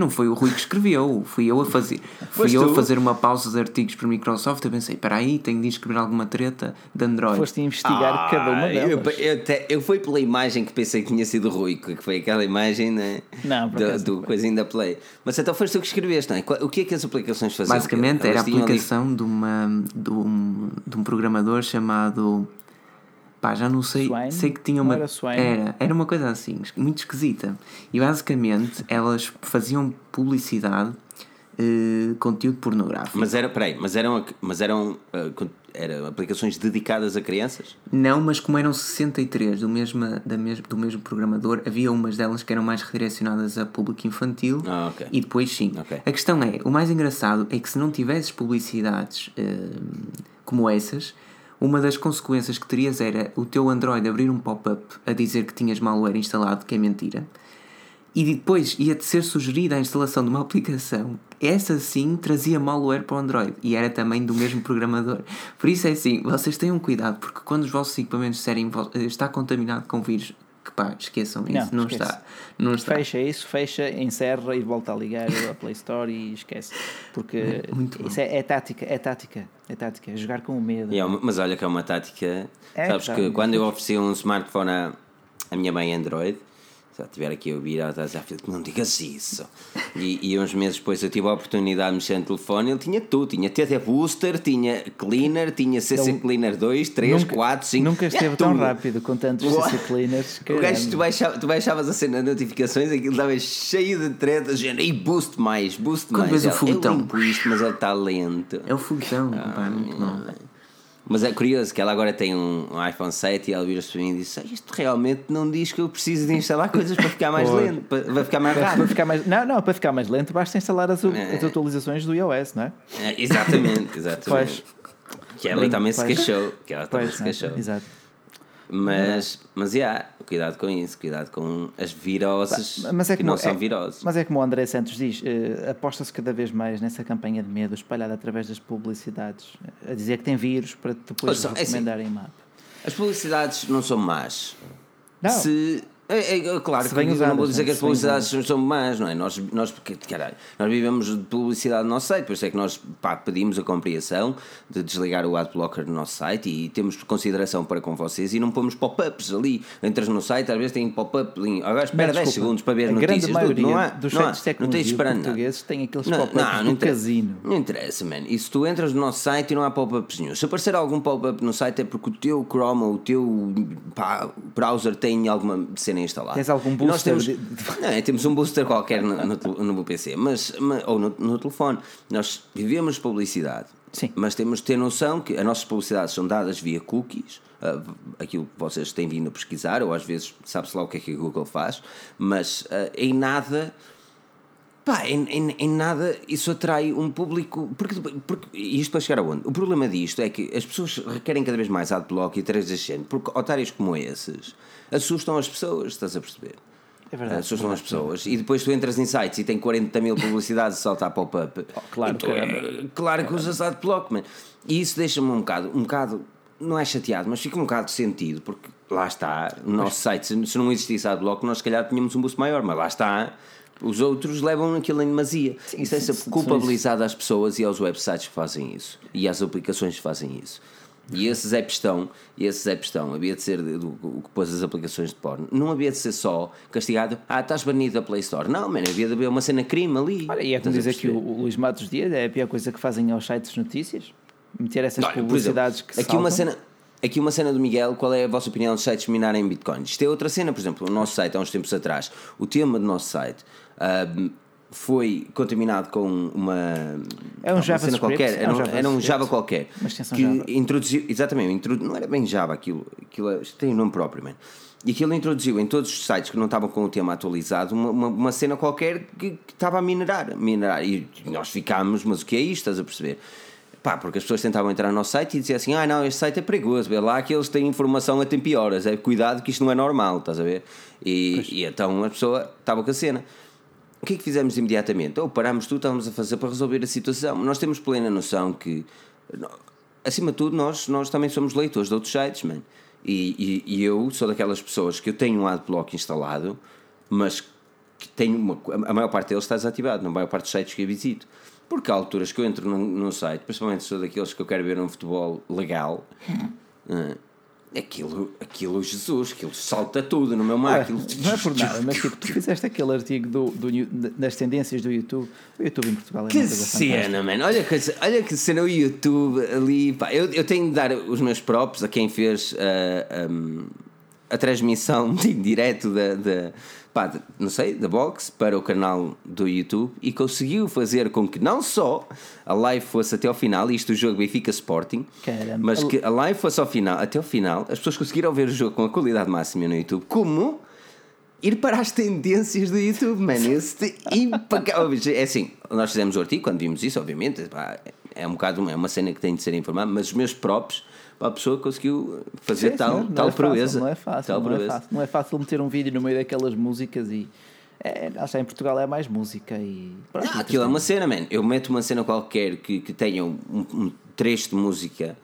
Não foi o Rui que escreveu, fui eu a fazer. Fui Foste eu tu? a fazer uma pausa de artigos para Microsoft. Eu pensei, espera aí, tenho de escrever alguma treta de Android. Foste investigar cada uma Ah, eu, delas. eu, até- eu fui pela imagem que pensei que tinha sido o Rui, que foi aquela imagem né, Não, do, acaso do não foi. coisinho da Play. Mas então foste tu que escreveste, não é? O que é que as aplicações faziam? Basicamente era a tinham ali- aplicação de, uma, de, um, de um programador chamado. Pá, já não sei. Swain? Sei que tinha Não uma. era Swain? Era, era uma coisa assim, muito esquisita. E basicamente elas faziam publicidade, eh, conteúdo pornográfico. Mas era, peraí, mas eram, mas eram, eh, con- eram aplicações dedicadas a crianças? Não, mas como eram 63 do mesmo, da mes, do mesmo programador, havia umas delas que eram mais redirecionadas a público infantil Ah, ok. e depois sim. Ok. A questão é, o mais engraçado é que se não tivesses publicidades eh, como essas, uma das consequências que terias era o teu Android abrir um pop-up a dizer que tinhas malware instalado, que é mentira, e depois ia-te ser sugerida a instalação de uma *laughs* aplicação. Essa sim trazia malware para o Android e era também do mesmo programador. Por isso é assim, vocês tenham cuidado, porque quando os vossos equipamentos disserem vo- está contaminado com vírus, que pá, esqueçam isso, não, Não, está. Não está. Fecha isso, fecha, encerra e volta a ligar a Play Store e esquece. Porque muito isso é, é tática, é tática, é tática, é jogar com o medo. É mas olha que é uma tática. É, Sabes tá. que quando eu ofereci um smartphone à, à minha mãe Android, se estiver aqui a ouvir, ela está a dizer, "Filho, não digas isso. E, e uns meses depois eu tive a oportunidade de mexer no telefone, ele tinha tudo: tinha TT Booster, tinha Cleaner, tinha CC Ele Cleaner 2, 3, nunca, 4, 5. nunca esteve tão rápido com tantos Uau. CC cleaners. O gajo, tu baixavas, tu baixavas a cena de notificações, aquilo estava cheio de tretas, género, e boost mais, boost Quando mais. vês o foguetão. Eu limpo isto, mas ele está lento. É o foguetão, pá, é muito bom. Mas é curioso que ela agora tem um, um iPhone 7 e ela vira-se para mim e disse: "Ah, Isto realmente não diz que eu preciso de instalar coisas para ficar mais Pois. lento, para, vai ficar mais Para rápido. ficar mais, não, não, para ficar mais lento basta instalar as, É. as atualizações do iOS, não é? É, exatamente, *laughs* exatamente. Que ela também se pois. queixou. Que ela também Pois, se é? queixou. Exato. Mas, mas, yeah, cuidado com isso, cuidado com as viroses Mas é que não são é- viroses. Mas é como o André Santos diz, eh, aposta-se cada vez mais nessa campanha de medo espalhada através das publicidades, a dizer que tem vírus para depois Ouça, é assim. recomendarem mapa. As publicidades não são más. Não. Se, é, é, claro Se que eu não vou dizer né? que as Se bem publicidades são más, não é? Nós, nós, porque, caralho, nós vivemos de publicidade no nosso site, por isso é que nós pá, pedimos a compreensão de desligar o adblocker do nosso site e temos consideração para com vocês e não pomos pop-ups ali. Entras no site, às vezes tem pop-up, agora espera Mas, 10 desculpa, segundos para ver a notícias. grande maioria não há, dos não há, sites de não tens nada. portugueses têm aqueles pop-ups interessa. casino. Não interessa, man. E se tu entras no nosso site e não há pop-ups nenhum, se aparecer algum pop-up no site é porque o teu Chrome ou o teu pá, browser tem alguma cena instalada. Tens algum E nós booster Temos, de- não, temos um booster qualquer no, no, no meu PC, mas, mas- ou no, no telefone. Nós vivemos publicidade. Sim. Mas temos de ter noção que as nossas publicidades são dadas via cookies, ah, aquilo que vocês têm vindo a pesquisar, ou às vezes sabe-se lá o que é que a Google faz, mas ah, em nada. Pá, em, em, em nada isso atrai um público. Porque, porque, e isto para chegar aonde? O problema disto é que as pessoas requerem cada vez mais adblock e três gente, porque otários como esses assustam as pessoas, estás a perceber? É verdade, Assustam é as pessoas. E depois tu entras em sites e tem 40 mil publicidades a pop-up. *laughs* claro, E tu, caramba. é, claro que usas adblock, man. E isso deixa-me um bocado, um bocado, não é chateado, mas fica um bocado de sentido, porque lá está, o nosso site, se, se não existisse adblock, nós se calhar tínhamos um boost maior, mas lá está. Os outros levam aquilo em demasia. isso é sim, sim, culpabilizado às pessoas e aos websites que fazem isso. E às aplicações que fazem isso. E esses apps estão, e esses apps estão, havia de ser do, o que pôs as aplicações de porno. Não havia de ser só castigado, ah, estás banido da Play Store. Não, mano, havia de haver uma cena crime ali. Olha, e é como Estás a diz aqui o, o Luís Matos Dias, é a pior coisa que fazem aos sites de notícias? Meter essas Olha, publicidades exemplo, que aqui uma cena Aqui uma cena do Miguel, qual é a vossa opinião dos sites minarem Bitcoin? Isto é outra cena, por exemplo, o nosso site há uns tempos atrás, o tema do nosso site foi contaminado com uma, É um JavaScript, cena qualquer, é era um um, era um. Java qualquer que Java. introduziu, exatamente, introdu- não era bem Java aquilo, aquilo é- tem um nome próprio, man. E aquilo introduziu em todos os sites que não estavam com o tema atualizado uma, uma, uma cena qualquer que, que estava a minerar, minerar. E nós ficámos, mas o que é isto? Estás a perceber? Pá, porque as pessoas tentavam entrar no nosso site e diziam assim: ah, não, este site é perigoso, vê lá que eles têm informação a tempo e horas, é cuidado que isto não é normal, estás a ver? E, e então a pessoa estava com a cena. O que é que fizemos imediatamente? Ou parámos tudo, estávamos a fazer para resolver a situação. Nós temos plena noção que, acima de tudo, nós, nós também somos leitores de outros sites, man. E, e, e eu sou daquelas pessoas que eu tenho um adblock instalado, mas que tenho uma, a maior parte deles está desativado, na maior parte dos sites que eu visito. Porque há alturas que eu entro num, num site, principalmente sou daqueles que eu quero ver um futebol legal, ah, aquilo, aquilo, Jesus, aquilo salta tudo no meu mar. Ah, aquilo... não é por nada, mas tipo, tu *laughs* fizeste aquele artigo do, do, das tendências do YouTube. O YouTube em Portugal é Que cena, mano. Olha que, olha que cena o YouTube ali. Pá, eu, eu tenho de dar os meus props a quem fez ah, um, a transmissão *laughs* em direto da, da, pá, não sei, da box para o canal do YouTube e conseguiu fazer com que não só a live fosse até ao final, isto o jogo Benfica Sporting, Caramba. mas que a live fosse ao final, até ao final, as pessoas conseguiram ver o jogo com a qualidade máxima no YouTube, como ir para as tendências do YouTube, mano. Esse impecável. É assim, nós fizemos o artigo quando vimos isso, obviamente. pá, é um bocado é uma cena que tem de ser informada, mas os meus próprios, a pessoa conseguiu fazer Sim, tal, não tal é fácil, proeza. Não é fácil, tal não é proeza. fácil. Não é fácil meter um vídeo no meio daquelas músicas e. É, acho que em Portugal é mais música e. Pronto, Não, aquilo é uma cena, man. Eu meto uma cena qualquer que, que tenha um, um trecho de música.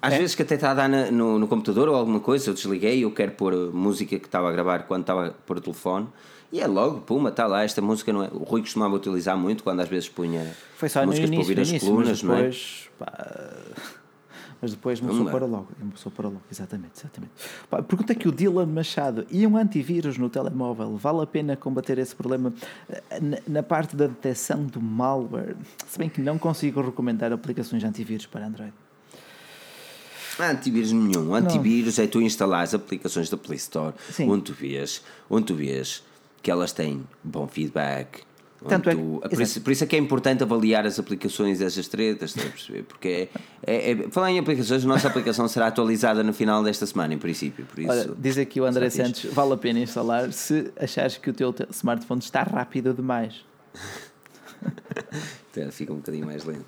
Às É? vezes que até está a dar na- no, no computador ou alguma coisa, eu desliguei e eu quero pôr música que estava a gravar quando estava a pôr o telefone. E é logo, puma, está lá, esta música não é. O Rui costumava utilizar muito quando às vezes punha Foi só no músicas início, para ouvir no as início colunas, mas não é? depois. pá, mas depois Vamos lá. para logo. Começou para logo, exatamente. exatamente. Pá, pergunta aqui o Dylan Machado: e um antivírus no telemóvel? Vale a pena combater esse problema eh, na, na parte da detecção do malware? Se bem que não consigo recomendar aplicações de antivírus para Android. Não há antivírus nenhum. Antivírus é tu instalares aplicações da Play Store Sim. onde tu vês, onde tu vês que elas têm bom feedback, Tanto é Tu- por, isso, por isso é que é importante avaliar as aplicações essas tretas, estás a perceber? Porque é, é, é, falar em aplicações, a nossa aplicação será atualizada no final desta semana, em princípio. Por isso, Olha, diz aqui o André. Santos, vale a pena instalar se achares que o teu te- smartphone está rápido demais. Até *laughs* fica um bocadinho mais lento.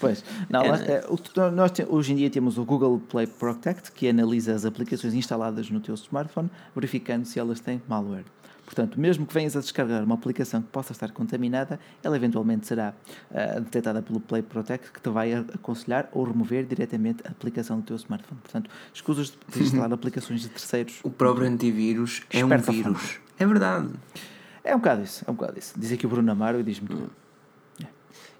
Pois, não, É, nós, é, nós te- hoje em dia temos o Google Play Protect que analisa as aplicações instaladas no teu smartphone, verificando se elas têm malware. Portanto, mesmo que venhas a descarregar uma aplicação que possa estar contaminada, ela eventualmente será ah, detectada pelo Play Protect que te vai aconselhar ou remover diretamente a aplicação do teu smartphone. Portanto, escusas de instalar *laughs* aplicações de terceiros. O próprio antivírus é um vírus. É verdade. É um bocado isso, é um bocado isso. Diz aqui o Bruno Amaro e diz-me que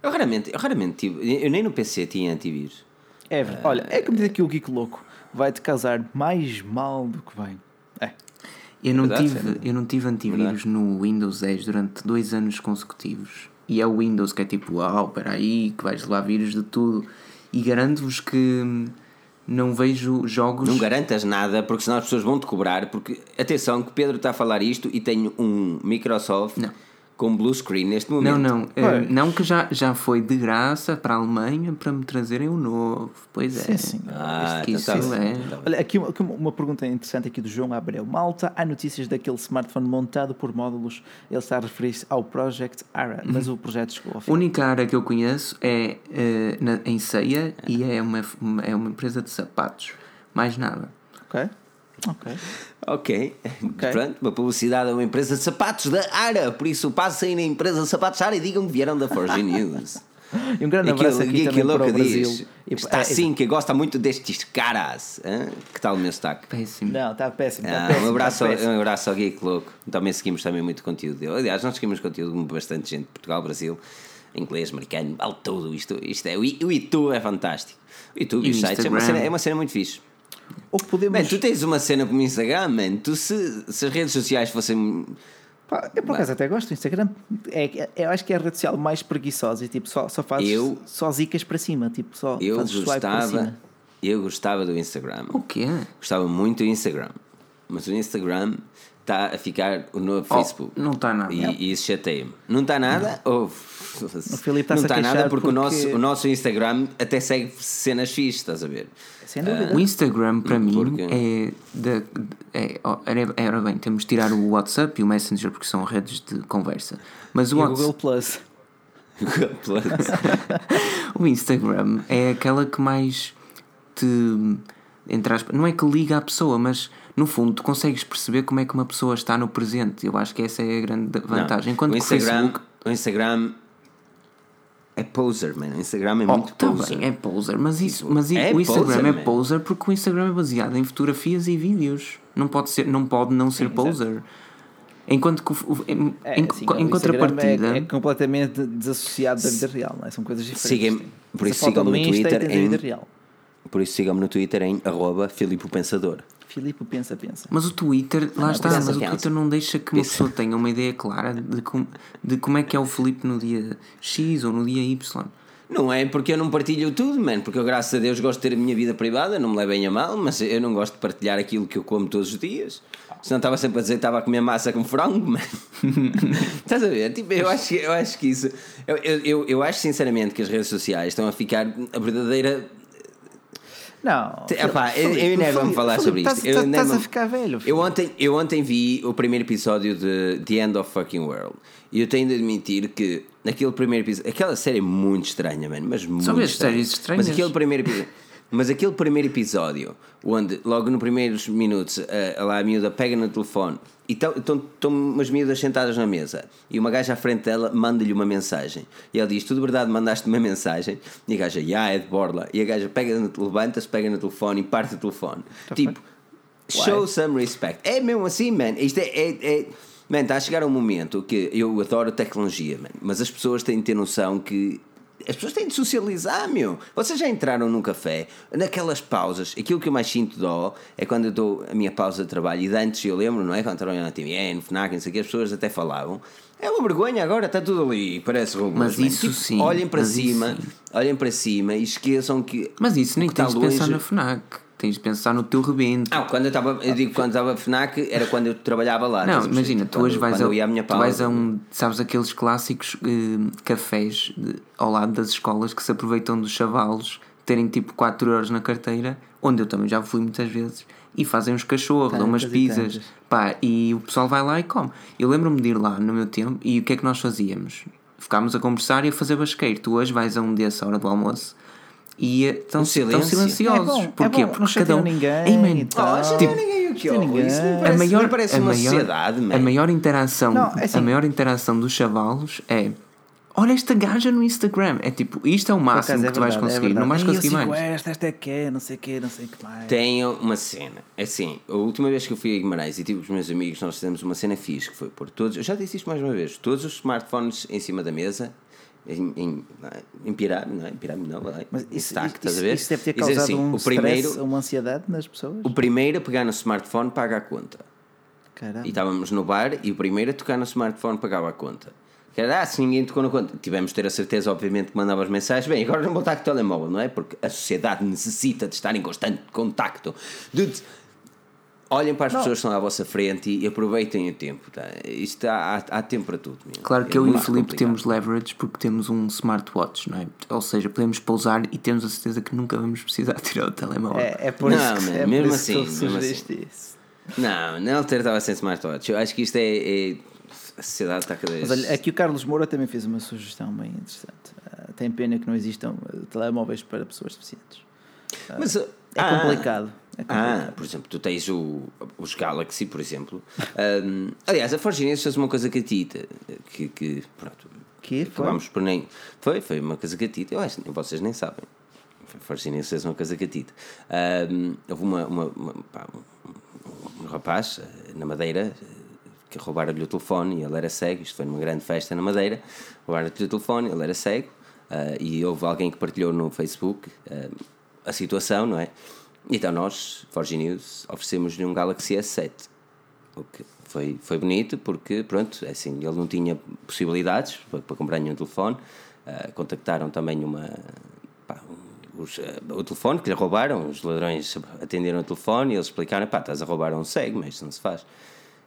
Eu raramente, eu raramente tive, eu nem no PC tinha antivírus. é verdade. Olha, é como diz aqui o Geek Louco, vai-te causar mais mal do que bem. Eu não, Verdade, tive, sim. eu não tive antivírus no Windows 10 durante dois anos consecutivos. E é o Windows que é tipo, uau, espera aí, que vais levar vírus de tudo. E garanto-vos que não vejo jogos. Não garantas nada, porque senão as pessoas vão te cobrar. Porque, atenção, que Pedro está a falar isto e tenho um Microsoft Não. Com blue screen neste momento. Não, não. eh, Pois. não que já, já foi de graça para a Alemanha para me trazerem um novo. Pois é. Sim, sim. Ah, então isso tá é. Tá. Olha, aqui, uma- aqui uma- uma pergunta interessante aqui do João Abreu. Malta, há notícias daquele smartphone montado por módulos. Ele está a referir-se ao Project ARA, mas o projeto chegou ao A fim. única área que eu conheço é eh, na- em Ceia e é uma- é uma empresa de sapatos. Mais nada. Ok? Ok. Ok. Pronto, uma publicidade a uma empresa de sapatos da Ara. Por isso, passem na empresa de sapatos Ara e digam que vieram da Forge News. *laughs* E um grande abraço aquilo, aqui também aquilo para o Brasil. diz. E- Está é, assim, que gosta muito destes caras. hã? Que tal o meu sotaque? Péssimo. Não, está péssimo. Está Ah, péssimo um, abraço, está ao- péssimo. um abraço ao Geek Louco. Também seguimos também muito conteúdo dele. Aliás, nós seguimos conteúdo de bastante gente de Portugal, Brasil, inglês, americano, vale tudo isto. isto é, o YouTube é fantástico. O YouTube e os sites é uma, cena, é uma cena muito fixe. Ou podemos. Man, tu tens uma cena como o Instagram, man. Tu se, se as redes sociais fossem. Pá, eu por acaso até gosto do Instagram. É, eu acho que é a rede social mais preguiçosa e tipo, só, só fazes Eu- só zicas para cima. Tipo, só Eu fazes swipe para gostava. cima. Eu gostava do Instagram. O quê? Gostava muito do Instagram. Mas o Instagram está a ficar o novo Facebook. Oh, não está nada. E, e isso chateia-me. Não está nada? Oh, Filipe não está-se a está nada queixar porque, O, porque- nosso, o nosso Instagram até segue cenas fixes, estás a ver? Sem dúvida. O Instagram para mim Porque- é, de, é era bem, temos de tirar o WhatsApp e o Messenger porque são redes de conversa. Mas o, E o Whats- Google Plus. *laughs* *laughs* o Instagram é aquela que mais te entre aspas, não é que liga à pessoa, mas no fundo tu consegues perceber como é que uma pessoa está no presente. Eu acho que essa é a grande vantagem. Enquanto o Instagram, Facebook o Instagram é poser, man. O Instagram é Oh, muito tá poser. bem, é poser, mas isso, mas É o Instagram poser, é man. poser porque o Instagram é baseado em fotografias e vídeos. Não pode ser, não pode não ser poser. Enquanto que em, É, em, assim, em contrapartida, É, é completamente desassociado da vida real, não é? São coisas diferentes. Sigam- por isso do no Twitter em-. Por isso sigam-me no Twitter em arroba Filipe o Pensador. Filipe, pensa, pensa. mas o Twitter, lá não, está, pensa, mas o pensa. Twitter não deixa que uma Pensa. pessoa tenha uma ideia clara de, com, de como é que é o Felipe no dia X ou no dia Y. Não é porque eu não partilho tudo, man. Porque eu, graças a Deus, gosto de ter a minha vida privada, não me levem a mal, mas eu não gosto de partilhar aquilo que eu como todos os dias. Senão estava sempre a dizer que estava a comer massa com frango, man. *laughs* Estás a ver? Tipo, eu acho, que- eu acho que isso. Eu, eu, eu acho sinceramente que as redes sociais estão a ficar a verdadeira. Não. Epá, eu, eu vamos falar sobre isto. estás- a ficar velho. Eu ontem, eu ontem vi o primeiro episódio de The End of Fucking World e eu tenho de admitir que naquele primeiro episódio, aquela série é muito estranha, mano, mas muito vês estranha. séries estranhas? Mas aquele primeiro episódio, mas aquele primeiro episódio, onde logo nos primeiros minutos a, a lá a miúda pega no telefone e estão umas miúdas sentadas na mesa e uma gaja à frente dela manda-lhe uma mensagem e ela diz: Tu de verdade mandaste uma mensagem? E a gaja, já é de borla. E a gaja levanta-se, pega no telefone e parte o telefone. tipo, Show some respect. É mesmo assim, man. Isto é. é, é man, está a chegar um momento que eu adoro tecnologia, man, mas as pessoas têm de ter noção que. As pessoas têm de socializar, meu. Vocês já entraram num café, naquelas pausas, aquilo que eu mais sinto dó é quando eu dou a minha pausa de trabalho. E de antes eu lembro, não é? Quando trabalhava na TVN, FNAC, não sei o que, as pessoas até falavam. É uma vergonha agora, está tudo ali, parece robôs. Mas isso sim, Olhem para cima, olhem para cima e esqueçam que. Mas isso nem que tens de pensar longe- na FNAC. Tens de pensar no teu rebento. Ah, quando eu estava, eu digo quando estava a FNAC, era quando eu trabalhava lá. Não, imagina, tu hoje vais, a, minha tu vais a um, sabes, aqueles clássicos eh, cafés de- ao lado das escolas que se aproveitam dos chavalos terem tipo 4 euros na carteira, onde eu também já fui muitas vezes, e fazem uns cachorros, dão umas e pizzas, tantas. pá, e o pessoal vai lá e come. Eu lembro-me de ir lá no meu tempo e o que é que nós fazíamos? Ficámos a conversar e a fazer basqueiro. Tu hoje vais a um desse à hora do almoço. E estão, Um estão silêncio. silenciosos. É bom, é Porquê? bom, não Porque cada um. ninguém Ei, man. Oh, tipo, ninguém o que Tem ninguém. Isso A parece, a maior, parece a uma maior, sociedade, man. a maior interação Não, é assim- a maior interação dos chavalos é olha esta gaja no Instagram é tipo isto é o Por máximo acaso, que é tu vais verdade, é conseguir não vais conseguir mais esta, esta é que é, não sei o que, não sei o que mais. Tenho uma cena. É assim, a última vez que eu fui a Guimarães e tive os meus amigos, nós fizemos uma cena fixe, que foi pôr todos, eu já disse isto mais uma vez, todos os smartphones em cima da mesa, em, em, em pirâmide, não é? Em pirâmide não, vai. Mas isso, stack, isso, estás a ver? isso deve ter causado assim, um o stress, primeiro, uma ansiedade nas pessoas. o primeiro a pegar no smartphone paga a conta. Caramba. E estávamos no bar e o primeiro a tocar no smartphone pagava a conta. Era, ah, se ninguém tocou na conta. Tivemos de ter a certeza, obviamente, que mandava as mensagens. Bem, agora não vou estar com o telemóvel, não é? Porque a sociedade necessita de estar em constante contacto. Dude, olhem para as Não. pessoas que estão à vossa frente e aproveitem o tempo. Tá? Isto há, há, há tempo para tudo. meu. claro que É eu e o Filipe complicado. temos leverage porque temos um smartwatch não é ou seja podemos pousar e temos a certeza que nunca vamos precisar *laughs* tirar o telemóvel É, é por Não, isso, que- man, é mesmo que assim, tu mesmo sugeriste isso. Não, não ter estava sem smartwatch. Eu acho que isto é. é- a sociedade está cada vez. Mas olha, aqui o Carlos Moura também fez uma sugestão bem interessante. Ah, tem pena que não existam ah, telemóveis para pessoas deficientes. Mas, É ah, complicado. É. Ah, por exemplo, tu tens o, os Galaxy, por exemplo. Um, aliás, a Forginense fez uma coisa catita que, que pronto, Que foi? acabámos por nem. Foi, foi uma coisa catita. Eu acho que vocês nem sabem. A Forginense fez uma coisa catita. Um, houve uma, uma, uma- pá, um, um rapaz eh, na Madeira eh, que roubaram-lhe o telefone e ele era cego. Isto foi numa grande festa na Madeira. Roubaram-lhe o telefone, ele era cego. ah, e houve alguém que partilhou no Facebook ah, a situação, não é? Então nós, Forge News, oferecemos-lhe um Galaxy S7. O que foi, foi bonito porque, pronto, é assim, ele não tinha possibilidades para, para comprar nenhum telefone. Ah, contactaram também uma. pá, os, ah, o telefone que lhe roubaram, os ladrões atenderam o telefone e eles explicaram: pá, estás a roubar um cego, mas isso não se faz.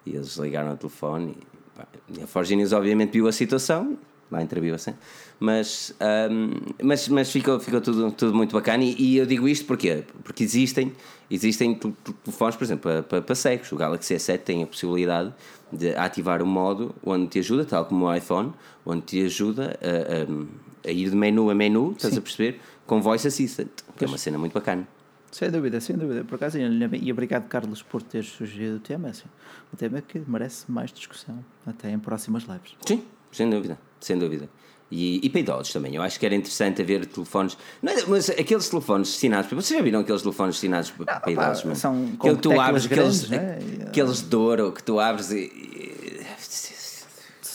E eles ligaram ao telefone e, pá, e a Forge News, obviamente, viu a situação, lá interviu assim, mas, ahm, mas, mas ficou, ficou tudo, tudo muito bacana. E, e eu digo isto porquê? porque existem, existem tel- tel- telefones, por exemplo, para, para, para cegos. O Galaxy S7 tem a possibilidade de ativar um modo onde te ajuda, tal como o iPhone, onde te ajuda a, a- a ir de menu a menu, estás a perceber? Com Voice Assistant, que é uma cena muito bacana. Sem dúvida, sem dúvida. Por acaso, e obrigado, Carlos, por teres sugerido o tema. Assim, um tema que merece mais discussão, até em próximas lives. Sim, sem dúvida, sem dúvida. E, e para idosos também, eu acho que era interessante haver telefones. Não é- mas aqueles telefones destinados. Vocês já viram aqueles telefones destinados para, para pá, idosos? mano? são com que tu teclas abres, grandes, aqueles, né? Aqueles de ouro que tu abres e.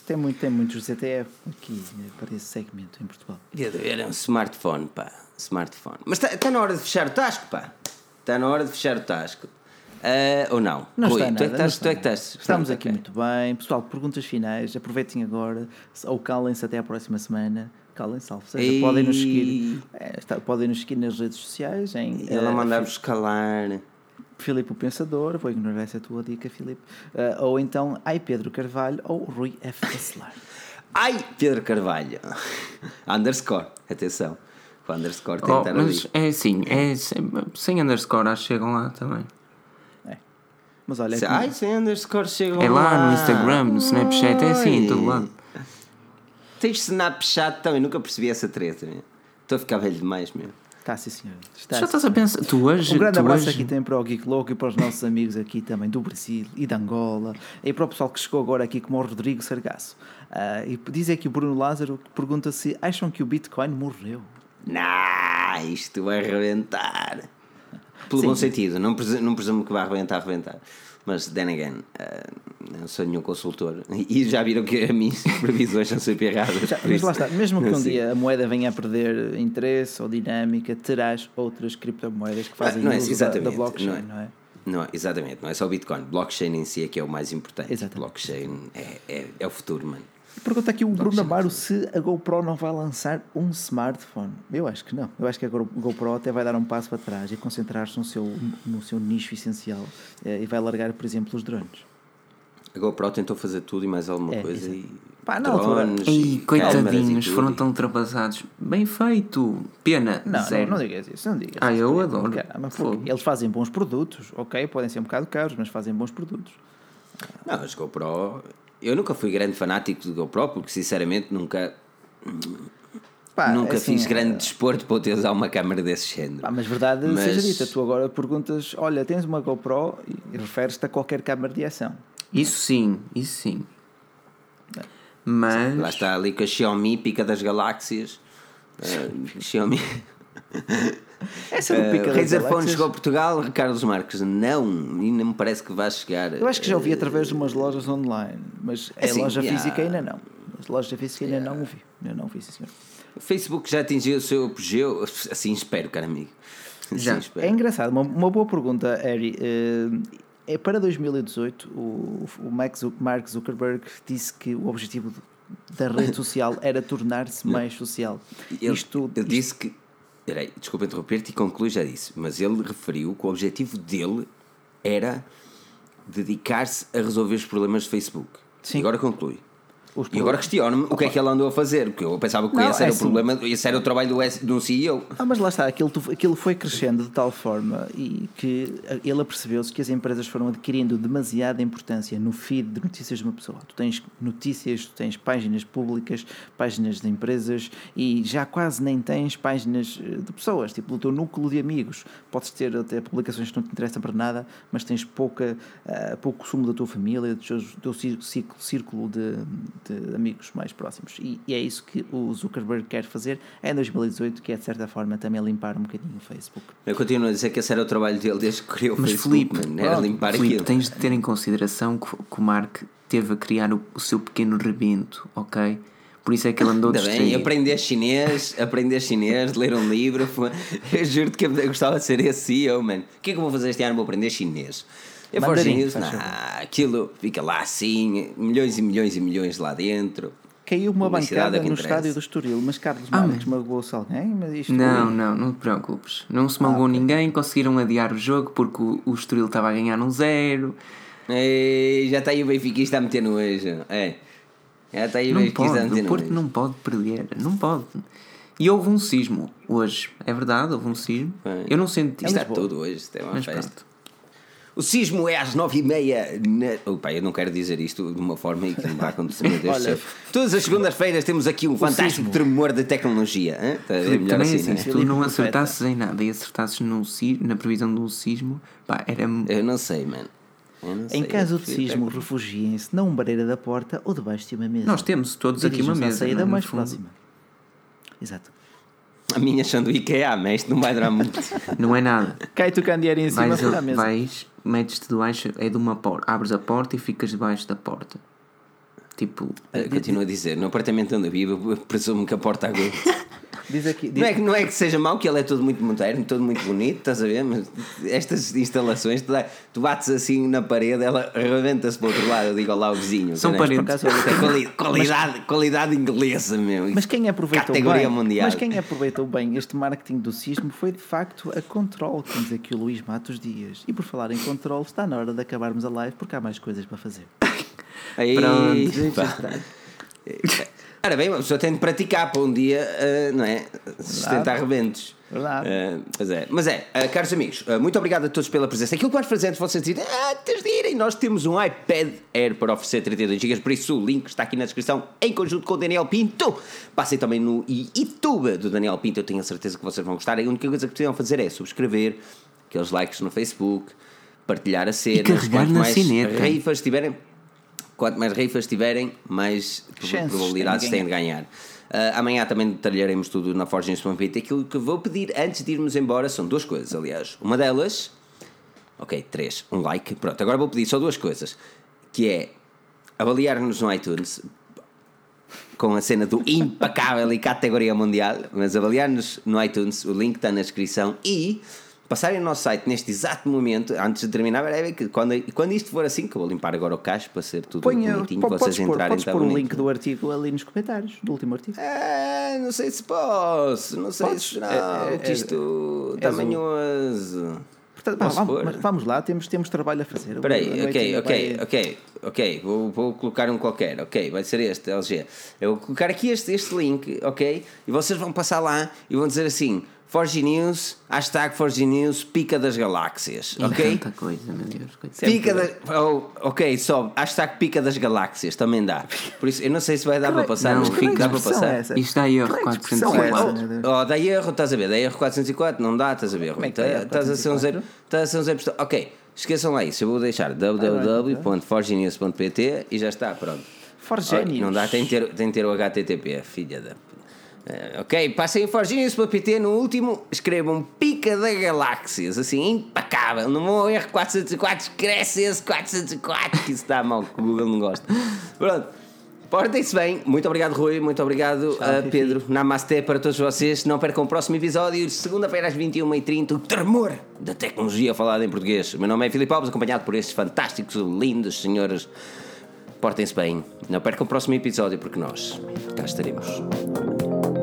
Tem, muito, tem muitos ZTE aqui eh, para esse segmento em Portugal. Era um smartphone, pá. Smartphone. Mas está na hora de fechar o tasco, pá. Está na hora de fechar o tasco. Ah, ou não? Não Rui, está tu é nada, que não estás. está Tu é que nada. estás. Estamos aqui ok. muito bem. Pessoal, perguntas finais. Aproveitem agora ou calem-se até à próxima semana. Calem-se, salve seja. Ei. Podem nos seguir. eh, está- podem nos seguir nas redes sociais em Ela eh, mandar-vos calar. Filipe o Pensador, vou ignorar essa tua dica, Filipe. Eh, ou então, ai Pedro Carvalho ou Rui F. Bacelar. *laughs* Ai, Pedro Carvalho. *laughs* underscore. Atenção. O underscore tem Oh, que estar ali. mas é assim é, sem, sem underscore acho que chegam lá também Mas olha, Se- aqui- Ai, sem underscore chegam é lá no Instagram no Snapchat é assim em todo lado Tens Snapchat também, nunca percebi essa treta. meu. Estou a ficar velho demais, meu. está sim senhor. Está, já estás a pensar tu hoje Um grande tu abraço hoje, aqui também para o Geek Louco e para os nossos amigos aqui também do Brasil e de Angola e para o pessoal que chegou agora aqui como o Rodrigo Sargaço. Ah, e diz aqui o Bruno Lázaro que pergunta se acham que o Bitcoin morreu. Nah, isto vai arrebentar. Pelo Sim. bom sentido, não presumo, não presumo que vai arrebentar, arrebentar. Mas, then again, eh, não sou nenhum consultor. *laughs* E já viram que as minhas *laughs* previsões são sempre erradas. Já, mas lá está, mesmo que um dia a moeda venha a perder interesse ou dinâmica, terás outras criptomoedas que fazem Ah, não é, uso da- da, blockchain, não é. não é? Não, é- exatamente, não é só o Bitcoin. Blockchain em si é que é o mais importante. Exatamente. Blockchain é, é, é o futuro, mano. Pergunta aqui o Bruno Amaro se a GoPro não vai lançar um smartphone. Eu acho que não. Eu acho que a Go- GoPro até vai dar um passo para trás e concentrar-se no seu, no seu nicho essencial eh, e vai largar, por exemplo, os drones. A GoPro tentou fazer tudo e mais alguma É, coisa exato. e. Pá, na altura- Ei, e coitadinhos, e foram tão ultrapassados. Bem feito. Pena, Não, zero. não, não digas isso, não digas Ah, isso. eu adoro. Fogo. Eles fazem bons produtos, ok? Podem ser um bocado caros, mas fazem bons produtos. Não, as GoPro. Eu nunca fui grande fanático de GoPro porque, sinceramente, nunca, Pá, nunca assim, fiz grande eh, desporto para ter usar uma câmera desse género. Pá, mas verdade Mas- seja dita, tu agora perguntas: olha, tens uma GoPro e referes-te a qualquer câmara de ação. Isso sim, isso sim. Mas. Lá está ali com a Xiaomi, pica das galáxias. Eh, Xiaomi. Essa do Pica Uh, Razer Phone chegou a Portugal, Carlos Marques, não, ainda me parece que vai chegar. Eu acho que já ouvi através de umas lojas online, mas a Assim, loja yeah. física ainda não. Mas loja física ainda não ouvi. Eu não ouvi, sim, senhor. O Facebook já atingiu o seu apogeu, assim espero, caro amigo. Assim Já. espero. É engraçado, uma, uma boa pergunta, Harry. Eh, É para 2018, o, o Max Mark Zuckerberg disse que o objetivo da rede *laughs* social era tornar-se mais social. Ele, Isto, ele disse que. Peraí, desculpa interromper-te e conclui já disse, mas ele referiu que o objetivo dele era dedicar-se a resolver os problemas do Facebook. Sim. E agora conclui. Os E agora questiono-me o que é que ele andou a fazer, porque eu pensava que Não, esse é era o assim. problema, esse era o trabalho do, S- do CEO. Ah, mas lá está, aquilo, aquilo foi crescendo de tal forma e que ele apercebeu-se que as empresas foram adquirindo demasiada importância no feed de notícias de uma pessoa. Tu tens notícias, tu tens páginas públicas, páginas de empresas e já quase nem tens páginas eh, de pessoas, tipo do teu núcleo de amigos. Podes ter até publicações que não te interessam para nada, mas tens pouca, ah, pouco consumo da tua família, do teu, do teu cí- círculo, círculo de, de amigos mais próximos. E, e é isso que o Zuckerberg quer fazer em 2018, que é de certa forma também limpar um bocadinho o Facebook. Eu continuo a dizer que esse era o trabalho dele desde que criou o Mas Facebook, mano, era pronto, limpar Filipe, aquilo. tens de ter em consideração que, que o Mark teve a criar o, o seu pequeno rebento, ok? Por isso é que ele andou Ainda bem, aprender chinês, aprender chinês, ler um livro. *laughs* Eu juro-te que eu gostava de ser esse CEO, mano. O que é que eu vou fazer este ano? Vou aprender chinês. Mandarim, chinês, faz não, aquilo fica lá assim, milhões e milhões e milhões lá dentro. Caiu uma é bancada no interessa. estádio do Estoril, mas Carlos Ah, Marques magoou-se alguém? Mas isto Não, não, não te preocupes. Não se magoou ninguém, conseguiram adiar o jogo porque o, o Estoril estava a ganhar um zero. Ei, já está aí o Benfiquista a meter nojo. É. Já está aí o Não Benfiquista a meter o Porto não pode perder, não pode. E houve um sismo hoje, é verdade, houve um sismo. Bem, Eu não senti. Isto é Lisboa. tudo hoje, isto é uma Mas festa. pronto. O sismo é às nove e meia. Na... Opa, eu não quero dizer isto de uma forma em que não vai acontecer. meu Deus *laughs* Olha. Todas as segundas-feiras temos aqui um fantástico sismo. tremor de tecnologia. hã? Tá a? Filipe, Melhor também assim, assim, não se é? tu não acertasses em nada e acertasses no, si- na previsão de um sismo, pá, era. Eu não sei, mano. Sei. Em caso de sismo, refugiem-se na umbareira da porta ou debaixo de uma mesa. Nós temos todos aqui uma mesa. saída não é? Mais fundo. próxima. Exato. A minha chão do IKEA, mas isto não vai durar muito. Não é nada. Cai tu candeeiro em cima Vais, da mesa. vais metes-te debaixo, é de uma porta, abres a porta e ficas debaixo da porta. Tipo, Eu continuo a dizer, no apartamento onde eu vivo, presumo que a porta aguenta. *laughs* Diz aqui, diz, Não é, que, não é que seja mau, que ele é todo muito moderno, todo muito bonito, estás a ver? Mas estas instalações, tu, dá- tu bates assim na parede, ela rebenta-se para o outro lado, eu digo lá ao vizinho. São caralho. parentes. É quali- *laughs* qualidade, qualidade inglesa, meu. Mas quem aproveitou Categoria bem, mundial. mas quem aproveitou bem este marketing do sismo foi de facto a Control, que diz aqui o Luís Matos Dias. E por falar em Control, está na hora de acabarmos a live porque há mais coisas para fazer. *laughs* Aí, Pronto. *laughs* Ora bem, uma pessoa tem de praticar para um dia, ah, não é? Sustentar rebentos. Verdade. Ah, pois é. Mas é, ah, caros amigos, ah, muito obrigado a todos pela presença. Aquilo que vais fazer antes de vocês dizerem, ah, tens de irem. Nós temos um iPad Air para oferecer 32 GB, por isso o link está aqui na descrição, em conjunto com o Daniel Pinto. Passem também no YouTube do Daniel Pinto, eu tenho a certeza que vocês vão gostar. A única coisa que precisam fazer é subscrever, aqueles likes no Facebook, partilhar a cena. carregar Quanto na mais sineta. rifas tiverem, quanto mais rifas tiverem, mais Chances probabilidades têm de ganhar. Ah, amanhã também detalharemos tudo na Forge.pt. Aquilo que vou pedir antes de irmos embora são duas coisas, aliás. Uma delas, ok, três, um like. Pronto, agora vou pedir só duas coisas: que é avaliar-nos no iTunes com a cena do impecável e categoria mundial, mas avaliar-nos no iTunes, o link está na descrição e passarem no nosso site neste exato momento, antes de terminar, é que quando, quando isto for assim, que eu vou limpar agora o cacho para ser tudo Ponha, bonitinho, podes vocês pôr, entrarem. tá pôr o bonito. link do artigo ali nos comentários, do último artigo. Ah, não sei se posso, não sei Podes? se não, É- é- que isto manhoso. Portanto, vamos, pôr? vamos lá, temos, temos trabalho a fazer. Espera aí, noite ok, ok, vai- ok, ok, vou, vou colocar um qualquer, ok, vai ser este, LG. Eu vou colocar aqui este, este link, ok, e vocês vão passar lá e vão dizer assim, Forge News, hashtag Forge News, pica das galáxias, E ok? tanta coisa, meu Deus. Pica da, oh, ok, só, hashtag pica das galáxias, também dá. Por isso, eu não sei se vai dar para passar, não, mas fica- dá para passar. é? Isto dá erro Que expressão é 404. essa, meu Deus? Oh, dá erro, estás a ver? Dá erro 404, não dá, estás a ver? Como é que Tá- Estás a ser um zero. 404? Estás a ser um zero. Ok, esqueçam lá isso. Eu vou deixar www.forgenews.pt e já está, pronto. Forgenius. Não dá, tem de ter, tem de ter o HTTP, filha da. Eh, ok, passem em forgenews.pt no último, escrevam Pica da Galáxias, assim, impecável. No meu erro 404, cresce esse 404, que isso está mal, que o Google não gosta. Pronto. Portem-se bem, muito obrigado Rui, muito obrigado Tchau, a Fifi. Pedro, Namasté para todos vocês. Não percam o próximo episódio, segunda-feira às 21h30, o tremor da tecnologia falada em português. O meu nome é Filipe Alves, acompanhado por estes fantásticos, lindos senhores. Portem-se bem, não percam o próximo episódio porque nós cá estaremos.